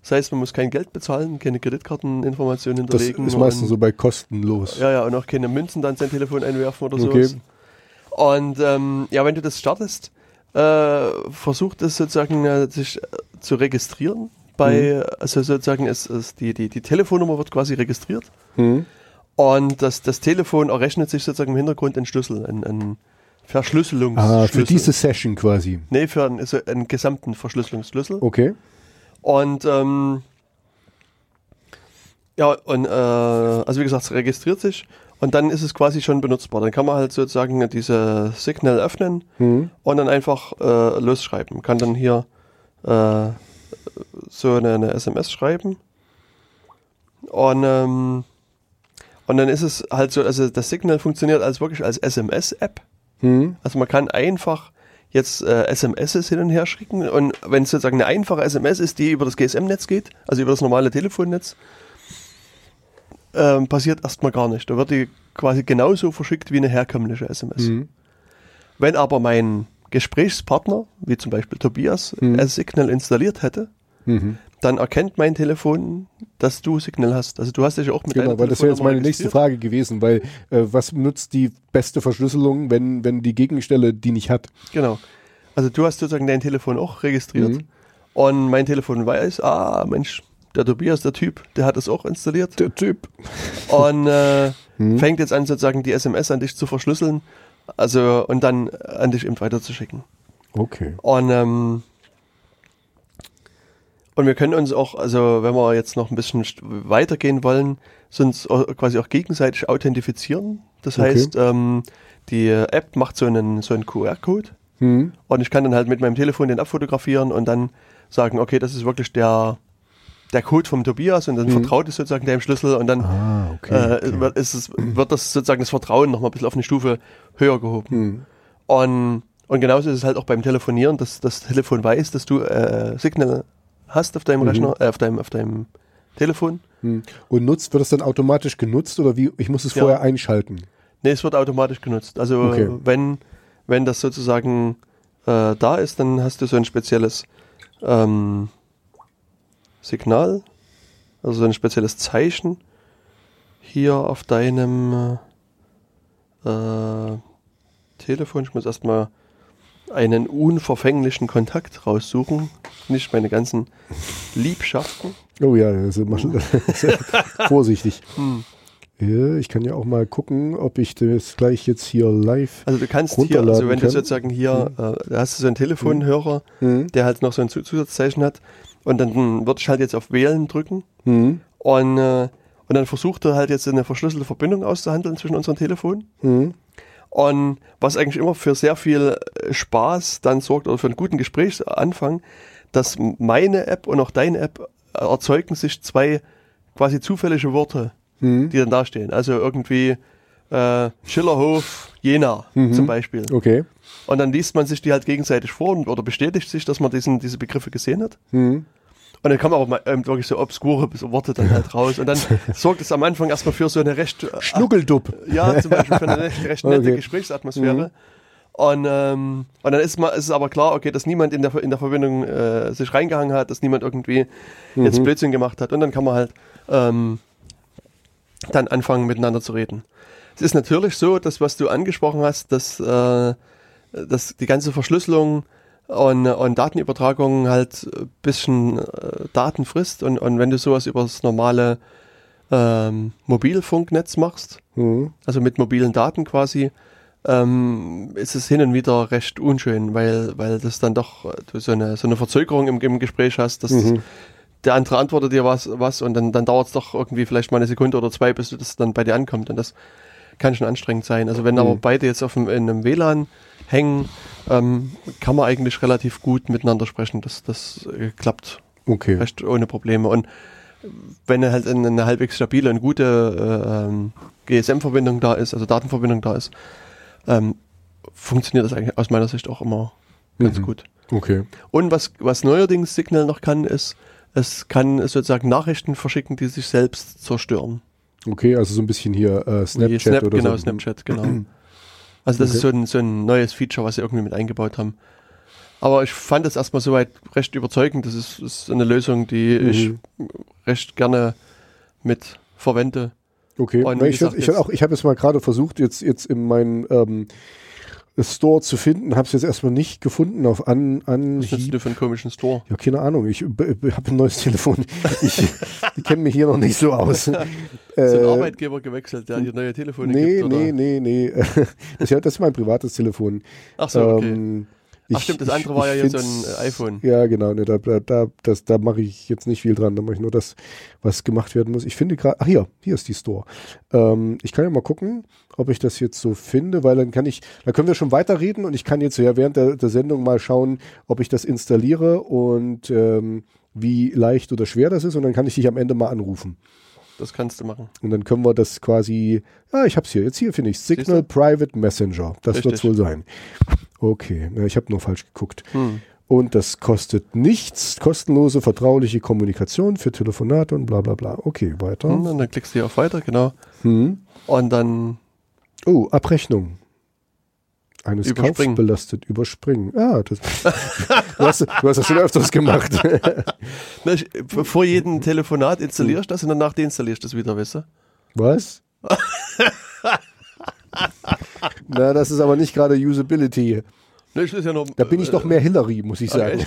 Das heißt, man muss kein Geld bezahlen, keine Kreditkarteninformationen Das hinterlegen. ist meistens so bei kostenlos. Ja, ja, und auch keine Münzen dann sein Telefon einwerfen oder Okay. sowas. Und ähm, ja, wenn du das startest, äh, versucht es sozusagen äh, sich äh, zu registrieren. Bei, Mhm. also sozusagen ist, ist die, die, die Telefonnummer wird quasi registriert. Hm. Und das, das Telefon errechnet sich sozusagen im Hintergrund einen Schlüssel, einen, einen Verschlüsselungsschlüssel. Ah, für diese Session quasi. Nee, für einen, also einen gesamten Verschlüsselungsschlüssel. Okay. Und ähm, ja, und äh, also wie gesagt, es registriert sich und dann ist es quasi schon benutzbar. Dann kann man halt sozusagen diese Signal öffnen Hm. und dann einfach äh, losschreiben. Kann dann hier äh, so eine, eine SMS schreiben. Und, ähm, und dann ist es halt so, also das Signal funktioniert als wirklich als SMS-App. Hm. Also man kann einfach jetzt äh, SMS hin und her schicken und wenn es sozusagen eine einfache SMS ist, die über das GSM-Netz geht, also über das normale Telefonnetz, ähm, passiert erstmal gar nicht. Da wird die quasi genauso verschickt wie eine herkömmliche SMS. Hm. Wenn aber mein Gesprächspartner, wie zum Beispiel Tobias, Mhm. ein Signal installiert hätte, Mhm. Dann erkennt mein Telefon, dass du Signal hast. Also du hast dich auch mit Genau, weil das wäre jetzt meine nächste. Frage gewesen, weil äh, was nutzt die beste Verschlüsselung, wenn, wenn die Gegenstelle die nicht hat? Genau. Also du hast sozusagen dein Telefon auch registriert Mhm. und mein Telefon weiß, ah Mensch, der Tobias, der Typ, der hat es auch installiert Der Typ. und äh, Mhm. fängt jetzt an sozusagen die SMS an dich zu verschlüsseln, also und dann an dich eben weiterzuschicken. Okay. Und ähm, und wir können uns auch, also wenn wir jetzt noch ein bisschen weitergehen wollen, uns quasi auch gegenseitig authentifizieren. Das Okay. heißt, ähm, die App macht so einen, so einen QR-Code Hm. und ich kann dann halt mit meinem Telefon den abfotografieren und dann sagen, okay, das ist wirklich der, der Code vom Tobias und dann vertraut es sozusagen dem Schlüssel und dann Mhm. Ah, okay. äh, okay. es, wird das sozusagen das Vertrauen nochmal ein bisschen auf eine Stufe höher gehoben. Hm. Und, und genauso ist es halt auch beim Telefonieren, dass das Telefon weiß, dass du äh, Signal hast auf deinem Mhm. Rechner, äh, auf deinem, auf deinem Telefon. Hm. Und nutzt, wird das dann automatisch genutzt oder wie? Ich muss es Ja. vorher einschalten. Nee, es wird automatisch genutzt. Also Okay. wenn, wenn das sozusagen äh, da ist, dann hast du so ein spezielles ähm, Signal, also so ein spezielles Zeichen hier auf deinem äh, äh, Telefon. Ich muss erstmal einen unverfänglichen Kontakt raussuchen, nicht meine ganzen Liebschaften. Oh ja, also mach, vorsichtig. Hm. Ja, ich kann ja auch mal gucken, ob ich das gleich jetzt hier live. Also du kannst hier, also wenn du sozusagen hier, äh, da hast du so einen Telefonhörer, Hm. der halt noch so ein Zu- Zusatzzeichen hat. Und dann hm, würde ich halt jetzt auf Wählen drücken Hm. und, äh, und dann versucht er halt jetzt eine verschlüsselte Verbindung auszuhandeln zwischen unseren Telefonen. Und was eigentlich immer für sehr viel äh, Spaß dann sorgt oder für einen guten Gesprächsanfang, dass meine App und auch deine App äh, erzeugen sich zwei quasi zufällige Worte, Hm. die dann dastehen. Also irgendwie äh, Schillerhof, Jena Mhm. zum Beispiel. Okay. Und dann liest man sich die halt gegenseitig vor und, oder bestätigt sich, dass man diesen, diese Begriffe gesehen hat. Hm. Und dann kommen auch mal ähm, wirklich so obskure Worte dann halt raus. Und dann sorgt es am Anfang erstmal für so eine recht, äh, Schnuckeldupp. ja, zum Beispiel für eine recht, recht nette Okay. Gesprächsatmosphäre. Und, ähm, und dann ist, mal, ist es aber klar, okay, dass niemand in der, in der Verbindung äh, sich reingehangen hat, dass niemand irgendwie jetzt Blödsinn gemacht hat. Und dann kann man halt ähm, dann anfangen, miteinander zu reden. Es ist natürlich so, dass was du angesprochen hast, dass, äh, dass die ganze Verschlüsselung und, und Datenübertragung halt ein bisschen äh, Daten frisst. Und, und wenn du sowas über das normale ähm, Mobilfunknetz machst, Hm. also mit mobilen Daten quasi, ähm, ist es hin und wieder recht unschön, weil, weil das dann doch äh, du so eine, so eine Verzögerung im, im Gespräch hast, dass Mhm. der andere antwortet dir was, was und dann, dann dauert es doch irgendwie vielleicht mal eine Sekunde oder zwei, bis das dann bei dir ankommt und das kann schon anstrengend sein. Also wenn aber Mhm. beide jetzt auf dem, in einem WLAN hängen, ähm, kann man eigentlich relativ gut miteinander sprechen. Das, das äh, klappt Okay. recht ohne Probleme. Und wenn halt eine, eine halbwegs stabile und gute äh, GSM-Verbindung da ist, also Datenverbindung da ist, ähm, funktioniert das eigentlich aus meiner Sicht auch immer ganz Mhm. gut. Okay. Und was, was neuerdings Signal noch kann, ist, es kann sozusagen Nachrichten verschicken, die sich selbst zerstören. Okay, also so ein bisschen hier äh, Snapchat Snap, oder genau, so. Snapchat, genau. Also das Okay. ist so ein, so ein neues Feature, was sie irgendwie mit eingebaut haben. Aber ich fand das erstmal soweit recht überzeugend. Das ist, ist eine Lösung, die Mhm. ich recht gerne mit verwende. Okay, ich, gesagt, ich, ich habe jetzt mal gerade versucht, jetzt, jetzt in meinen ähm, Store zu finden, habe es jetzt erstmal nicht gefunden auf an, an Was nutzt du für einen komischen Store? Ja, keine Ahnung. Ich habe ein neues Telefon. Ich, ich kenne mich hier noch nicht so aus. Ein Äh, Arbeitgeber gewechselt, der dir neue Telefone nee, gibt? Oder? nee, nee, nee. Das ist, ja, das ist mein privates Telefon. Ach so, okay. Ähm, Ach ich- stimmt, das ich- andere war ja ich hier so ein äh, iPhone. Ja, genau. Ne, da da, da, das- da mache ich jetzt nicht viel dran. Da mache ich nur das, was gemacht werden muss. Ich finde gerade, ach hier, hier ist die Store. Ähm, ich kann ja mal gucken, ob ich das jetzt so finde, weil dann kann ich, da können wir schon weiterreden und ich kann jetzt ja während der, der Sendung mal schauen, ob ich das installiere und ähm, wie leicht oder schwer das ist und dann kann ich dich am Ende mal anrufen. Das kannst du machen. Und dann können wir das quasi, ja, ich hab's hier, jetzt hier finde ich Signal? Private Messenger. Das wird's wohl sein. Okay, ja, ich habe nur falsch geguckt. Hm. Und das kostet nichts, kostenlose, vertrauliche Kommunikation für Telefonate und bla bla bla. Okay, weiter. Hm, Und dann klickst du hier auf Weiter, genau. Hm. Und dann, Oh, Abrechnung. Eines Kaufs Überspringen. belastet. Überspringen. Ah, das, du, hast, du hast das schon öfters gemacht. na, vor jedem Telefonat installierst du das und danach deinstallierst du das wieder, weißt du? Was? Na, das ist aber nicht gerade Usability. Ne, ist ja noch, Da bin ich doch mehr Hillary, muss ich sagen.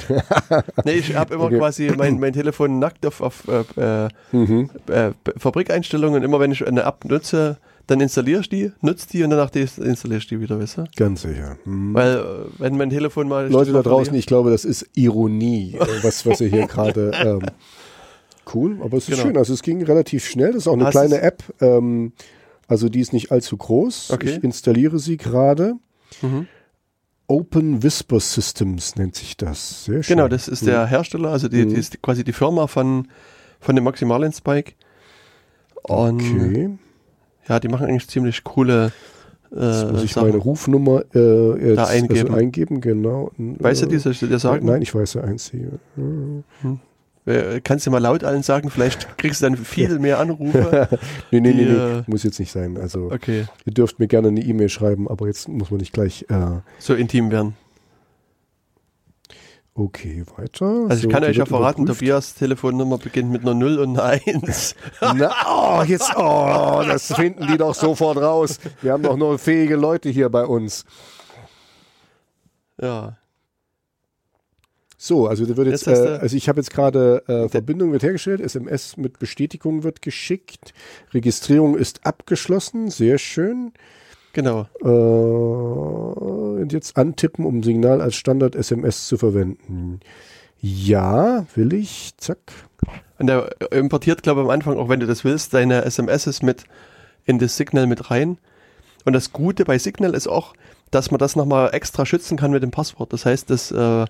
Nee, ich habe immer Okay. quasi mein, mein Telefon nackt auf, auf äh, äh, Mhm. äh, Fabrikeinstellungen. Immer wenn ich eine App nutze, dann installiere ich die, nutze die und danach installiere ich die wieder, weißt du? Ganz sicher. Hm. Weil, äh, wenn mein Telefon mal. Leute da draußen, ich glaube, das ist Ironie, äh, was, was ihr hier gerade. Ähm, cool, aber es ist Genau. schön. Also es ging relativ schnell. Das ist auch eine Hast kleine App. Ähm, also die ist nicht allzu groß. Okay. Ich installiere sie gerade. Mhm. Open Whisper Systems nennt sich das. Sehr schön. Genau, das ist der Hersteller, also die, Mhm. die ist quasi die Firma von, von dem Maximalian Spike. Und Okay. Ja, die machen eigentlich ziemlich coole äh, Jetzt muss ich Sachen. meine Rufnummer äh, Da eingeben. Also eingeben, genau. Weißt du, die soll ich dir sagen? Nein, ich weiß ja eins hier. Äh, kannst du mal laut allen sagen, vielleicht kriegst du dann viel mehr Anrufe. Nee, nee, nee, Die, nee. äh, Muss jetzt nicht sein. Also Okay, ihr dürft mir gerne eine E-Mail schreiben, aber jetzt muss man nicht gleich. Äh, so intim werden. Okay, weiter. Also So, ich kann euch ja verraten, überprüft. Tobias Telefonnummer beginnt mit einer 0 und einer 1. Na, oh, jetzt, oh, das finden die doch sofort raus. Wir haben doch nur fähige Leute hier bei uns. Ja, So, also da wird jetzt, Jetzt äh, also ich habe jetzt gerade äh, Verbindung wird hergestellt, SMS mit Bestätigung wird geschickt, Registrierung ist abgeschlossen, sehr schön. Genau. Äh, und jetzt antippen, um Signal als Standard SMS zu verwenden. Ja, will ich. Zack. Und der importiert, glaube ich, am Anfang, auch wenn du das willst, deine SMSs mit in das Signal mit rein. Und das Gute bei Signal ist auch, dass man das nochmal extra schützen kann mit dem Passwort. Das heißt, dass äh,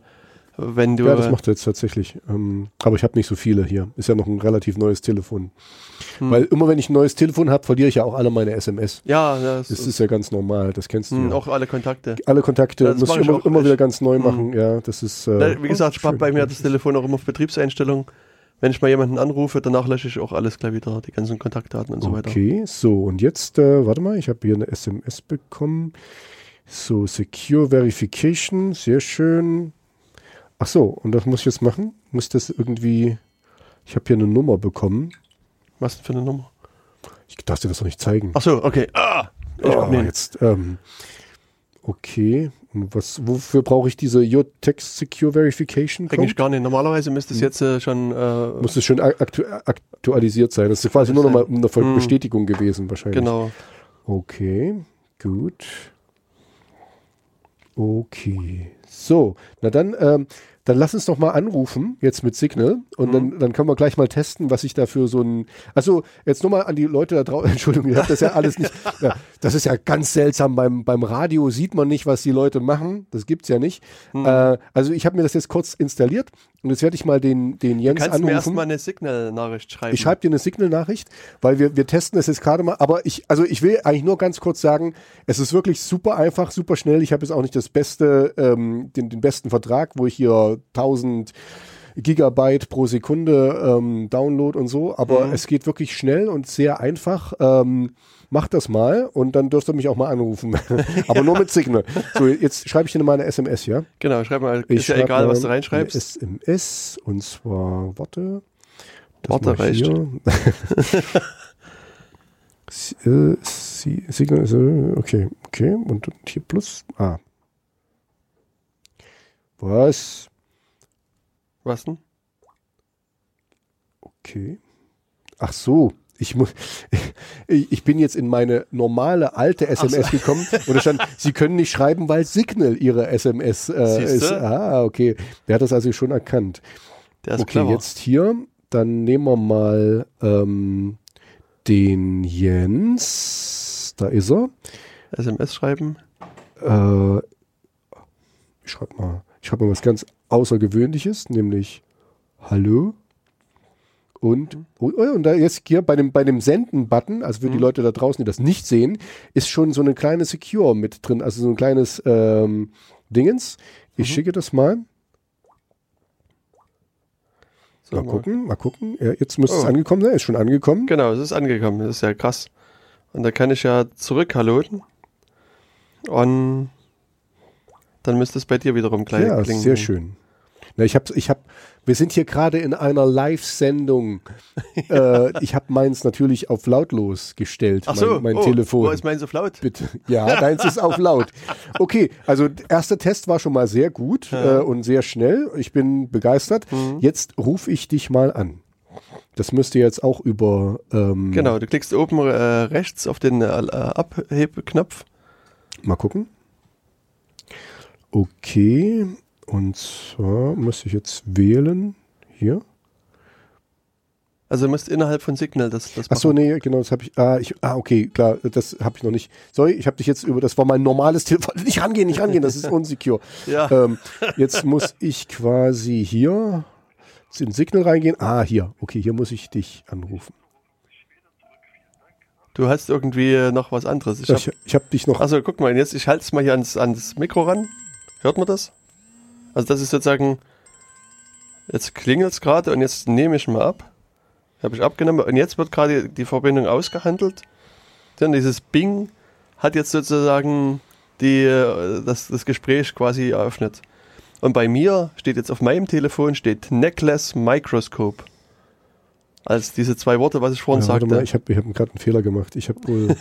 wenn du Ja, das macht er jetzt tatsächlich. Ähm, aber ich habe nicht so viele hier. Ist ja noch ein relativ neues Telefon. Hm. Weil immer wenn ich ein neues Telefon habe, verliere ich ja auch alle meine SMS. ja, das, Das ist ja ganz normal, das kennst du. ja. auch alle Kontakte. Alle Kontakte Das muss ich immer, immer wieder ganz neu Mhm. machen. Ja, das ist. Äh, Wie gesagt, oh, spart bei mir das Telefon auch immer auf Betriebseinstellungen. Wenn ich mal jemanden anrufe, danach lösche ich auch alles gleich wieder, die ganzen Kontaktdaten und so weiter. Okay, so und jetzt, äh, warte mal, ich habe hier eine SMS bekommen. So, Secure Verification, sehr schön. Ach so, und das muss ich jetzt machen? Muss das irgendwie. Ich habe hier eine Nummer bekommen. Was denn für eine Nummer? Ich darf dir das doch nicht zeigen. Ach so, okay. Ah, ich, oh, nee. jetzt. Ähm, okay. Und was, wofür brauche ich diese Your Text Secure Verification? Eigentlich gar nicht. Normalerweise müsste Hm. es jetzt äh, schon. Äh, Muss es schon aktu aktualisiert sein. Das ist quasi nur nochmal eine Ver- Hm. Bestätigung gewesen, wahrscheinlich. genau. Okay, gut. Okay. So, na dann, ähm, dann lass uns doch mal anrufen, jetzt mit Signal. Und Mhm. dann, dann können wir gleich mal testen, was ich da für so ein. Also, jetzt nochmal an die Leute da draußen. Entschuldigung, ihr habt das ja alles nicht. Ja, das ist ja ganz seltsam. Beim, beim Radio sieht man nicht, was die Leute machen. Das gibt's ja nicht. Mhm. Äh, also, ich habe mir das jetzt kurz installiert und jetzt werde ich mal den, den Jens Kannst du mir anrufen. erstmal eine Signal-Nachricht schreiben? Ich schreibe dir eine Signal-Nachricht, weil wir, wir testen es jetzt gerade mal. Aber ich, also ich will eigentlich nur ganz kurz sagen, es ist wirklich super einfach, super schnell. Ich habe jetzt auch nicht das beste, ähm, den, den besten Vertrag, wo ich hier 1000 Gigabyte pro Sekunde ähm, Download und so. Aber Mhm. es geht wirklich schnell und sehr einfach. Ähm, macht das mal und dann dürft ihr mich auch mal anrufen. aber nur mit Signal. So, jetzt schreibe ich dir mal eine SMS, ja? Genau, schreib mal, Ich ist ja egal, was du reinschreibst. SMS und zwar, warte. Warte, mach ich reicht. äh, Signal ist, okay, okay. Und hier plus. Ah. Was? Was denn? Okay. Ach so. Ich, muss, ich, bin jetzt in meine normale alte SMS gekommen und da stand, Sie können nicht schreiben, weil Signal Ihre SMS äh, ist. Ah, okay. Der hat das also schon erkannt. Der ist okay, clever. jetzt hier, dann nehmen wir mal ähm, den Jens. Da ist er. SMS schreiben. Äh, ich schreibe mal, ich schreib mal was ganz Außergewöhnliches, nämlich Hallo. Und, oh, oh, und da jetzt hier bei dem, bei dem Senden-Button, also für die Leute da draußen, die das nicht sehen, ist schon so eine kleine Secure mit drin, also so ein kleines ähm, Dingens. Ich schicke das mal. So, Mal gucken, mal gucken. Ja, jetzt müsste es Oh. angekommen sein. Ist schon angekommen. Genau, es ist angekommen. Das ist ja krass. Und da kann ich ja zurück halloten. Und dann müsste es bei dir wiederum gleich Ja, klingen. sehr schön. Na, ich habe, ich hab, wir sind hier gerade in einer Live-Sendung. äh, ich habe meins natürlich auf lautlos gestellt, Ach so, mein, mein oh, Telefon. Wo ist mein so laut? Bitte. Ja, deins ist auf laut. Okay, also der erste Test war schon mal sehr gut äh, und sehr schnell. Ich bin begeistert. Mhm. Jetzt rufe ich dich mal an. Das müsste jetzt auch über. Ähm, Genau, du klickst oben äh, rechts auf den äh, Abhebknopf. Mal gucken. Okay, und zwar muss ich jetzt wählen. Hier. Also du musst innerhalb von Signal das, das Ach so, machen. nee, genau, das habe ich. Ah, ich, ah, okay, klar, das habe ich noch nicht. Sorry, ich habe dich jetzt über. Das war mein normales Telefon. Nicht rangehen, nicht rangehen, das ist unsecure. Ja. Ähm, jetzt muss ich quasi hier in Signal reingehen. Ah, hier. Okay, hier muss ich dich anrufen. Du hast irgendwie noch was anderes. Ich hab, habe dich noch. also guck mal, jetzt ich halte es mal hier ans, ans Mikro ran. Hört man das? Also das ist sozusagen, jetzt klingelt es gerade und jetzt nehme ich mal ab. Habe ich abgenommen und jetzt wird gerade die Verbindung ausgehandelt. Dann dieses Bing hat jetzt sozusagen die, das, das Gespräch quasi eröffnet. Und bei mir steht jetzt auf meinem Telefon steht Necklace Microscope. Als diese zwei Worte, was ich vorhin Ja, sagte. mal, ich habe ich hab gerade einen Fehler gemacht. Ich habe wohl.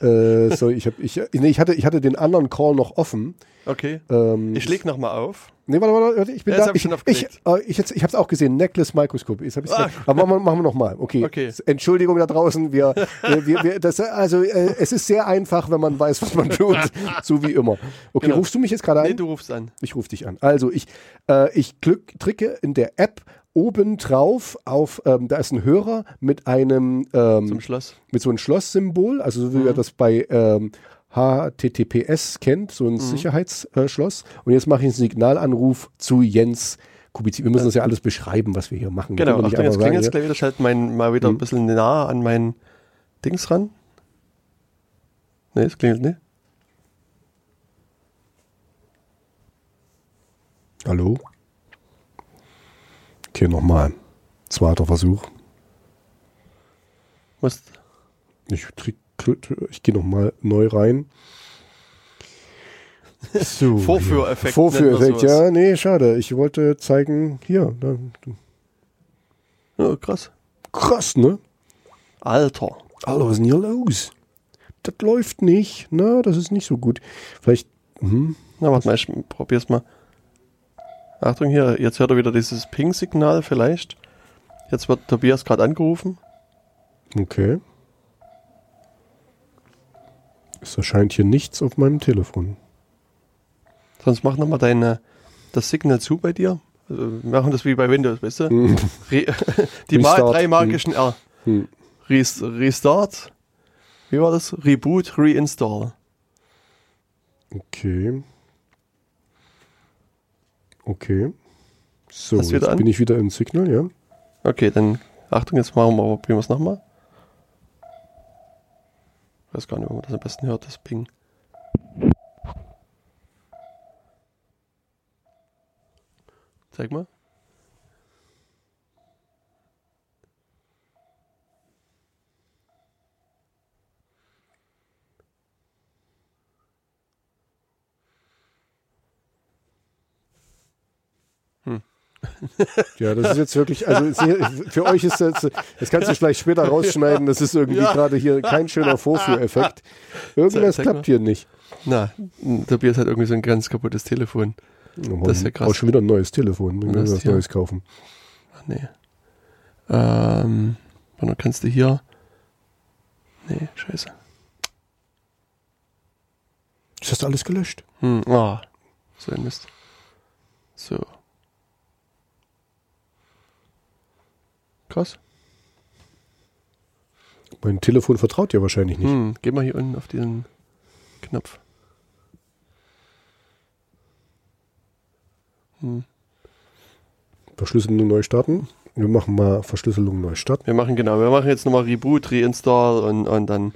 äh, sorry, ich, hab, ich, nee, ich, hatte, ich hatte den anderen Call noch offen. Okay. Ähm, Ich leg nochmal auf. Nee, warte, warte, warte, ich bin Ja, da. hab ich Ich, äh, ich, jetzt, ich habe es auch gesehen, Necklace Microscope. Jetzt hab ich's Ah. Aber machen wir, machen wir nochmal. Okay. Okay. Entschuldigung da draußen. Wir, wir, wir, wir das, also äh, es ist sehr einfach, wenn man weiß, was man tut. so wie immer. Okay, Genau. rufst du mich jetzt gerade an? Nee, du rufst an. Ich rufe dich an. Also ich, äh, ich glück, drücke in der App oben drauf auf, ähm, da ist ein Hörer mit einem ähm, Zum Schloss. mit so einem Schlosssymbol, also so wie Mhm. ihr das bei ähm, HTTPS kennt, so Mhm. ein Sicherheitsschloss. Und jetzt mache ich einen Signalanruf zu Jens Kubizzi. Wir müssen das ja alles beschreiben, was wir hier machen. Genau, Achtung, jetzt klingelt es ja, gleich wieder. Ich halte mein, mal wieder Mhm. ein bisschen nah an mein Dings ran. Nee, es klingelt nicht. Hallo? Okay, nochmal. Zweiter Versuch. Musst, Ich, kl- ich gehe nochmal neu rein. So, Vorführeffekt. Vorführeffekt, ja, nee, schade. Ich wollte zeigen, hier, da, oh, krass. krass, ne? Alter. Alter, was ist denn hier los? Das läuft nicht. Na, das ist nicht so gut. Vielleicht, hm, Na, warte mal, ich probier's mal. Achtung hier, jetzt hört er wieder dieses Ping-Signal vielleicht. Jetzt wird Tobias gerade angerufen. okay. Es erscheint hier nichts auf meinem Telefon. Sonst mach nochmal deine, das Signal zu bei dir. Also, wir machen das wie bei Windows, weißt du? Hm, Re die Ma drei magischen R. hm. Res Restart. Wie war das? Reboot, Reinstall. Okay. Okay. So, jetzt an? bin ich wieder im Signal, ja. Okay, dann Achtung, jetzt machen wir, probieren wir es nochmal. Ich weiß gar nicht, wo man das am besten hört, das Ping. Zeig mal. Ja, das ist jetzt wirklich, also für euch ist das, das kannst du vielleicht später rausschneiden, das ist irgendwie Ja. gerade hier kein schöner Vorführeffekt. Irgendwas Zeig- klappt hier nicht. Na, Tobias hat irgendwie so ein ganz kaputtes Telefon. Oh, Das ist ja krass. Auch schon wieder ein neues Telefon, wir Das müssen was. Neues kaufen. Ach nee. Ähm, warte, kannst du hier. Nee, scheiße. Ist das alles gelöscht? Hm, ah, so ein Mist. So. Krass. Mein Telefon vertraut dir wahrscheinlich nicht. Hm, geh mal hier unten auf diesen Knopf. Hm. Verschlüsselung neu starten. Wir machen mal Verschlüsselung neu starten. Wir machen genau, wir machen jetzt nochmal Reboot, Reinstall und, und dann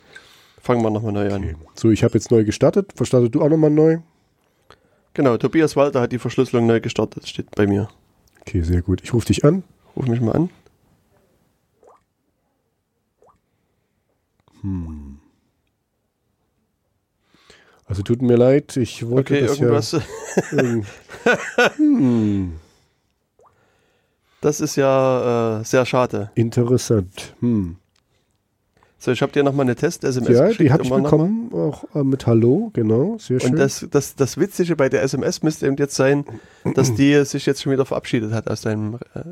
fangen wir nochmal neu Okay. an. So, ich habe jetzt neu gestartet. Verstartet du auch nochmal neu? Genau, Tobias Walter hat die Verschlüsselung neu gestartet, steht bei mir. Okay, sehr gut. Ich rufe dich an. Ruf mich mal an. Also tut mir leid, ich wollte Okay, das irgendwas. ja... hm, Das ist ja äh, sehr schade. interessant. Hm. So, ich habe dir nochmal eine Test-SMS Ja, geschickt. die habe ich bekommen, auch äh, mit Hallo, genau, sehr schön. Und das, das, das Witzige bei der SMS müsste eben jetzt sein, dass die sich jetzt schon wieder verabschiedet hat aus deinem. Äh,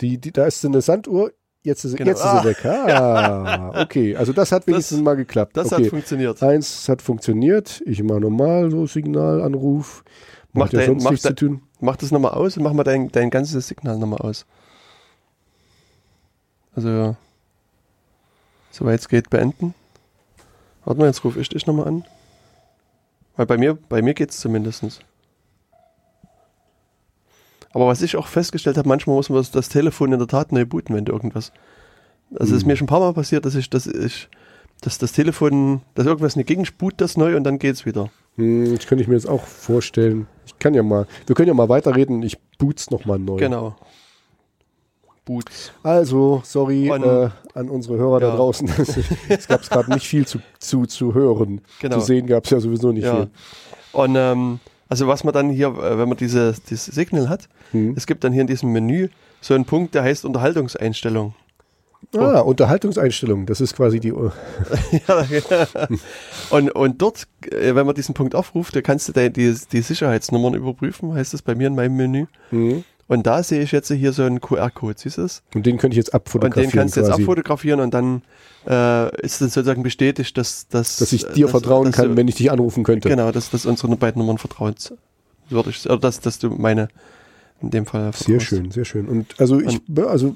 die, die, da ist eine Sanduhr, jetzt ist, Genau. jetzt ist Ah. sie weg. Ah, okay, also das hat wenigstens mal geklappt. das okay. hat funktioniert. Eins hat funktioniert, ich mache normal so Signalanruf. Mach Macht ja dein- sonst mach nichts zu dein- tun. Mach das nochmal aus und mach mal dein, dein ganzes Signal nochmal aus. Also, soweit es geht, beenden. Warte mal, jetzt rufe ich dich nochmal an. Weil bei mir, bei mir geht es zumindest. Aber was ich auch festgestellt habe, manchmal muss man das, das Telefon in der Tat neu booten, wenn du irgendwas. Also es ist Hm. mir schon ein paar Mal passiert, dass ich, dass ich, dass das Telefon, dass irgendwas nicht ging, boot das neu und dann geht's wieder. Hm, das könnte ich mir jetzt auch vorstellen. Ich kann ja mal, wir können ja mal weiterreden. Ich boot's nochmal neu. Genau. Boots. Also, sorry äh, an unsere Hörer da Ja. draußen. es gab gerade nicht viel zu, zu, zu hören. Genau. Zu sehen gab es ja sowieso nicht Ja. viel. Und ähm, also was man dann hier, äh, wenn man diese, dieses Signal hat, Hm. es gibt dann hier in diesem Menü so einen Punkt, der heißt Unterhaltungseinstellung. Ah, Unterhaltungseinstellungen. Das ist quasi die. ja, und, und dort, äh, wenn man diesen Punkt aufruft, da kannst du die, die Sicherheitsnummern überprüfen, heißt das bei mir in meinem Menü. Hm. Und da sehe ich jetzt hier so einen QR-Code, siehst du es? Und den könnte ich jetzt Und abfotografieren. den kannst du jetzt quasi, abfotografieren und dann äh, ist es sozusagen bestätigt, dass, dass, Dass ich dir dass- vertrauen dass kann, du, wenn ich dich anrufen könnte. Genau, dass, dass unsere beiden Nummern vertrauenswürdig oder dass, dass du meine in dem Fall Sehr vertraust. schön, sehr schön. Und also ich, also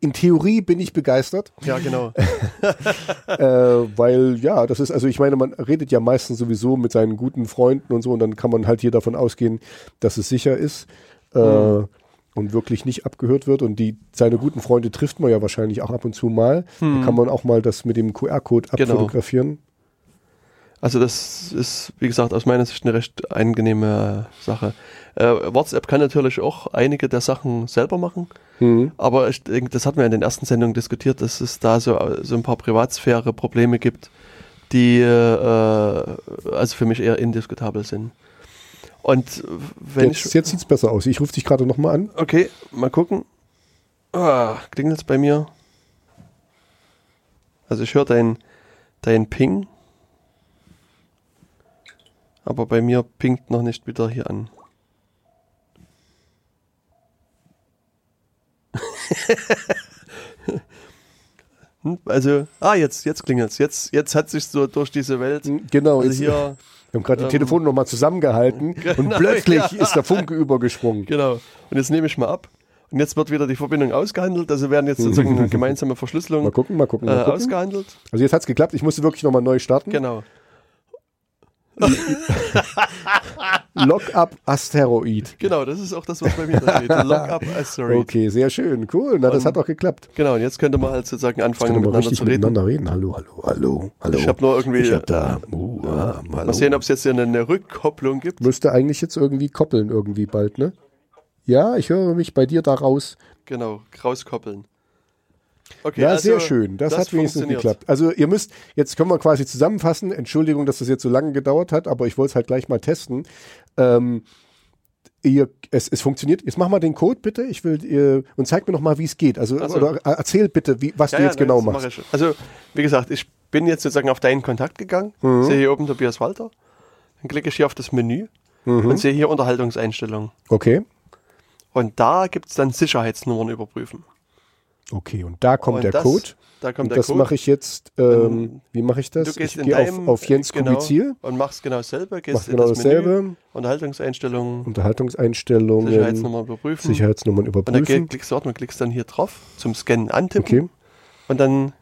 in Theorie bin ich begeistert, Ja, genau. äh, weil ja, das ist, also ich meine, man redet ja meistens sowieso mit seinen guten Freunden und so und dann kann man halt hier davon ausgehen, dass es sicher ist äh, Mhm. und wirklich nicht abgehört wird. Und die seine guten Freunde trifft man ja wahrscheinlich auch ab und zu mal. Da kann man auch mal das mit dem QR-Code Mhm. Genau. abfotografieren. Also das ist, wie gesagt, aus meiner Sicht eine recht angenehme Sache. Äh, WhatsApp kann natürlich auch einige der Sachen selber machen, Mhm. aber ich denke, das hatten wir in den ersten Sendungen diskutiert, dass es da so, so ein paar Privatsphäre-Probleme gibt, die äh, also für mich eher indiskutabel sind. Und wenn Jetzt, ich... jetzt sieht es besser aus. Ich rufe dich gerade nochmal an. Okay, mal gucken. Ah, klingelt's bei mir? Also ich höre dein, dein Ping. Aber bei mir pingt noch nicht wieder hier an. Hm, also, ah, jetzt, jetzt klingelt's. Jetzt, jetzt hat sich so durch diese Welt. Genau, Also jetzt, hier, wir haben gerade die ähm, Telefone nochmal zusammengehalten und plötzlich ja. ist der Funke übergesprungen. Genau. Und jetzt nehme ich mal ab. Und jetzt wird wieder die Verbindung ausgehandelt. Also werden jetzt sozusagen eine gemeinsame Verschlüsselung Mal gucken, mal gucken, äh, mal gucken. ausgehandelt. Also jetzt hat's geklappt. Ich musste wirklich nochmal neu starten. Genau. Lockup Asteroid. Genau, das ist auch das, was bei mir da steht. Lockup Asteroid. Okay, sehr schön. Cool. Na, das hat doch geklappt. Genau, und jetzt könnte man halt sozusagen anfangen, miteinander zu reden. miteinander reden. Hallo, hallo, hallo, hallo. Ich habe nur irgendwie. Ich hab da. äh, Uh, ah, mal sehen, ob es jetzt hier eine, eine Rückkopplung gibt. Müsste eigentlich jetzt irgendwie koppeln, irgendwie bald, ne? Ja, ich höre mich bei dir da raus. Genau, rauskoppeln. Okay, Ja, also, sehr schön. Das, hat wenigstens geklappt. Also ihr müsst, jetzt können wir quasi zusammenfassen. Entschuldigung, dass das jetzt so lange gedauert hat, aber ich wollte es halt gleich mal testen. Ähm, ihr, es, es funktioniert. Jetzt mach mal den Code bitte. Ich will ihr, und zeig mir noch mal, wie es geht. Also so. oder äh, erzähl bitte, wie, was Ja, du ja, jetzt nein, genau das mach machst. schon. Also, wie gesagt, ich bin jetzt sozusagen auf deinen Kontakt gegangen. Mhm. Sehe hier oben Tobias Walter. Dann klicke ich hier auf das Menü Mhm. und sehe hier Unterhaltungseinstellungen. Okay. Und da gibt es dann Sicherheitsnummern überprüfen. Okay, und da kommt Und der das- Code. Da kommt Und der das Code. mache ich jetzt, ähm, wie mache ich das? Du gehst ich gehe auf, auf Jens genau, Kubizil, und machst genau dasselbe. Gehst genau das dasselbe, Menü, Unterhaltungseinstellungen, Unterhaltungseinstellungen, Sicherheitsnummern überprüfen. Sicherheitsnummern Und dann überprüfen. klickst du dort und klickst dann hier drauf zum Scannen antippen. Okay. Und dann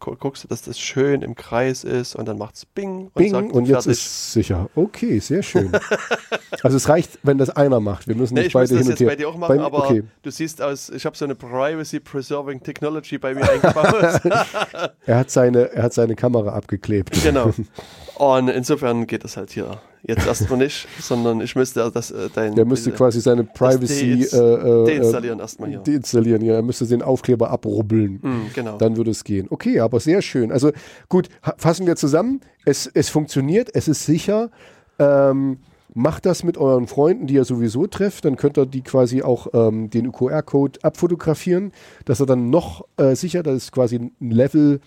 guckst du, dass das schön im Kreis ist und dann macht's Bing und Bing, sagt und jetzt fertig. ist sicher. Okay, sehr schön. also es reicht, wenn das einer macht. Wir müssen Nee, nicht ich muss beide das hin und jetzt her. bei dir auch machen, Bei- aber okay. du siehst aus, ich habe so eine Privacy Preserving Technology bei mir eingebaut. Er hat seine, er hat seine Kamera abgeklebt. genau. Und insofern geht das halt hier jetzt erstmal nicht, sondern ich müsste das äh, dein Der müsste quasi seine Privacy deinst- äh, äh, deinstallieren erstmal hier. deinstallieren. Ja, er müsste den Aufkleber abrubbeln. Hm, genau. Dann würde es gehen. Okay, aber sehr schön. Also gut, fassen wir zusammen. Es, es funktioniert, es ist sicher. Ähm, macht das mit euren Freunden, die ihr sowieso trefft. Dann könnt ihr die quasi auch ähm, den QR-Code abfotografieren, dass er dann noch äh, sicher, das ist quasi ein Level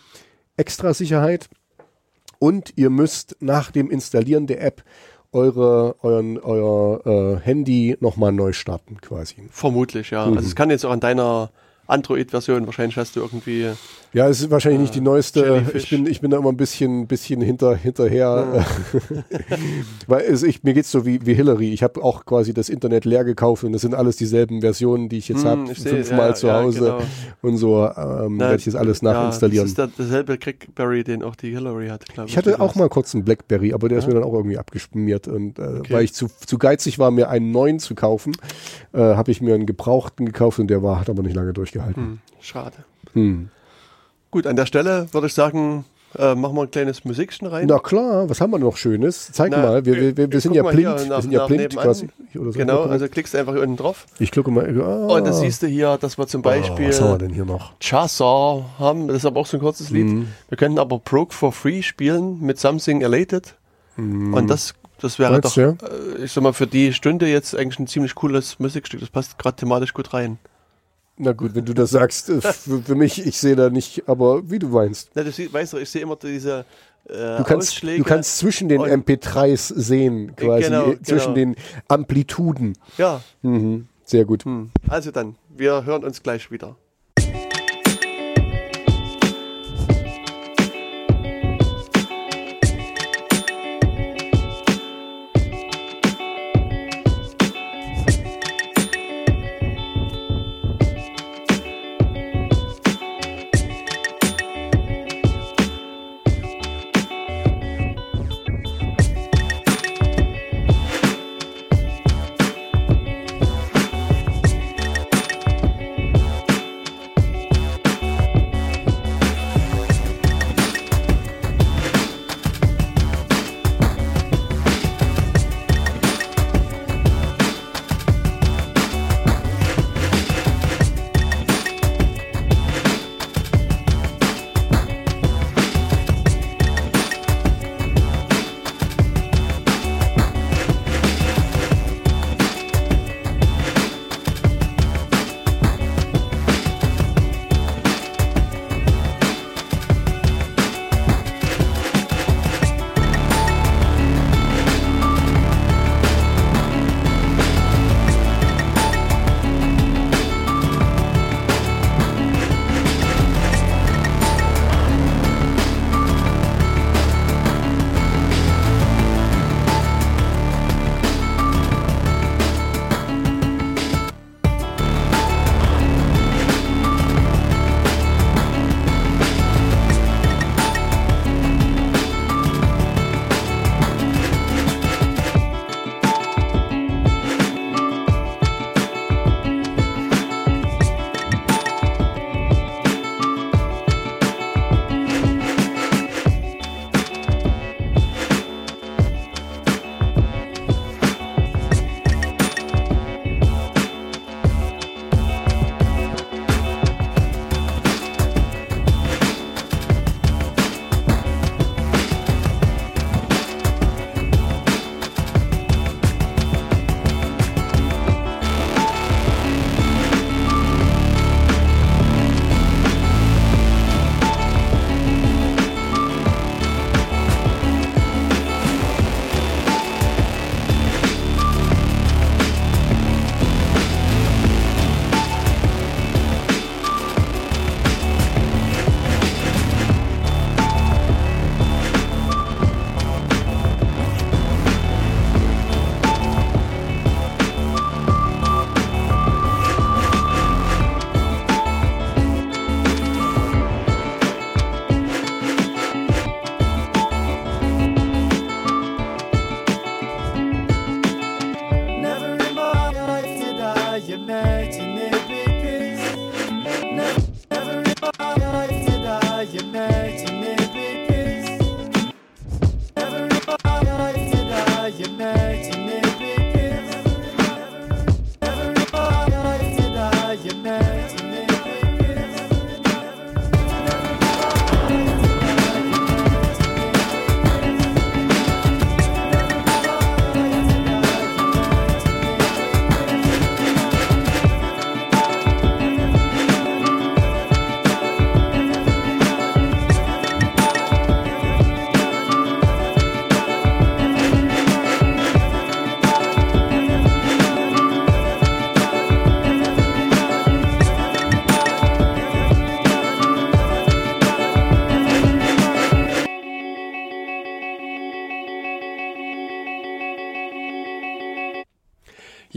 extra Sicherheit. Und ihr müsst nach dem Installieren der App eure, euren, euer äh, Handy nochmal neu starten quasi. Vermutlich, ja. Mhm. Also es kann jetzt auch an deiner Android-Version, wahrscheinlich hast du irgendwie Ja, es ist wahrscheinlich nicht die neueste. Jellyfish. Ich bin, ich bin da immer ein bisschen, bisschen hinter, hinterher. Weil es, ich, mir geht's so wie, wie Hillary. Ich habe auch quasi das Internet leer gekauft und das sind alles dieselben Versionen, die ich jetzt Hm, habe. Fünfmal ja, zu ja, Hause genau. und so ähm, werde ich jetzt alles ja, nachinstallieren. Das ist der, derselbe Crackberry, den auch die Hillary hat, glaube ich. ich hatte auch mal kurz einen Blackberry, aber der ist mir dann auch irgendwie abgeschmiert. Und äh, Okay. weil ich zu, zu geizig war, mir einen neuen zu kaufen, äh, habe ich mir einen gebrauchten gekauft und der war, hat aber nicht lange durchgehalten. Hm, schade. Hm. Gut, an der Stelle würde ich sagen, äh, machen wir ein kleines Musikchen rein. Na klar, was haben wir noch Schönes? Zeig Na, mal, wir, wir, wir, wir sind ja blind. hier wir nach- sind ja nach blind quasi. Oder so. Genau, also klickst einfach unten drauf. ich gucke mal. Ah, Und da siehst du hier, dass wir zum oh, was haben wir Beispiel denn hier noch? Chasar haben. Das ist aber auch so ein kurzes Lied. Mhm. Wir könnten aber Broke for Free spielen mit Something Elated. Und das, das wäre Meinst doch, ja? äh, ich sag mal, für die Stunde jetzt eigentlich ein ziemlich cooles Musikstück. Das passt gerade thematisch gut rein. Na gut, wenn du das sagst, äh, für, für mich, ich sehe da nicht, aber wie du meinst. Na, du sie- weißt du, ich sehe immer diese äh, Du kannst, Ausschläge. du kannst zwischen den und- MP3s sehen, quasi, Genau, äh, zwischen genau. den Amplituden. Ja, Mhm. Sehr gut. hm. also dann, wir hören uns gleich wieder.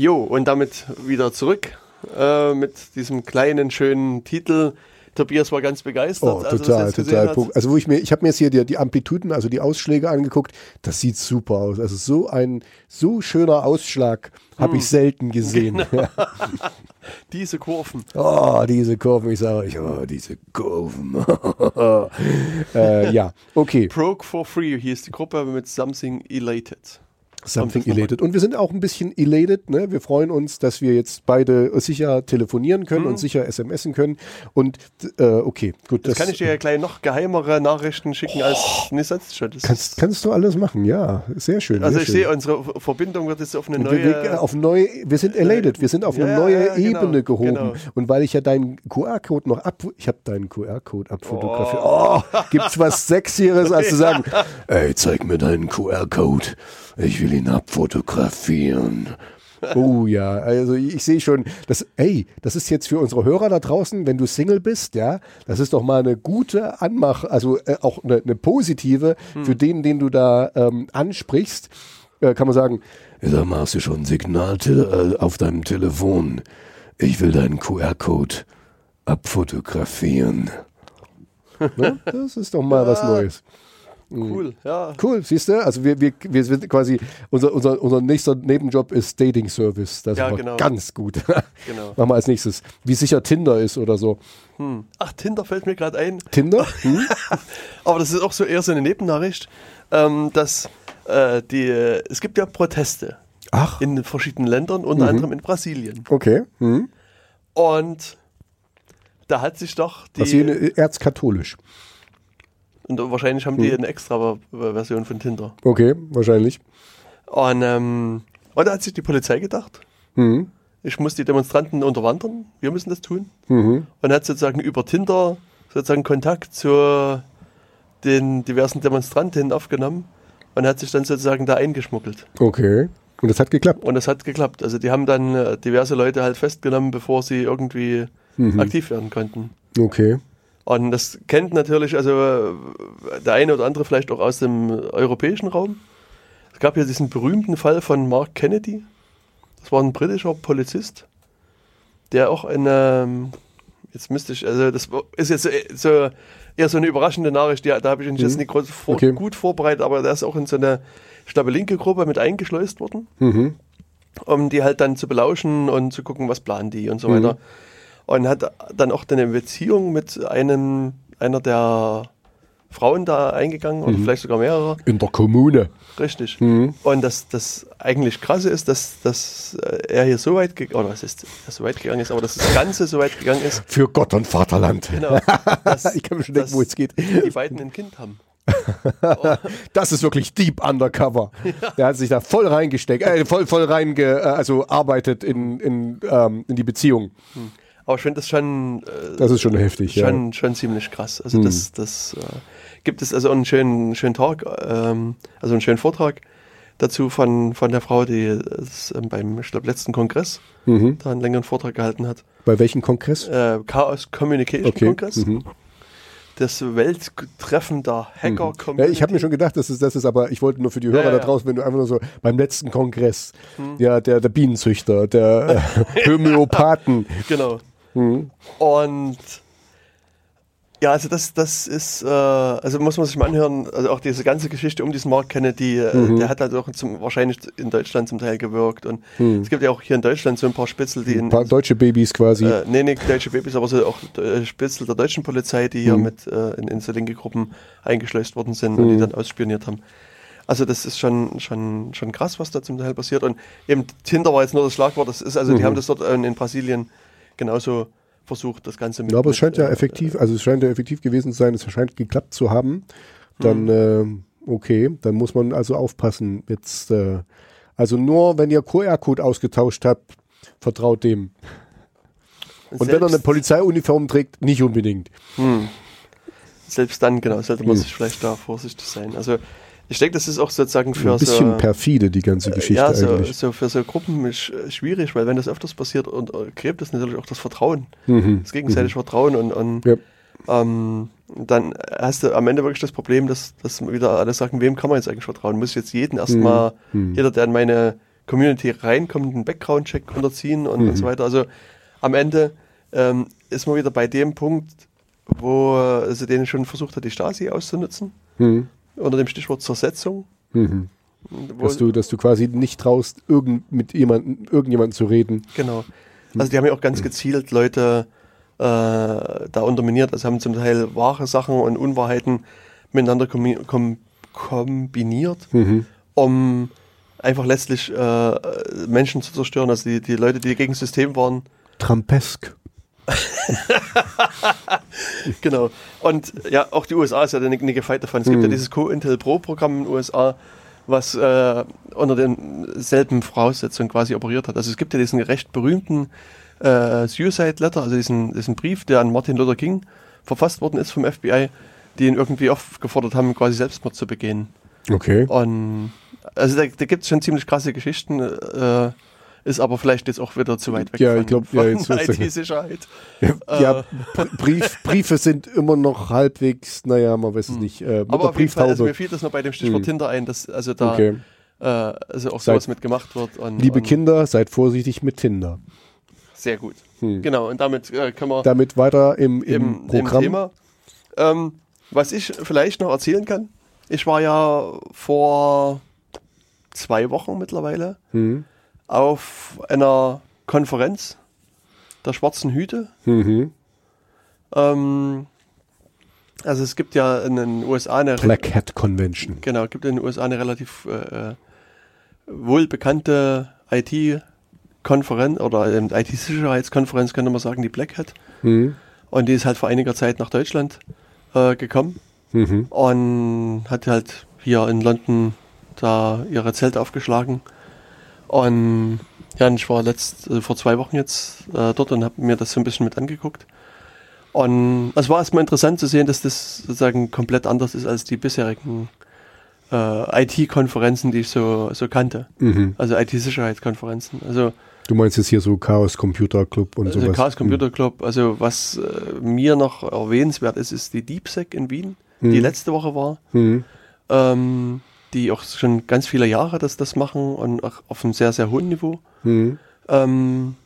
Jo, und damit wieder zurück äh, mit diesem kleinen, schönen Titel. Tobias war ganz begeistert. Oh, total, total. Also wo ich mir, ich habe mir jetzt hier die, die, Amplituden, also die Ausschläge angeguckt. Das sieht super aus. Also so ein so schöner Ausschlag habe hm. ich selten gesehen. Genau. diese Kurven. Oh, diese Kurven. Ich sage euch, oh, diese Kurven. äh, ja, okay. Broke for Free. Hier ist die Gruppe mit Something Elated. Something elated. Und wir sind auch ein bisschen elated. Ne? Wir freuen uns, dass wir jetzt beide sicher telefonieren können mhm. und sicher SMSen können. Und äh, okay, gut. Das, das, kann ich dir ja gleich noch geheimere Nachrichten schicken oh, als eine Sonststadt. Kannst, kannst du alles machen, ja. Sehr schön. Also sehr ich sehe, unsere Verbindung wird jetzt auf eine neue... Wir, wir, auf neue, wir sind elated, wir sind auf eine ja, neue ja, genau, Ebene gehoben. Genau. Und weil ich ja deinen QR-Code noch ab... Ich habe deinen QR-Code abfotografiert. Oh, oh gibt's was Sexieres, als zu sagen, ey, zeig mir deinen QR-Code. Ich will ihn abfotografieren. Oh ja, also ich sehe schon, das, ey, das ist jetzt für unsere Hörer da draußen, wenn du Single bist, ja, das ist doch mal eine gute Anmach, also äh, auch eine, eine positive hm. für den, den du da ähm, ansprichst. Äh, kann man sagen, sag mal, hast du schon ein Signal äh, auf deinem Telefon? Ich will deinen QR-Code abfotografieren. ne? Das ist doch mal ja. was Neues. Mhm. Cool, ja. Cool, siehst du? Also wir, wir, wir sind quasi, unser, unser, unser nächster Nebenjob ist Dating Service. Das ja, ist genau. ganz gut. genau. Machen wir als nächstes. Wie sicher Tinder ist oder so. Hm. Ach, Tinder fällt mir gerade ein. Tinder? Hm? Aber das ist auch so eher so eine Nebennachricht, ähm, dass äh, die, es gibt ja Proteste. Ach. In verschiedenen Ländern, unter mhm. anderem in Brasilien. Okay. Mhm. Und da hat sich doch die. Brasilien erzkatholisch. Und wahrscheinlich haben die hm. eine extra Version von Tinder. Okay, wahrscheinlich. Und, ähm, und da hat sich die Polizei gedacht, mhm. ich muss die Demonstranten unterwandern, wir müssen das tun. Mhm. Und hat sozusagen über Tinder sozusagen Kontakt zu den diversen Demonstrantinnen aufgenommen und hat sich dann sozusagen da eingeschmuggelt. Okay. Und das hat geklappt. Und das hat geklappt. Also die haben dann äh, diverse Leute halt festgenommen, bevor sie irgendwie mhm. aktiv werden konnten. Okay. Und das kennt natürlich also der eine oder andere vielleicht auch aus dem europäischen Raum. Es gab ja diesen berühmten Fall von Mark Kennedy. Das war ein britischer Polizist, der auch in, ähm, jetzt müsste ich, also das ist jetzt so eher so eine überraschende Nachricht, ja, da habe ich ihn mhm. jetzt nicht vor, okay. gut vorbereitet, aber der ist auch in so eine, ich glaube, linke Gruppe mit eingeschleust worden, mhm. um die halt dann zu belauschen und zu gucken, was planen die und so mhm. weiter und hat dann auch eine Beziehung mit einem, einer der Frauen da eingegangen oder mhm. vielleicht sogar mehrere. In der Kommune. Richtig. Mhm. Und das, das eigentlich krasse ist, dass, dass er hier so weit gegangen, oder was ist, so weit gegangen ist, aber dass das Ganze so weit gegangen ist. Für Gott und Vaterland. Genau. Dass, ich kann mir schon denken, wo es geht. Die beiden ein Kind haben. das ist wirklich deep undercover. Ja. Der hat sich da voll reingesteckt, äh, voll, voll reinge, äh, also arbeitet in, in, ähm, in die Beziehung. Hm. Aber ich finde das schon. Äh, das ist schon heftig, schon, ja. Schon ziemlich krass. Also, hm. das, das äh, gibt es also einen schönen, schönen Talk, ähm, also einen schönen Vortrag dazu von, von der Frau, die es ähm, beim, ich glaube, letzten Kongress mhm. da einen längeren Vortrag gehalten hat. Bei welchem Kongress? Äh, Chaos Communication okay. Kongress. Mhm das Welttreffen der hacker community ja, Ich habe mir schon gedacht, das ist, das ist aber, ich wollte nur für die Hörer ja, ja. da draußen, wenn du einfach nur so beim letzten Kongress, hm. ja, der, der Bienenzüchter, der äh, Homöopathen. genau. Hm. Und ja, also das, das ist, äh, also muss man sich mal anhören, also auch diese ganze Geschichte um diesen Mark Kennedy, äh, mhm. der hat halt auch zum, wahrscheinlich in Deutschland zum Teil gewirkt und mhm. es gibt ja auch hier in Deutschland so ein paar Spitzel, die ein paar deutsche Babys quasi. Äh, nee, nicht deutsche Babys, aber so auch äh, Spitzel der deutschen Polizei, die hier mhm. mit äh, in, in so linke Gruppen eingeschleust worden sind und die mhm. dann ausspioniert haben. Also das ist schon, schon, schon krass, was da zum Teil passiert. Und eben Tinder war jetzt nur das Schlagwort. Das ist also, die mhm. haben das dort in Brasilien genauso versucht, das Ganze mit. Ja, aber es scheint ja äh, effektiv, also es scheint ja effektiv gewesen zu sein, es scheint geklappt zu haben. Dann, hm. äh, okay, dann muss man also aufpassen. Jetzt, äh, also nur wenn ihr QR-Code ausgetauscht habt, vertraut dem. Und Selbst wenn er eine Polizeiuniform trägt, nicht unbedingt. Hm. Selbst dann, genau, sollte man hm. sich vielleicht da vorsichtig sein. Also ich denke, das ist auch sozusagen für ein bisschen so, perfide die ganze äh, Geschichte ja, so, eigentlich. so für so Gruppen ist schwierig, weil wenn das öfters passiert und äh, gräbt das natürlich auch das Vertrauen, mhm. das gegenseitige mhm. Vertrauen und, und ja. ähm, dann hast du am Ende wirklich das Problem, dass, dass wieder alle sagen, wem kann man jetzt eigentlich vertrauen? Muss ich jetzt jeden erstmal, mhm. mhm. jeder, der in meine Community reinkommt, einen Background-Check unterziehen und, Mhm. und so weiter. Also am Ende ähm, ist man wieder bei dem Punkt, wo sie denen schon versucht hat, die Stasi auszunutzen, Mhm. Unter dem Stichwort Zersetzung. Mhm. Dass du, dass du quasi nicht traust, irgend, mit jemandem, irgendjemandem zu reden. Genau. Also die haben ja auch ganz gezielt Leute äh, da unterminiert. Also haben zum Teil wahre Sachen und Unwahrheiten miteinander kombi kom kombiniert, Mhm. um einfach letztlich äh, Menschen zu zerstören. Also die, die Leute, die gegen das System waren. Trumpesk. Genau. Und ja, auch die USA ist ja eine, eine gefeit davon. Es gibt ja dieses Co-Intel Pro-Programm in den USA, was äh, unter denselben Voraussetzungen quasi operiert hat. Also es gibt ja diesen recht berühmten äh, Suicide Letter, also diesen, diesen Brief, der an Martin Luther King verfasst worden ist vom FBI, die ihn irgendwie aufgefordert haben, quasi Selbstmord zu begehen. Okay. Und also da, da gibt es schon ziemlich krasse Geschichten, äh, ist aber vielleicht jetzt auch wieder zu weit weg Ja, ich glaub, ja, jetzt IT-Sicherheit. Ja, Br- Brief, Briefe sind immer noch halbwegs, naja, man weiß es nicht. Äh, Aber auf jeden Fall, also mir fiel das noch bei dem Stichwort Hm. Tinder ein, dass also da Okay. äh, also auch Seid- sowas mit gemacht wird. Und, Liebe und Kinder, seid vorsichtig mit Tinder. Sehr gut. Hm. Genau, und damit äh, können wir Damit weiter im, im, im, im Programm. Thema. Ähm, was ich vielleicht noch erzählen kann, ich war ja vor zwei Wochen mittlerweile Mhm. Auf einer Konferenz der Schwarzen Hüte. Mhm. Ähm, also es gibt ja in den USA eine Black Hat Convention. Genau, gibt in den USA eine relativ äh, äh, wohlbekannte IT-Konferenz oder ähm, IT-Sicherheitskonferenz, könnte man sagen, die Black Hat. Mhm. Und die ist halt vor einiger Zeit nach Deutschland äh, gekommen Mhm. und hat halt hier in London da ihre Zelte aufgeschlagen. Und ja, und ich war letzt, äh, vor zwei Wochen jetzt äh, dort und habe mir das so ein bisschen mit angeguckt. Und es war erstmal interessant zu sehen, dass das sozusagen komplett anders ist als die bisherigen äh, IT-Konferenzen, die ich so, so kannte. Mhm. Also IT-Sicherheitskonferenzen. Also Du meinst jetzt hier so Chaos Computer Club und also sowas. Chaos Computer Club, also was äh, mir noch erwähnenswert ist, ist die DeepSec in Wien, Mhm. die letzte Woche war, Mhm. ähm, die auch schon ganz viele Jahre das, das machen und auch auf einem sehr, sehr hohen Niveau. Mhm. Ähm,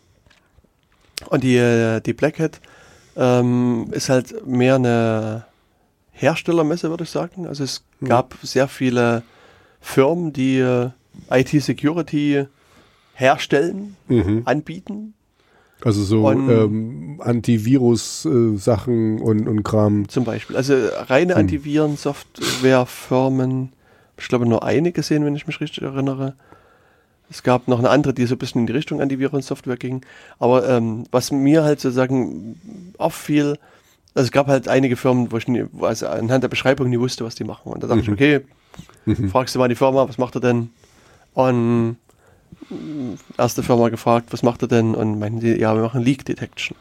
und die, äh, die Black Hat ähm, ist halt mehr eine Herstellermesse, würde ich sagen. Also es Mhm. gab sehr viele Firmen, die äh, IT-Security herstellen, Mhm. anbieten. Also so ähm, Antivirus-Sachen und, und Kram. Zum Beispiel. Also reine Hm. Antiviren-Softwarefirmen, ich glaube nur eine gesehen, wenn ich mich richtig erinnere. Es gab noch eine andere, die so ein bisschen in die Richtung Antiviren-Software ging. Aber ähm, was mir halt sozusagen auffiel, also es gab halt einige Firmen, wo ich nie, also anhand der Beschreibung nie wusste, was die machen. Und da dachte ich, okay, Mhm. fragst du mal die Firma, was macht er denn? Und erste Firma gefragt, was macht er denn? Und meinten die, ja, wir machen Leak Detection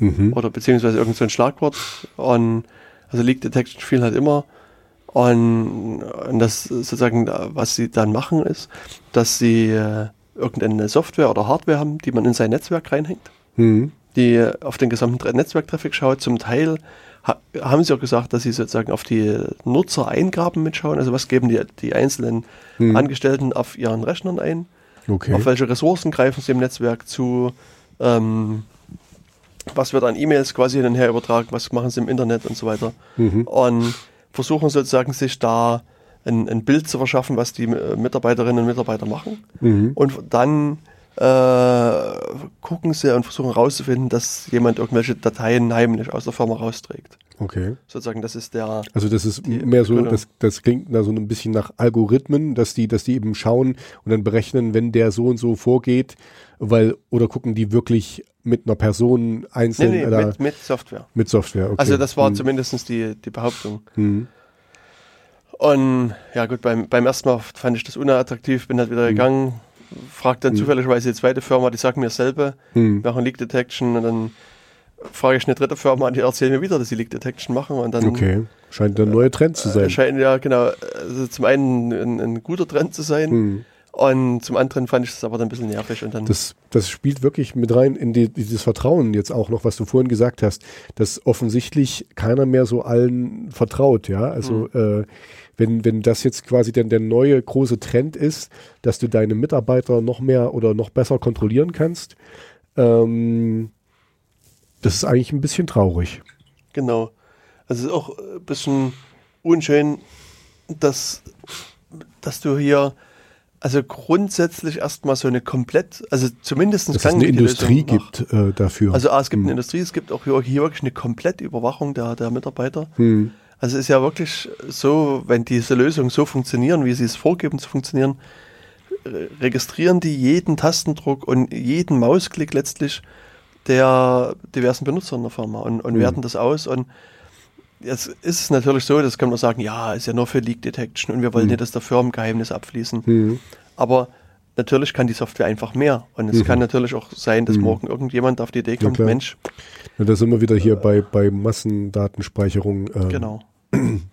Mhm. oder beziehungsweise irgend so ein Schlagwort. Und also Leak Detection fiel halt immer. Und, und das sozusagen, was sie dann machen, ist, dass sie äh, irgendeine Software oder Hardware haben, die man in sein Netzwerk reinhängt, Mhm. die auf den gesamten Tra- Netzwerktraffic schaut. Zum Teil ha haben sie auch gesagt, dass sie sozusagen auf die Nutzereingaben mitschauen. Also was geben die, die einzelnen Mhm. Angestellten auf ihren Rechnern ein? Okay. Auf welche Ressourcen greifen sie im Netzwerk zu? Ähm, was wird an E-Mails quasi hin und her übertragen? Was machen sie im Internet und so weiter? Mhm. Und versuchen sozusagen sich da ein, ein Bild zu verschaffen, was die äh, Mitarbeiterinnen und Mitarbeiter machen. Mhm. Und dann äh, gucken sie und versuchen herauszufinden, dass jemand irgendwelche Dateien heimlich aus der Firma rausträgt. Okay. Sozusagen, das ist der. Also das ist Die mehr so, das, das klingt da so ein bisschen nach Algorithmen, dass die, dass die eben schauen und dann berechnen, wenn der so und so vorgeht, weil, oder gucken die wirklich mit einer Person Nee, einzeln nee, oder mit, mit Software. mit Software. Okay. Also das war Hm. zumindest die, die Behauptung. Hm. Und ja gut, beim, beim ersten Mal fand ich das unattraktiv, bin halt wieder gegangen, frag dann zufälligerweise die zweite Firma, die sagt mir dasselbe, Hm. machen Leak Detection und dann frage ich eine dritte Firma an, die erzählen mir wieder, dass sie Leak Detection machen und dann Okay. Scheint ein neuer Trend zu äh, sein. scheint ja genau, also zum einen ein, ein guter Trend zu sein Hm. und zum anderen fand ich das aber dann ein bisschen nervig und dann Das, das spielt wirklich mit rein in die, dieses Vertrauen jetzt auch noch, was du vorhin gesagt hast, dass offensichtlich keiner mehr so allen vertraut, ja. Also Mhm. äh, wenn, wenn das jetzt quasi dann der neue große Trend ist, dass du deine Mitarbeiter noch mehr oder noch besser kontrollieren kannst, ähm, das ist eigentlich ein bisschen traurig. Genau. Also es ist auch ein bisschen unschön, dass, dass du hier also grundsätzlich erstmal so eine komplett, also zumindest dass es eine Industrie gibt äh, dafür. Also ah, es gibt hm. eine Industrie, es gibt auch hier, hier wirklich eine komplette Überwachung der, der Mitarbeiter. Hm. Also es ist ja wirklich so, wenn diese Lösungen so funktionieren, wie sie es vorgeben zu funktionieren, registrieren die jeden Tastendruck und jeden Mausklick letztlich der diversen Benutzer in der Firma und, und hm. werten das aus und Jetzt ist es natürlich so, das kann man sagen, ja, ist ja nur für Leak Detection und wir wollen mhm. nicht das der Firmengeheimnis abfließen. Mhm. Aber natürlich kann die Software einfach mehr. Und es mhm. kann natürlich auch sein, dass mhm. morgen irgendjemand auf die Idee kommt, ja, Mensch. Ja, da sind wir wieder hier äh, bei, bei Massendatenspeicherung. Ähm. Genau.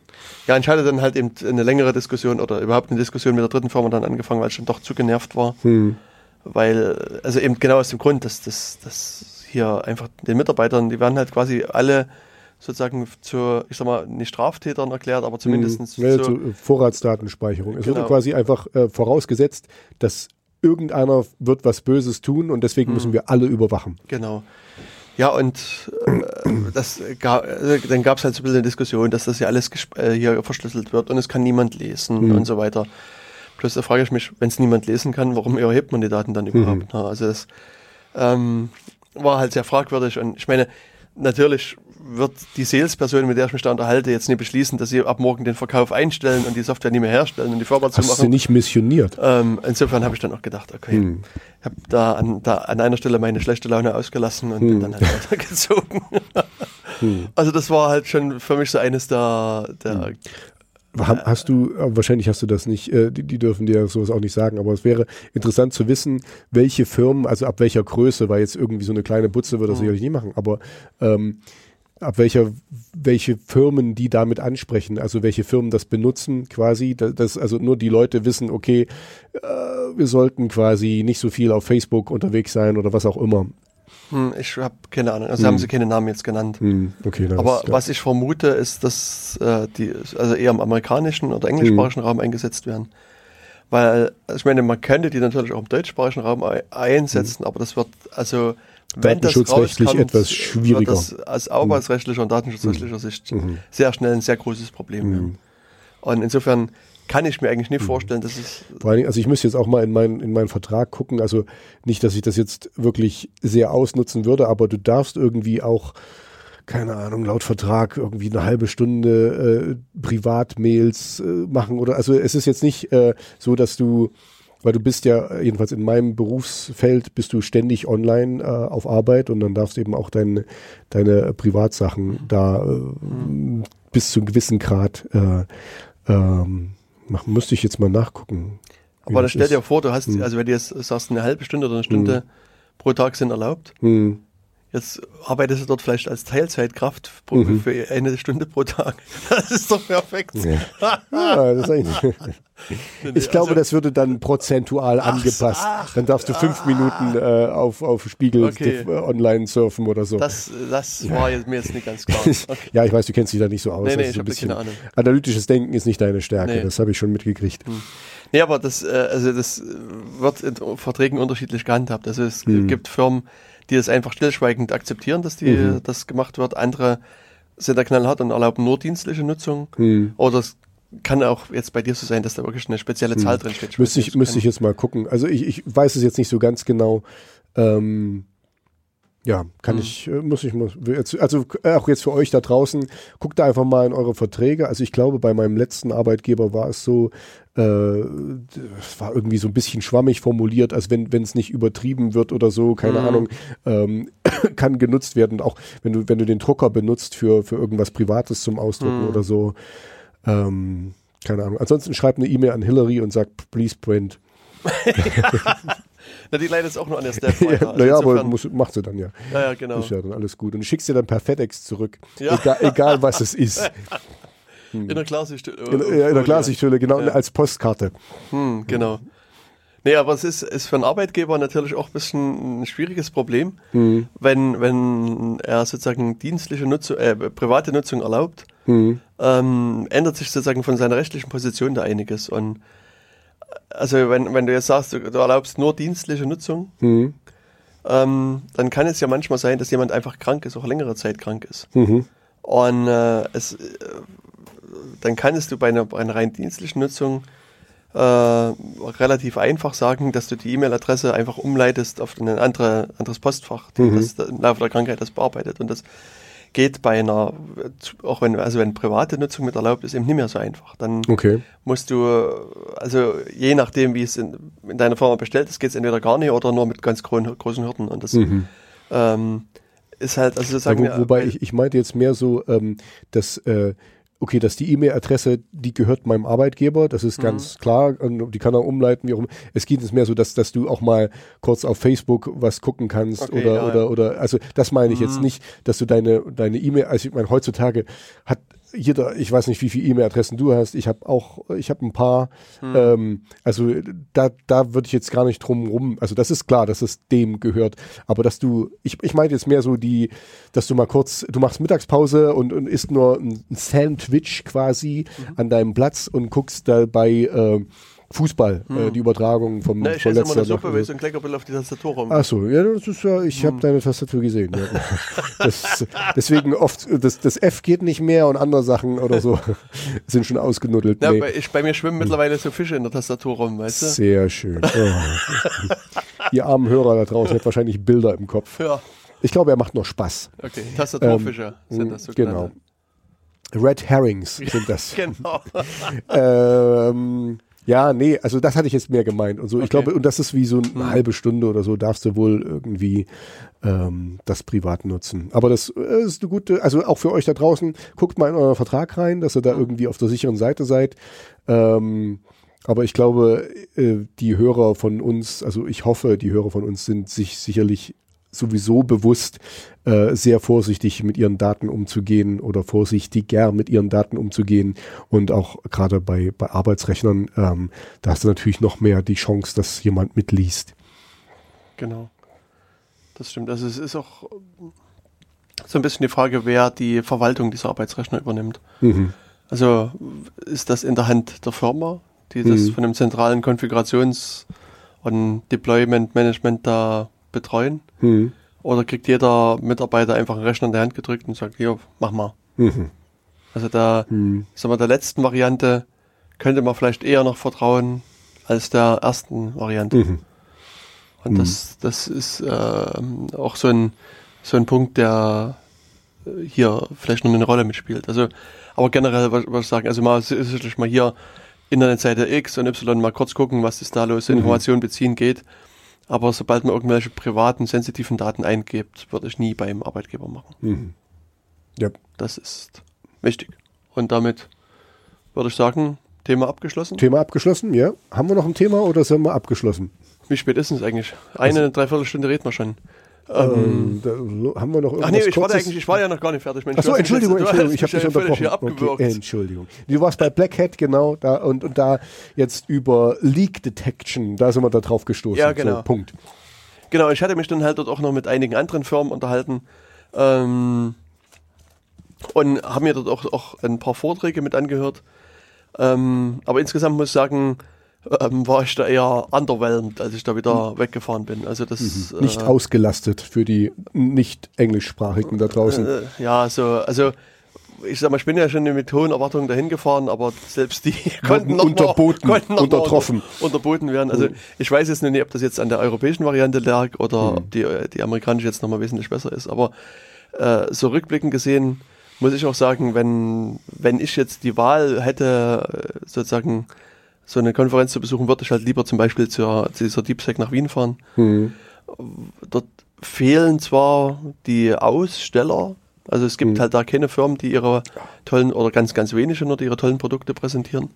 Ja, entscheidet dann halt eben eine längere Diskussion oder überhaupt eine Diskussion mit der dritten Firma dann angefangen, weil ich schon doch zu genervt war. Mhm. Weil, also eben genau aus dem Grund, dass das hier einfach den Mitarbeitern, die werden halt quasi alle sozusagen zu, ich sag mal, nicht Straftätern erklärt, aber zumindest mhm. ja, zu Vorratsdatenspeicherung. Es genau. wird quasi einfach äh, vorausgesetzt, dass irgendeiner wird was Böses tun und deswegen mhm. müssen wir alle überwachen. Genau. Ja, und äh, das gab, äh, dann gab es halt so ein bisschen eine Diskussion, dass das ja alles äh, hier verschlüsselt wird und es kann niemand lesen mhm. und so weiter. Plus da frage ich mich, wenn es niemand lesen kann, warum erhebt man die Daten dann überhaupt? Mhm. Also das ähm, war halt sehr fragwürdig und ich meine, natürlich wird die Salesperson, mit der ich mich da unterhalte, jetzt nicht beschließen, dass sie ab morgen den Verkauf einstellen und die Software nicht mehr herstellen und die Firma zu machen. Hast du nicht missioniert? Ähm, insofern habe ich dann auch gedacht, okay, hm. ich habe da an, da an einer Stelle meine schlechte Laune ausgelassen und hm. bin dann halt weitergezogen. hm. Also das war halt schon für mich so eines der, der hm. Hast du, äh, wahrscheinlich hast du das nicht, äh, die, die dürfen dir sowas auch nicht sagen, aber es wäre interessant zu wissen, welche Firmen, also ab welcher Größe, weil jetzt irgendwie so eine kleine Butze würde das mhm. sicherlich nie machen, aber ähm, ab welcher, welche Firmen die damit ansprechen, also welche Firmen das benutzen quasi, dass also nur die Leute wissen, okay, äh, wir sollten quasi nicht so viel auf Facebook unterwegs sein oder was auch immer. Hm, ich habe keine Ahnung, also hm. haben sie keine Namen jetzt genannt. Hm, okay, Aber was ich vermute, ist, dass äh, die also eher im amerikanischen oder englischsprachigen hm. Raum eingesetzt werden. Weil, also ich meine, man könnte die natürlich auch im deutschsprachigen Raum einsetzen, hm. aber das wird, also Datenschutzrechtlich etwas schwieriger. Wird das aus arbeitsrechtlicher und datenschutzrechtlicher hm. Sicht mhm. sehr schnell ein sehr großes Problem mhm. werden. Und insofern kann ich mir eigentlich nicht mhm. vorstellen, dass es. Vor allem, also ich müsste jetzt auch mal in, mein, in meinen Vertrag gucken. Also nicht, dass ich das jetzt wirklich sehr ausnutzen würde, aber du darfst irgendwie auch, keine Ahnung, laut Vertrag irgendwie eine halbe Stunde äh, Privatmails äh, machen oder also es ist jetzt nicht äh, so, dass du weil du bist ja, jedenfalls in meinem Berufsfeld, bist du ständig online äh, auf Arbeit und dann darfst du eben auch dein, deine Privatsachen da äh, bis zu einem gewissen Grad äh, ähm, machen. Müsste ich jetzt mal nachgucken. Aber dann stell dir vor, du hast, hm. also wenn du jetzt sagst, eine halbe Stunde oder eine Stunde hm. pro Tag sind erlaubt. Hm. Jetzt arbeitest du dort vielleicht als Teilzeitkraft pro, mhm. für eine Stunde pro Tag. Das ist doch perfekt. Ja, ja das ist eigentlich. Ich glaube, also, das würde dann prozentual ach, angepasst. Ach, dann darfst du fünf ah, Minuten äh, auf, auf Spiegel okay. online surfen oder so. Das, das war jetzt, mir jetzt nicht ganz klar. Okay. ja, ich weiß, du kennst dich da nicht so aus. Nee, nee, also ich so keine Ahnung. Analytisches Denken ist nicht deine Stärke, nee. das habe ich schon mitgekriegt. Hm. Nee, aber das, äh, also das wird in Verträgen unterschiedlich gehandhabt. Also es hm. gibt Firmen, die das einfach stillschweigend akzeptieren, dass die, mhm. das gemacht wird. Andere sind da knallhart und erlauben nur dienstliche Nutzung. Mhm. Oder es kann auch jetzt bei dir so sein, dass da wirklich eine spezielle Zahl mhm. drin steht. Müsste ich, müsste ich jetzt mal gucken. Also ich, ich weiß es jetzt nicht so ganz genau. Ähm, ja, kann mhm. ich, äh, muss ich, muss, also äh, auch jetzt für euch da draußen, guckt da einfach mal in eure Verträge. Also ich glaube, bei meinem letzten Arbeitgeber war es so, äh, es war irgendwie so ein bisschen schwammig formuliert, als wenn wenn es nicht übertrieben wird oder so, keine mhm. Ahnung, ähm, kann genutzt werden. Auch wenn du wenn du den Drucker benutzt für für irgendwas Privates zum Ausdrucken mhm. oder so, ähm, keine Ahnung. Ansonsten schreib eine E-Mail an Hillary und sag please print. Na, die leidet auch nur an der Step weiter. Also naja, aber muss, macht sie dann ja. Ja, ja, genau. Ist ja dann alles gut. Und du schickst dir dann per FedEx zurück. Ja. Egal, egal was es ist. Hm. In der Klarsichthülle. In, ja, in der Klarsichthülle, genau, ja. als Postkarte. Hm, genau. Nee, aber es ist, ist für einen Arbeitgeber natürlich auch ein bisschen ein schwieriges Problem, mhm. wenn, wenn er sozusagen dienstliche Nutzung, äh, private Nutzung erlaubt mhm. ähm, ändert sich sozusagen von seiner rechtlichen Position da einiges. Und also wenn, wenn du jetzt sagst, du, du erlaubst nur dienstliche Nutzung, mhm. ähm, dann kann es ja manchmal sein, dass jemand einfach krank ist, auch längere Zeit krank ist. Mhm. Und äh, es, äh, dann kannst du bei einer, bei einer rein dienstlichen Nutzung äh, relativ einfach sagen, dass du die E-Mail-Adresse einfach umleitest auf ein andere, anderes Postfach, die mhm. das im Laufe der Krankheit das bearbeitet. Und das geht bei einer, auch wenn, also wenn private Nutzung mit erlaubt ist, eben nicht mehr so einfach. Dann okay. musst du, also je nachdem, wie es in, in deiner Firma bestellt ist, geht es entweder gar nicht oder nur mit ganz großen Hürden. Und das mhm. ähm, ist halt, also sozusagen. Ja, wo, wobei ich, ich meinte jetzt mehr so, ähm, dass äh, okay, dass die E-Mail-Adresse, die gehört meinem Arbeitgeber, das ist mhm. ganz klar, die kann er umleiten, wie auch immer. Es geht jetzt mehr so, dass, dass du auch mal kurz auf Facebook was gucken kannst okay, oder, ja, oder, oder, also das meine ich mhm. jetzt nicht, dass du deine, deine E-Mail, also ich meine, heutzutage hat jeder, ich weiß nicht, wie viele E-Mail-Adressen du hast. Ich habe auch, ich habe ein paar. Hm. Ähm, also da, da würde ich jetzt gar nicht drum rum. Also das ist klar, dass es dem gehört. Aber dass du, ich, ich meine jetzt mehr so die, dass du mal kurz, du machst Mittagspause und, und isst nur ein Sandwich quasi mhm. an deinem Platz und guckst dabei äh, Fußball, äh, hm. äh, die Übertragung vom Na, ich esse immer eine Suppe, ich so ein Kleckerbild auf die Tastatur rum. Achso, ja, das ist ja, ich hm. habe deine Tastatur gesehen. Ja. das, deswegen oft, das, das F geht nicht mehr und andere Sachen oder so sind schon ausgenuddelt. Ja, nee. bei, ich, bei mir schwimmen mittlerweile so Fische in der Tastatur rum, weißt du? Sehr schön. Oh. Ihr armen Hörer da draußen habt wahrscheinlich Bilder im Kopf. Ja. Ich glaube, er macht nur Spaß. Okay, Tastaturfische ähm, sind das so Genau. Red Herrings sind das. genau. ähm, ja, nee, also das hatte ich jetzt mehr gemeint und so. Okay. Ich glaube, und das ist wie so eine hm. halbe Stunde oder so, darfst du wohl irgendwie ähm, das privat nutzen. Aber das äh, ist eine gute, also auch für euch da draußen, guckt mal in euren Vertrag rein, dass ihr da hm. irgendwie auf der sicheren Seite seid. Ähm, aber ich glaube, äh, die Hörer von uns, also ich hoffe, die Hörer von uns sind sich sicherlich sowieso bewusst äh, sehr vorsichtig mit ihren Daten umzugehen oder vorsichtiger mit ihren Daten umzugehen. Und auch gerade bei, bei Arbeitsrechnern, ähm, da hast du natürlich noch mehr die Chance, dass jemand mitliest. Genau. Das stimmt. Also es ist auch so ein bisschen die Frage, wer die Verwaltung dieser Arbeitsrechner übernimmt. Mhm. Also ist das in der Hand der Firma, die das mhm. von dem zentralen Konfigurations- und Deployment-Management da betreuen? Mhm. Oder kriegt jeder Mitarbeiter einfach einen Rechner in der Hand gedrückt und sagt, hier, mach mal. Mhm. Also da, mhm. sagen wir, der letzten Variante könnte man vielleicht eher noch vertrauen als der ersten Variante. Mhm. Und das, mhm. das ist äh, auch so ein, so ein Punkt, der hier vielleicht noch eine Rolle mitspielt. Also, aber generell würde ich sagen, also mal sicherlich mal hier Internetseite X und Y mal kurz gucken, was ist da los, mhm. Informationen beziehen geht. Aber sobald man irgendwelche privaten, sensitiven Daten eingibt, würde ich nie beim Arbeitgeber machen. Mhm. Ja. Das ist wichtig. Und damit würde ich sagen, Thema abgeschlossen. Thema abgeschlossen, ja. Haben wir noch ein Thema oder sind wir abgeschlossen? Wie spät ist es eigentlich? Eine, also, dreiviertel Stunde reden wir schon. Ähm, ähm, haben wir noch irgendwas Ach nee, ich war, eigentlich, ich war ja noch gar nicht fertig. Mensch, Achso, Entschuldigung, Entschuldigung, ich habe dich unterbrochen. Okay, Entschuldigung. Du warst bei Black Hat, genau, da, und, und da jetzt über Leak Detection, da sind wir da drauf gestoßen. Ja, genau. So, Punkt. Genau, ich hatte mich dann halt dort auch noch mit einigen anderen Firmen unterhalten ähm, und habe mir dort auch, auch ein paar Vorträge mit angehört. Ähm, aber insgesamt muss ich sagen, ähm, war ich da eher underwhelmed, als ich da wieder mhm. weggefahren bin. Also das mhm. nicht äh, ausgelastet für die nicht englischsprachigen da draußen. Äh, ja, so also ich sag mal, ich bin ja schon mit hohen Erwartungen dahin gefahren, aber selbst die konnten noch unterboten, mal, konnten noch untertroffen. Unter, unterboten werden. Also mhm. ich weiß jetzt nicht, ob das jetzt an der europäischen Variante lag oder mhm. ob die, die amerikanische jetzt nochmal wesentlich besser ist. Aber äh, so rückblickend gesehen muss ich auch sagen, wenn, wenn ich jetzt die Wahl hätte, äh, sozusagen so eine Konferenz zu besuchen, würde ich halt lieber zum Beispiel zur, zu dieser DeepSec nach Wien fahren. Mhm. Dort fehlen zwar die Aussteller, also es gibt mhm. halt da keine Firmen, die ihre tollen, oder ganz, ganz wenige nur, die ihre tollen Produkte präsentieren.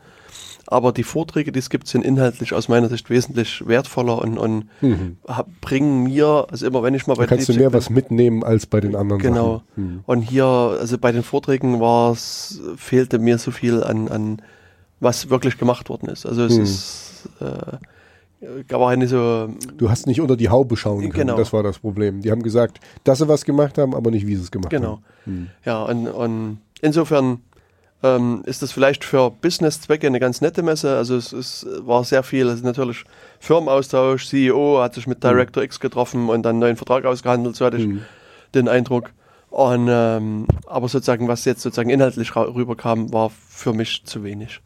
Aber die Vorträge, die es gibt, sind inhaltlich aus meiner Sicht wesentlich wertvoller und, und mhm. bringen mir, also immer wenn ich mal bei da kannst du mehr bin, was mitnehmen als bei den anderen Genau. Mhm. Und hier, also bei den Vorträgen war es, fehlte mir so viel an, an was wirklich gemacht worden ist. Also es hm. ist äh, aber nicht so. Du hast nicht unter die Haube schauen können. Genau. Das war das Problem. Die haben gesagt, dass sie was gemacht haben, aber nicht, wie sie es gemacht genau. haben. Genau. Hm. Ja, und, und insofern ähm, ist das vielleicht für Business-Zwecke eine ganz nette Messe. Also es, es war sehr viel, es ist natürlich Firmenaustausch, CEO hat sich mit Director X getroffen und dann einen neuen Vertrag ausgehandelt, so hatte ich den Eindruck. Und, ähm, aber sozusagen, was jetzt sozusagen inhaltlich rüberkam, war für mich zu wenig.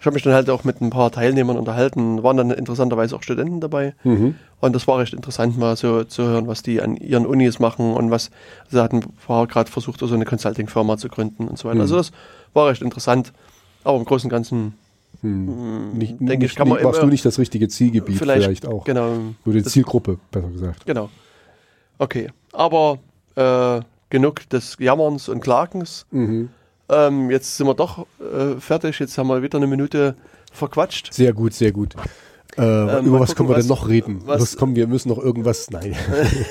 Ich habe mich dann halt auch mit ein paar Teilnehmern unterhalten, waren dann interessanterweise auch Studenten dabei. Und das war recht interessant, mal so zu hören, was die an ihren Unis machen und was sie hatten, war gerade versucht, so eine Consulting-Firma zu gründen und so weiter. Also das war recht interessant. Aber im Großen und Ganzen Nicht, denke ich, nicht, kann man warst immer- du nicht das richtige Zielgebiet vielleicht, vielleicht, auch. genau, Nur die Zielgruppe, besser gesagt. Genau. Okay. Aber äh, genug des Jammerns und Klagens. Mhm. Ähm, jetzt sind wir doch äh, fertig. Jetzt haben wir wieder eine Minute verquatscht. Sehr gut, sehr gut. Äh, mal über was gucken, können wir denn was- noch reden? was- Was, kommen wir müssen noch irgendwas. Nein.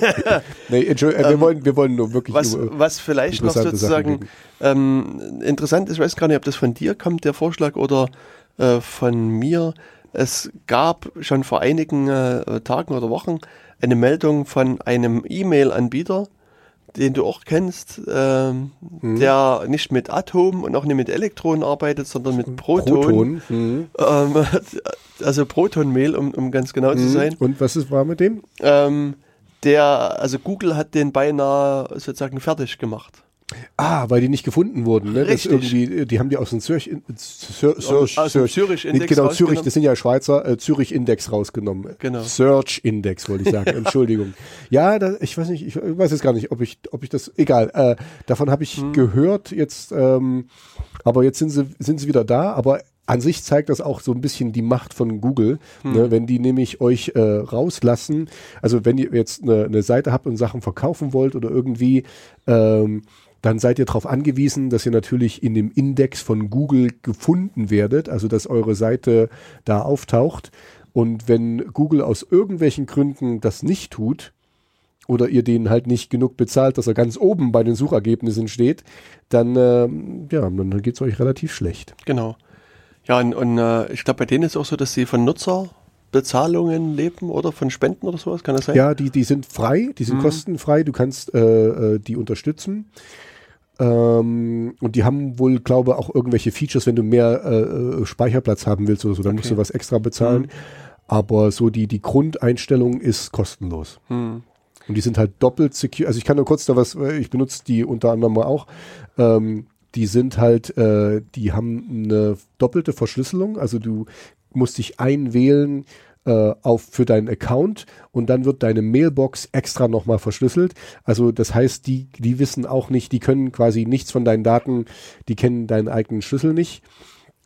nee, Entschuldigung, äh, wir, wollen, wir wollen nur wirklich Was, nur, was vielleicht noch sozusagen ähm, interessant ist, ich weiß gar nicht, ob das von dir kommt, der Vorschlag, oder äh, von mir. Es gab schon vor einigen äh, Tagen oder Wochen eine Meldung von einem E-Mail-Anbieter, den du auch kennst, ähm, Mhm. der nicht mit Atom und auch nicht mit Elektronen arbeitet, sondern mit Proton. Proton. Mhm. Ähm, also Protonmehl, um, um ganz genau zu sein. Und was ist, war mit dem? Ähm, der, also Google hat den beinahe sozusagen fertig gemacht. Ah, weil die nicht gefunden wurden. Ne? Das Richtig. irgendwie, die haben die aus dem Zürich, Zür, Zürich, Aus dem Zürich-Index Genau, Zürich, rausgenommen. das sind ja Schweizer, äh, Zürich-Index rausgenommen. Genau. Search-Index wollte ich sagen, Entschuldigung. Ja, da, ich weiß nicht, ich weiß jetzt gar nicht, ob ich, ob ich das, egal, äh, davon habe Hm. ich gehört jetzt, ähm, aber jetzt sind sie, sind sie wieder da, aber an sich zeigt das auch so ein bisschen die Macht von Google, Hm. ne, wenn die nämlich euch äh, rauslassen, also wenn ihr jetzt eine, eine Seite habt und Sachen verkaufen wollt oder irgendwie, ähm, dann seid ihr darauf angewiesen, dass ihr natürlich in dem Index von Google gefunden werdet, also dass eure Seite da auftaucht. Und wenn Google aus irgendwelchen Gründen das nicht tut, oder ihr denen halt nicht genug bezahlt, dass er ganz oben bei den Suchergebnissen steht, dann, ähm, ja, dann geht es euch relativ schlecht. Genau. Ja, und, und äh, ich glaube, bei denen ist es auch so, dass sie von Nutzerbezahlungen leben oder von Spenden oder sowas, kann das sein? Ja, die, die sind frei, die sind kostenfrei, du kannst äh, äh, die unterstützen. Ähm, und die haben wohl, glaube auch irgendwelche Features, wenn du mehr äh, äh, Speicherplatz haben willst oder so, dann musst Okay. du was extra bezahlen. Aber so die, die Grundeinstellung ist kostenlos. Hm. Und die sind halt doppelt secure. Also ich kann nur kurz da was, äh, ich benutze die unter anderem mal auch. Ähm, die sind halt, äh, die haben eine doppelte Verschlüsselung. Also du musst dich einwählen äh, auf für deinen Account und dann wird deine Mailbox extra nochmal verschlüsselt. Also das heißt, die, die wissen auch nicht, die können quasi nichts von deinen Daten, die kennen deinen eigenen Schlüssel nicht.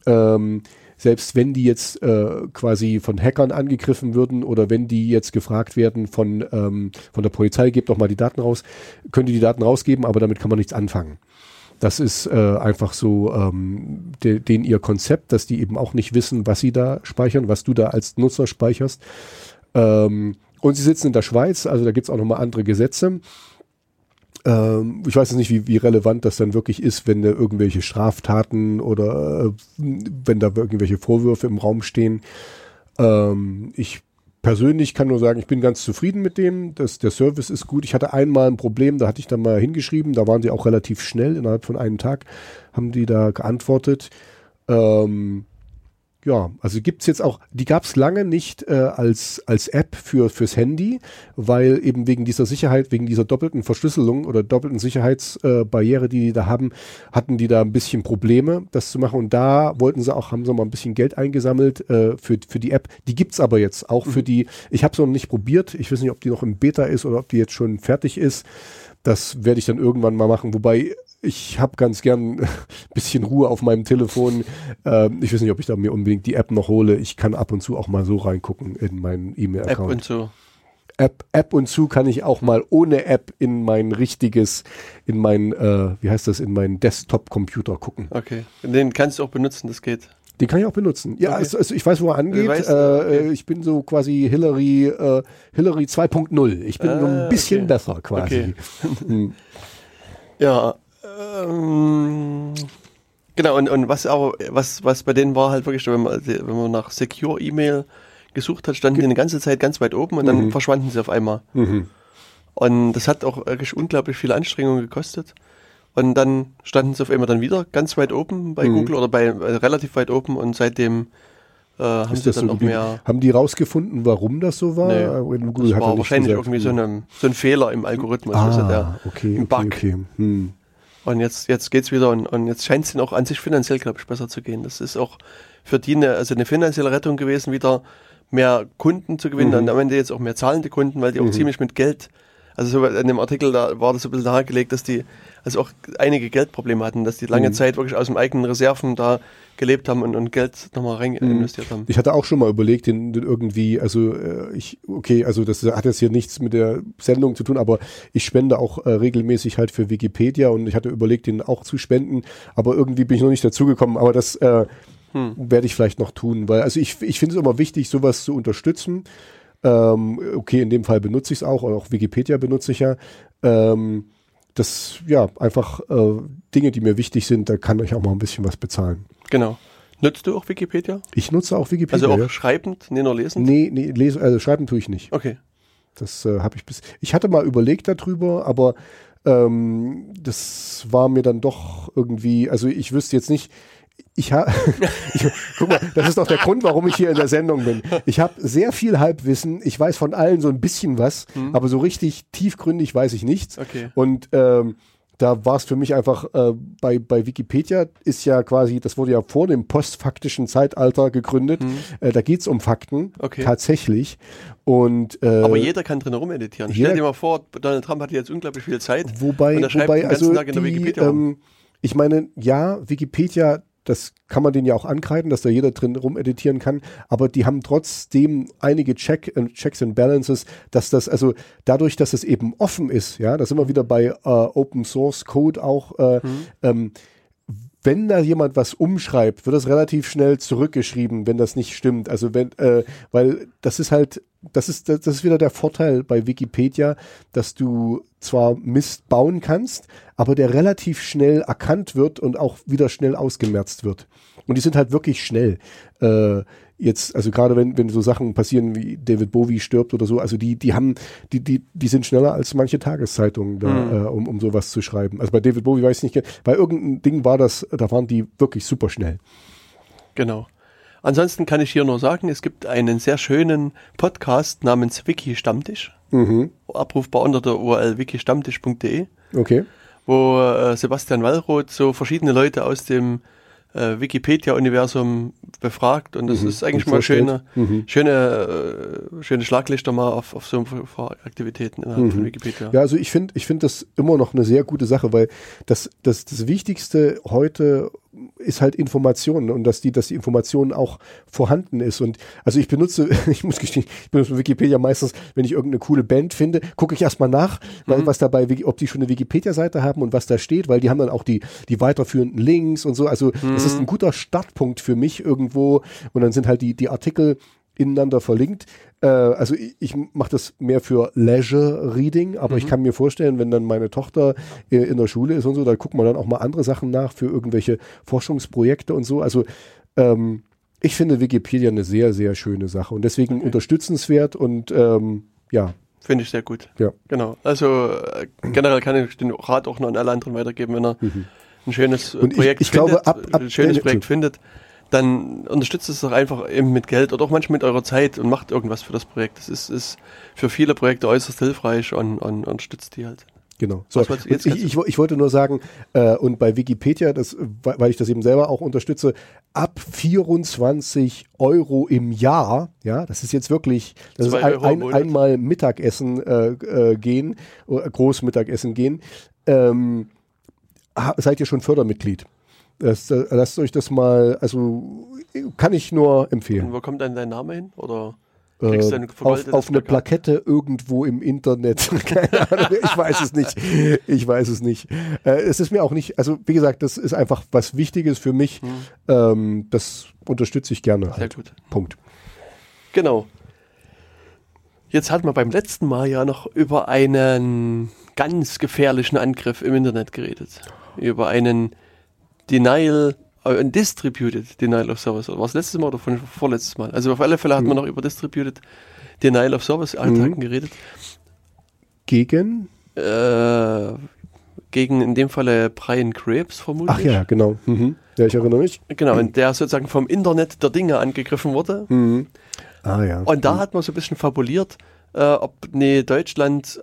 Ähm, selbst wenn die jetzt äh, quasi von Hackern angegriffen würden oder wenn die jetzt gefragt werden von, ähm, von der Polizei, gebt doch mal die Daten raus, können die die Daten rausgeben, aber damit kann man nichts anfangen. Das ist äh, einfach so ähm, de, den ihr Konzept, dass die eben auch nicht wissen, was sie da speichern, was du da als Nutzer speicherst. Ähm, und sie sitzen in der Schweiz, also da gibt's auch nochmal andere Gesetze. Ähm, ich weiß jetzt nicht, wie, wie relevant das dann wirklich ist, wenn da irgendwelche Straftaten oder äh, wenn da irgendwelche Vorwürfe im Raum stehen. Ähm, ich persönlich kann nur sagen, ich bin ganz zufrieden mit dem. Das, der Service ist gut. Ich hatte einmal ein Problem, da hatte ich dann mal hingeschrieben, da waren sie auch relativ schnell, innerhalb von einem Tag haben die da geantwortet. Ähm, ja, also gibt's jetzt auch, die gab's lange nicht äh, als, als App für, fürs Handy, weil eben wegen dieser Sicherheit, wegen dieser doppelten Verschlüsselung oder doppelten Sicherheitsbarriere, äh, die die da haben, hatten die da ein bisschen Probleme, das zu machen. Und da wollten sie auch, haben sie mal ein bisschen Geld eingesammelt äh, für, für die App. Die gibt's aber jetzt auch für die, ich habe es noch nicht probiert, ich weiß nicht, ob die noch im Beta ist oder ob die jetzt schon fertig ist. Das werde ich dann irgendwann mal machen, wobei ich habe ganz gern ein bisschen Ruhe auf meinem Telefon. Ähm, ich weiß nicht, ob ich da mir unbedingt die App noch hole. Ich kann ab und zu auch mal so reingucken in meinen App E-Mail-Account. und so. App, App und zu kann ich auch mal ohne App in mein richtiges, in mein, äh, wie heißt das, in meinen Desktop-Computer gucken. Okay. Den kannst du auch benutzen, das geht. Den kann ich auch benutzen. Ja, Okay. also, also ich weiß, wo er angeht. weißt, äh, okay. äh, Ich bin so quasi Hillary, äh, Hillary 2.0. Ich bin so Ah, ein bisschen okay. besser quasi. Hm. Ja. Ähm, genau, und, und was aber, was, was bei denen war halt wirklich, wenn man, wenn man nach Secure E-Mail gesucht hat, standen die eine ganze Zeit ganz weit oben und dann Mhm. verschwanden sie auf einmal. Mhm. Und das hat auch wirklich unglaublich viel Anstrengung gekostet. Und dann standen sie auf einmal dann wieder ganz weit oben bei Mhm. Google oder bei äh, relativ weit oben und seitdem äh, haben sie dann so geblieben? mehr. Haben die rausgefunden, warum das so war? Nee, Google Das war wahrscheinlich gesagt. irgendwie so, eine, so ein Fehler im Algorithmus. Ah, also der, okay, ein okay, Bug. okay. Hm. Und jetzt, jetzt geht's wieder und, und jetzt scheint es ihnen auch an sich finanziell, glaube ich, besser zu gehen. Das ist auch für die eine, also eine finanzielle Rettung gewesen, wieder mehr Kunden zu gewinnen Mhm. und am Ende jetzt auch mehr zahlende Kunden, weil die auch ziemlich mit Geld, also so in dem Artikel, da war das so ein bisschen nahegelegt, dass die also auch einige Geldprobleme hatten, dass die lange Mhm. Zeit wirklich aus dem eigenen Reserven da gelebt haben und, und Geld nochmal rein Mhm. investiert haben. Ich hatte auch schon mal überlegt, den, den irgendwie, also äh, ich, okay, also das hat jetzt hier nichts mit der Sendung zu tun, aber ich spende auch äh, regelmäßig halt für Wikipedia und ich hatte überlegt, den auch zu spenden, aber irgendwie bin ich noch nicht dazugekommen, aber das äh, Hm. werde ich vielleicht noch tun, weil also ich, ich finde es immer wichtig, sowas zu unterstützen. Ähm, okay, in dem Fall benutze ich es auch, auch Wikipedia benutze ich ja. Ähm, das, ja, einfach äh, Dinge, die mir wichtig sind, da kann ich auch mal ein bisschen was bezahlen. Genau. Nutzt du auch Wikipedia? Ich nutze auch Wikipedia. Also auch ja. schreibend, nicht nur lesend? Nee, nee, lesen, also schreiben tue ich nicht. Okay. Das äh, habe ich bis. Ich hatte mal überlegt darüber, aber ähm, das war mir dann doch irgendwie, also ich wüsste jetzt nicht, ich habe, guck mal, das ist doch der Grund, warum ich hier in der Sendung bin. Ich habe sehr viel Halbwissen, ich weiß von allen so ein bisschen was, aber so richtig tiefgründig weiß ich nichts. Okay. Und ähm, da war es für mich einfach, äh, bei, bei Wikipedia ist ja quasi, das wurde ja vor dem postfaktischen Zeitalter gegründet. Äh, da geht's um Fakten, Mhm. Okay. tatsächlich. Und, äh, Aber jeder kann drin rumeditieren. jeder- Stell dir mal vor, Donald Trump hat jetzt unglaublich viel Zeit. Wobei, und er schreibt wobei den ganzen also Tag in der die, Wikipedia ähm, ich meine, ja, Wikipedia, das kann man denen ja auch ankreiden, dass da jeder drin rumeditieren kann, aber die haben trotzdem einige Check, äh, Checks and Balances, dass das, also dadurch, dass es eben offen ist, ja, da sind wir wieder bei äh, Open Source Code auch, äh, Mhm. ähm, wenn da jemand was umschreibt, wird das relativ schnell zurückgeschrieben, wenn das nicht stimmt. Also wenn, äh, weil das ist halt, das ist, das ist wieder der Vorteil bei Wikipedia, dass du zwar Mist bauen kannst, aber der relativ schnell erkannt wird und auch wieder schnell ausgemerzt wird. Und die sind halt wirklich schnell. Äh, jetzt, also gerade wenn, wenn so Sachen passieren wie David Bowie stirbt oder so, also die, die haben, die, die, die sind schneller als manche Tageszeitungen da, Mhm. äh, um, um sowas zu schreiben. Also bei David Bowie weiß ich nicht, bei irgendeinem Ding war das, da waren die wirklich super schnell. Genau. Ansonsten kann ich hier nur sagen, es gibt einen sehr schönen Podcast namens Wiki Stammtisch, Mhm. abrufbar unter der URL wikistammtisch.de, Okay. wo äh, Sebastian Wallroth so verschiedene Leute aus dem äh, Wikipedia-Universum befragt und das Mhm. ist eigentlich Und mal schöne, Mhm. schöne, äh, schöne Schlaglichter mal auf, auf so Aktivitäten innerhalb von Wikipedia. Ja, also ich finde, ich finde das immer noch eine sehr gute Sache, weil das, das, das Wichtigste heute ist halt Information und dass die, dass die Information auch vorhanden ist. Und also ich benutze, ich muss gestehen, ich benutze Wikipedia meistens, wenn ich irgendeine coole Band finde, gucke ich erstmal nach, weil, was dabei, ob die schon eine Wikipedia-Seite haben und was da steht, weil die haben dann auch die, die weiterführenden Links und so. Also das ist ein guter Startpunkt für mich irgendwo. Und dann sind halt die, die Artikel ineinander verlinkt. Äh, also ich, ich mache das mehr für Leisure Reading, aber ich kann mir vorstellen, wenn dann meine Tochter äh, in der Schule ist und so, da guckt man dann auch mal andere Sachen nach für irgendwelche Forschungsprojekte und so. Also ähm, ich finde Wikipedia eine sehr, sehr schöne Sache und deswegen unterstützenswert und ähm, ja, Finde ich sehr gut. ja. Genau. Also äh, generell kann ich den Rat auch noch an alle anderen weitergeben, wenn er ein schönes äh, Mhm. Ich- Projekt ich glaube, findet, ab- ab- ein schönes Projekt findet, dann unterstützt es doch einfach eben mit Geld oder auch manchmal mit eurer Zeit und macht irgendwas für das Projekt. Das ist, ist für viele Projekte äußerst hilfreich und, und, und stützt die halt. Genau. So, ich, ich, ich wollte nur sagen, äh, und bei Wikipedia, das, weil ich das eben selber auch unterstütze, ab 24 Euro im Jahr, ja, das ist jetzt wirklich, das ist ein, ein, einmal Mittagessen äh, äh, gehen, oder Großmittagessen gehen, ähm, seid ihr schon Fördermitglied. Das, äh, lasst euch das mal, also kann ich nur Und empfehlen. wo kommt dann dein Name hin? Oder Äh, kriegst du ein auf, vergoldetes auf eine? Plakette irgendwo im Internet. Keine Ahnung, ich weiß es nicht. Ich weiß es nicht. Äh, es ist mir auch nicht, also wie gesagt, das ist einfach was Wichtiges für mich. Ähm, das unterstütze ich gerne. Hm. Sehr Halt. gut. Punkt. Genau. Jetzt hatten wir beim letzten Mal ja noch über einen ganz gefährlichen Angriff im Internet geredet. Über einen Denial, äh, ein Distributed Denial of Service. War es letztes Mal oder von, vorletztes Mal? Also auf alle Fälle hat man noch über Distributed Denial of Service Attacken geredet. Gegen? Äh, gegen in dem Falle Brian Krebs vermutlich. Ach ja, genau. Mhm. Ja, ich erinnere mich. Genau, und der sozusagen vom Internet der Dinge angegriffen wurde. Mhm. Ah ja. Und da hat man so ein bisschen fabuliert, äh, ob nee, Deutschland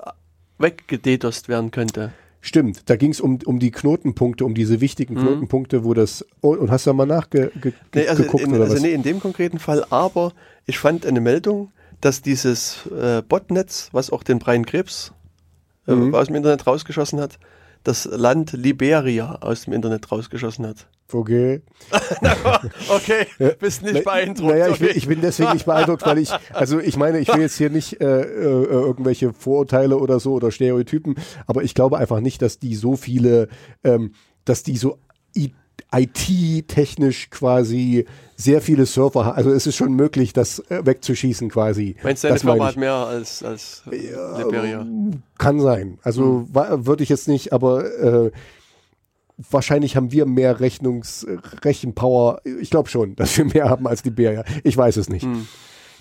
weggededost werden könnte. Stimmt, da ging es um, um die Knotenpunkte, um diese wichtigen Mhm. Knotenpunkte, wo das. Oh, und hast du da mal nachgeguckt Nee, also, geguckt in, oder also was? nee, in dem konkreten Fall, aber ich fand eine Meldung, dass dieses äh, Botnetz, was auch den Brian Krebs äh, Mhm. aus dem Internet rausgeschossen hat, das Land Liberia aus dem Internet rausgeschossen hat. Okay. Okay, bist nicht beeindruckt. Naja, ich bin, ich bin deswegen nicht beeindruckt, weil ich, also ich meine, ich will jetzt hier nicht äh, äh, irgendwelche Vorurteile oder so oder Stereotypen, aber ich glaube einfach nicht, dass die so viele, ähm, dass die so IT-technisch quasi sehr viele Server haben. Also es ist schon möglich, das äh, wegzuschießen quasi. Meinst du, deine Firma hat mehr als, als äh, Liberia? Kann sein. Also Hm. würde ich jetzt nicht, aber äh, wahrscheinlich haben wir mehr Rechnungs Rechenpower. Ich glaube schon, dass wir mehr haben als Liberia. Ich weiß es nicht. Hm.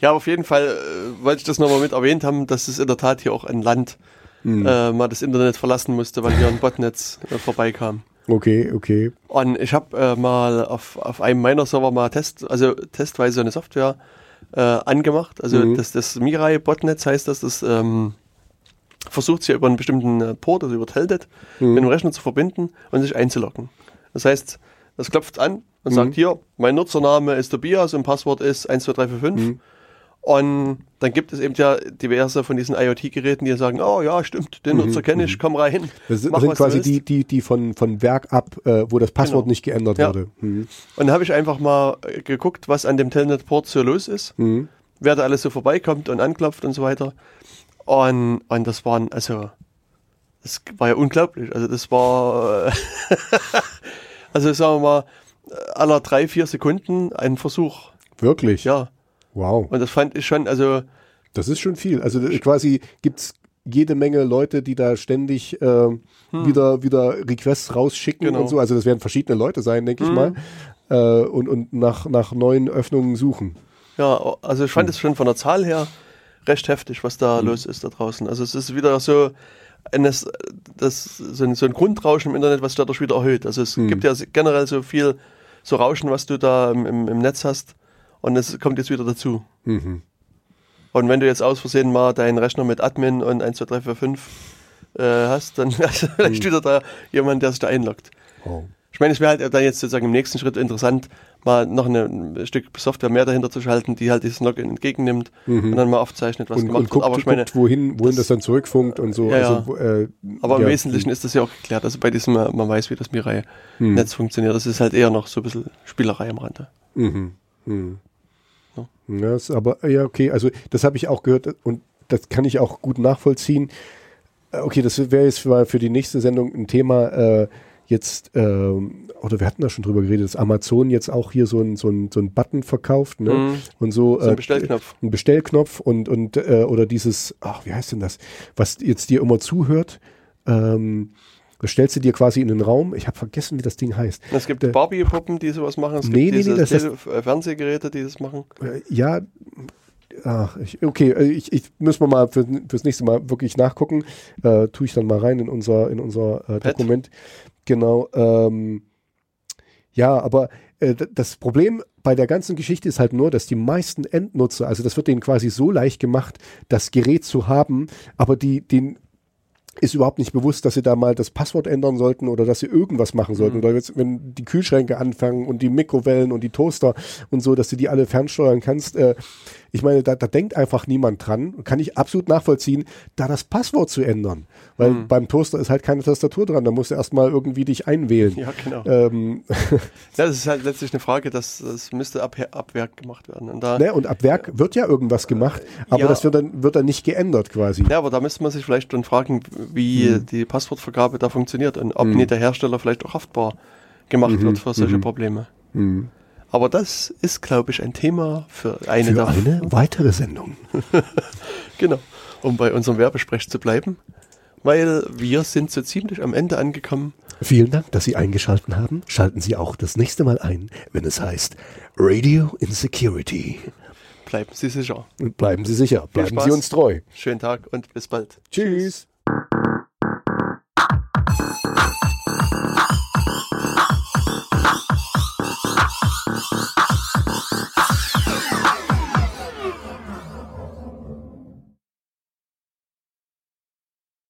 Ja, auf jeden Fall äh, wollte ich das nochmal mit erwähnt haben, dass es in der Tat hier auch ein Land Hm. äh, mal das Internet verlassen musste, weil hier ein Botnetz äh, vorbeikam. Okay, okay. Und ich habe äh, mal auf, auf einem meiner Server mal Test, also testweise eine Software äh, angemacht. Also Mhm. das, das Mirai Botnetz heißt, dass das ähm, versucht sich über einen bestimmten äh, Port, also über Telnet, Mhm. mit dem Rechner zu verbinden und sich einzuloggen. Das heißt, das klopft an und Mhm. sagt hier, mein Nutzername ist Tobias und Passwort ist 12345. Mhm. Und dann gibt es eben ja diverse von diesen IoT-Geräten, die sagen, oh ja, stimmt, den Nutzer kenne ich, komm rein. Mhm. Das sind, mach, sind quasi die, die, die von, von Werk ab, äh, wo das Passwort Genau. nicht geändert Ja. wurde. Mhm. Und dann habe ich einfach mal äh, geguckt, was an dem Telnet-Port so los ist, Mhm. wer da alles so vorbeikommt und anklopft und so weiter. Und, und das waren, also, das war ja unglaublich. Also das war, äh, also sagen wir mal, aller drei, vier Sekunden ein Versuch. Wirklich? Ja. Wow. Und das fand ich schon, also, Das ist schon viel. Also äh, quasi gibt's jede Menge Leute, die da ständig äh, wieder, wieder Requests rausschicken Hm. Genau. und so. Also das werden verschiedene Leute sein, denke ich mal. Äh, und und nach, nach neuen Öffnungen suchen. ja, also ich fand es schon von der Zahl her recht heftig, was da los ist da draußen. Also es ist wieder so, eines, das, so, ein, so ein Grundrauschen im Internet, was sich dadurch wieder erhöht. Also es gibt ja generell so viel so Rauschen, was du da im, im Netz hast. Und es kommt jetzt wieder dazu. Mhm. Und wenn du jetzt aus Versehen mal deinen Rechner mit Admin und 1, 2, 3, 4, 5 äh, hast, dann hast du vielleicht wieder da jemand, der sich da einloggt. Wow. Ich meine, es wäre halt dann jetzt sozusagen im nächsten Schritt interessant, mal noch eine, ein Stück Software mehr dahinter zu schalten, die halt dieses Login entgegennimmt und dann mal aufzeichnet, was Und, gemacht und guckt, wird. Aber ich meine, guckt wohin, wohin das, das- dann zurückfunkt und so. Ja, also, äh, aber im ja. Wesentlichen ist das ja auch geklärt. Also bei diesem, äh, man weiß, wie das Mirai-Netz funktioniert. Das ist halt eher noch so ein bisschen Spielerei am Rande. Mhm. Ja. Ja, ist aber, ja, okay, also das habe ich auch gehört und das kann ich auch gut nachvollziehen. Äh, Okay, das wäre jetzt für, für die nächste Sendung ein Thema, äh, jetzt, ähm, oder wir hatten da schon drüber geredet, dass Amazon jetzt auch hier so ein, so ein, so ein Button verkauft, ne? Mhm. Und so, So ein äh, Bestellknopf. Ein Bestellknopf und, und äh, oder dieses, ach, wie heißt denn das, was jetzt dir immer zuhört, ähm, das stellst du dir quasi in den Raum. Ich habe vergessen, wie das Ding heißt. Es gibt Barbie-Puppen, die sowas machen. Es Nee, nee, gibt diese nee, das- das- Tele- äh, Fernsehgeräte, die das machen. Äh, ja, ach, ich, okay, äh, ich, ich müssen wir mal für, fürs nächste Mal wirklich nachgucken. Äh, tue ich dann mal rein in unser, in unser äh. Dokument. Genau. Ähm, ja, aber äh, das Problem bei der ganzen Geschichte ist halt nur, dass die meisten Endnutzer, also das wird denen quasi so leicht gemacht, das Gerät zu haben, aber die, den ist überhaupt nicht bewusst, dass sie da mal das Passwort ändern sollten oder dass sie irgendwas machen sollten. Oder jetzt, wenn die Kühlschränke anfangen und die Mikrowellen und die Toaster und so, dass du die alle fernsteuern kannst. Äh, ich meine, da, da denkt einfach niemand dran. Kann ich absolut nachvollziehen, da das Passwort zu ändern. Weil beim Toaster ist halt keine Tastatur dran. Da musst du erstmal irgendwie dich einwählen. Ja, genau. Ähm, Ja, das ist halt letztlich eine Frage, das, das müsste ab, ab Werk gemacht werden. Und da, ne? Und ab Werk wird ja irgendwas gemacht, aber Ja. das wird dann, wird dann nicht geändert quasi. ja, aber da müsste man sich vielleicht dann fragen, wie Hm. die Passwortvergabe da funktioniert und ob nicht der Hersteller vielleicht auch haftbar gemacht Mhm. wird für solche Probleme. Aber das ist, glaube ich, ein Thema für eine Für eine weitere Sendung. Genau, um bei unserem Werbesprech zu bleiben, weil wir sind so ziemlich am Ende angekommen. Vielen Dank, dass Sie eingeschaltet haben. Schalten Sie auch das nächste Mal ein, wenn es heißt Radio Insecurity. Bleiben Sie sicher. Bleiben Sie sicher, bleiben. Sie uns treu. Schönen Tag und bis bald. Tschüss.